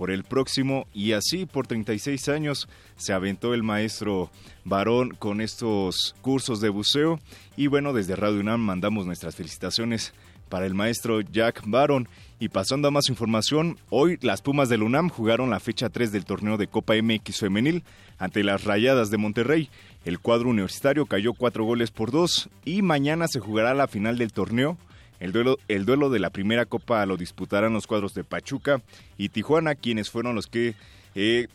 por el próximo y así por 36 años se aventó el maestro varón con estos cursos de buceo y bueno, desde Radio UNAM mandamos nuestras felicitaciones para el maestro Jack Baron. Y pasando a más información, hoy las Pumas del UNAM jugaron la fecha 3 del torneo de Copa MX femenil ante las Rayadas de Monterrey. El cuadro universitario cayó cuatro goles por dos y mañana se jugará la final del torneo el duelo, el duelo de la primera copa lo disputarán los cuadros de Pachuca y Tijuana, quienes fueron los que eh,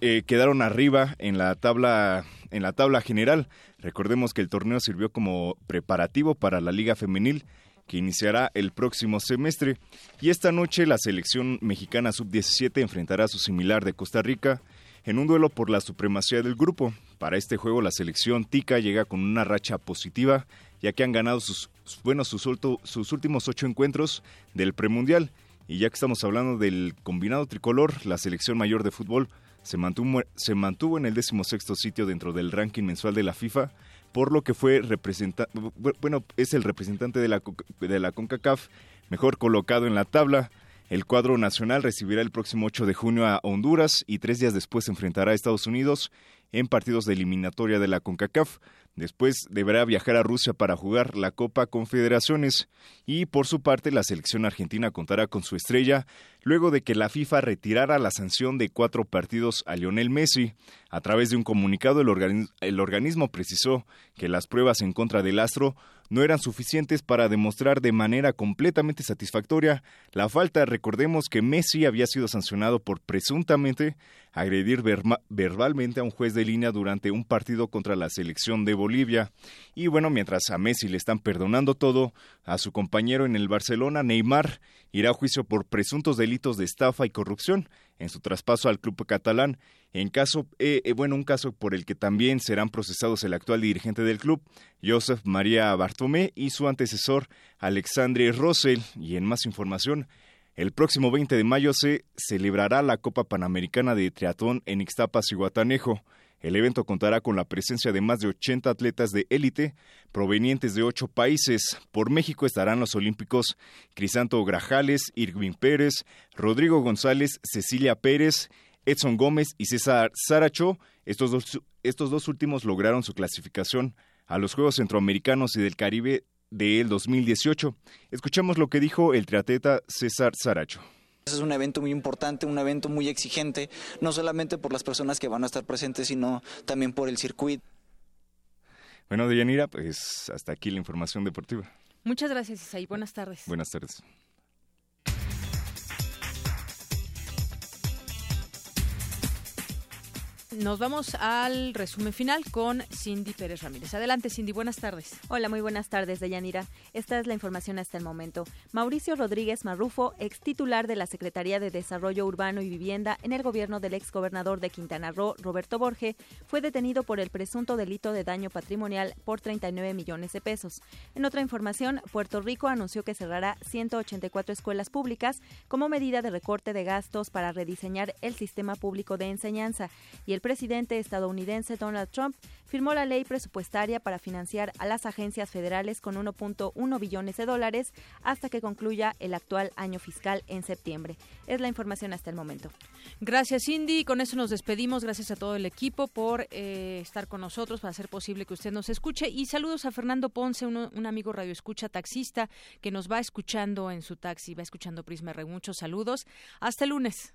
eh, quedaron arriba en la tabla en la tabla general. Recordemos que el torneo sirvió como preparativo para la Liga Femenil que iniciará el próximo semestre. Y esta noche la selección mexicana sub-17 enfrentará a su similar de Costa Rica en un duelo por la supremacía del grupo. Para este juego la selección Tica llega con una racha positiva ya que han ganado sus, bueno, sus, sus últimos ocho encuentros del premundial. Y ya que estamos hablando del combinado tricolor, la selección mayor de fútbol se mantuvo, se mantuvo en el decimosexto sitio dentro del ranking mensual de la FIFA, por lo que fue representante, bueno, es el representante de la, de la CONCACAF mejor colocado en la tabla. El cuadro nacional recibirá el próximo 8 de junio a Honduras y tres días después enfrentará a Estados Unidos en partidos de eliminatoria de la CONCACAF Después deberá viajar a Rusia para jugar la Copa Confederaciones y por su parte la selección argentina contará con su estrella luego de que la FIFA retirara la sanción de cuatro partidos a Lionel Messi. A través de un comunicado el, organismo precisó que las pruebas en contra del astro no eran suficientes para demostrar de manera completamente satisfactoria la falta. Recordemos que Messi había sido sancionado por presuntamente agredir verbalmente a un juez de línea durante un partido contra la selección de Bolivia. Y bueno, mientras a Messi le están perdonando todo, a su compañero en el Barcelona, Neymar, irá a juicio por presuntos delitos de estafa y corrupción en su traspaso al club catalán, en caso, eh, eh, bueno, un caso por el que también serán procesados el actual dirigente del club, Joseph María Bartomé, y su antecesor, Alexandre Rosell. Y en más información, el próximo 20 de mayo se celebrará la Copa Panamericana de Triatlón en Ixtapas y Guatanejo. El evento contará con la presencia de más de 80 atletas de élite provenientes de ocho países. Por México estarán los olímpicos Crisanto Grajales, Irving Pérez, Rodrigo González, Cecilia Pérez, Edson Gómez y César Saracho. Estos dos, estos dos últimos lograron su clasificación a los Juegos Centroamericanos y del Caribe del 2018. Escuchamos lo que dijo el triatleta César Saracho. Es un evento muy importante, un evento muy exigente, no solamente por las personas que van a estar presentes, sino también por el circuito. Bueno, Deyanira, pues hasta aquí la información deportiva. Muchas gracias, Isaí. Buenas tardes. Buenas tardes. Nos vamos al resumen final con Cindy Pérez Ramírez. Adelante, Cindy, buenas tardes. Hola, muy buenas tardes, Deyanira. Esta es la información hasta el momento. Mauricio Rodríguez Marrufo, ex titular de la Secretaría de Desarrollo Urbano y Vivienda en el gobierno del ex gobernador de Quintana Roo, Roberto Borge, fue detenido por el presunto delito de daño patrimonial por 39 millones de pesos. En otra información, Puerto Rico anunció que cerrará 184 escuelas públicas como medida de recorte de gastos para rediseñar el sistema público de enseñanza y el presidente estadounidense Donald Trump firmó la ley presupuestaria para financiar a las agencias federales con 1.1 billones de dólares hasta que concluya el actual año fiscal en septiembre. Es la información hasta el momento. Gracias, Cindy. Con eso nos despedimos. Gracias a todo el equipo por eh, estar con nosotros, para hacer posible que usted nos escuche. Y saludos a Fernando Ponce, un, amigo radioescucha taxista que nos va escuchando en su taxi, va escuchando Prisma R. Muchos saludos. Hasta el lunes.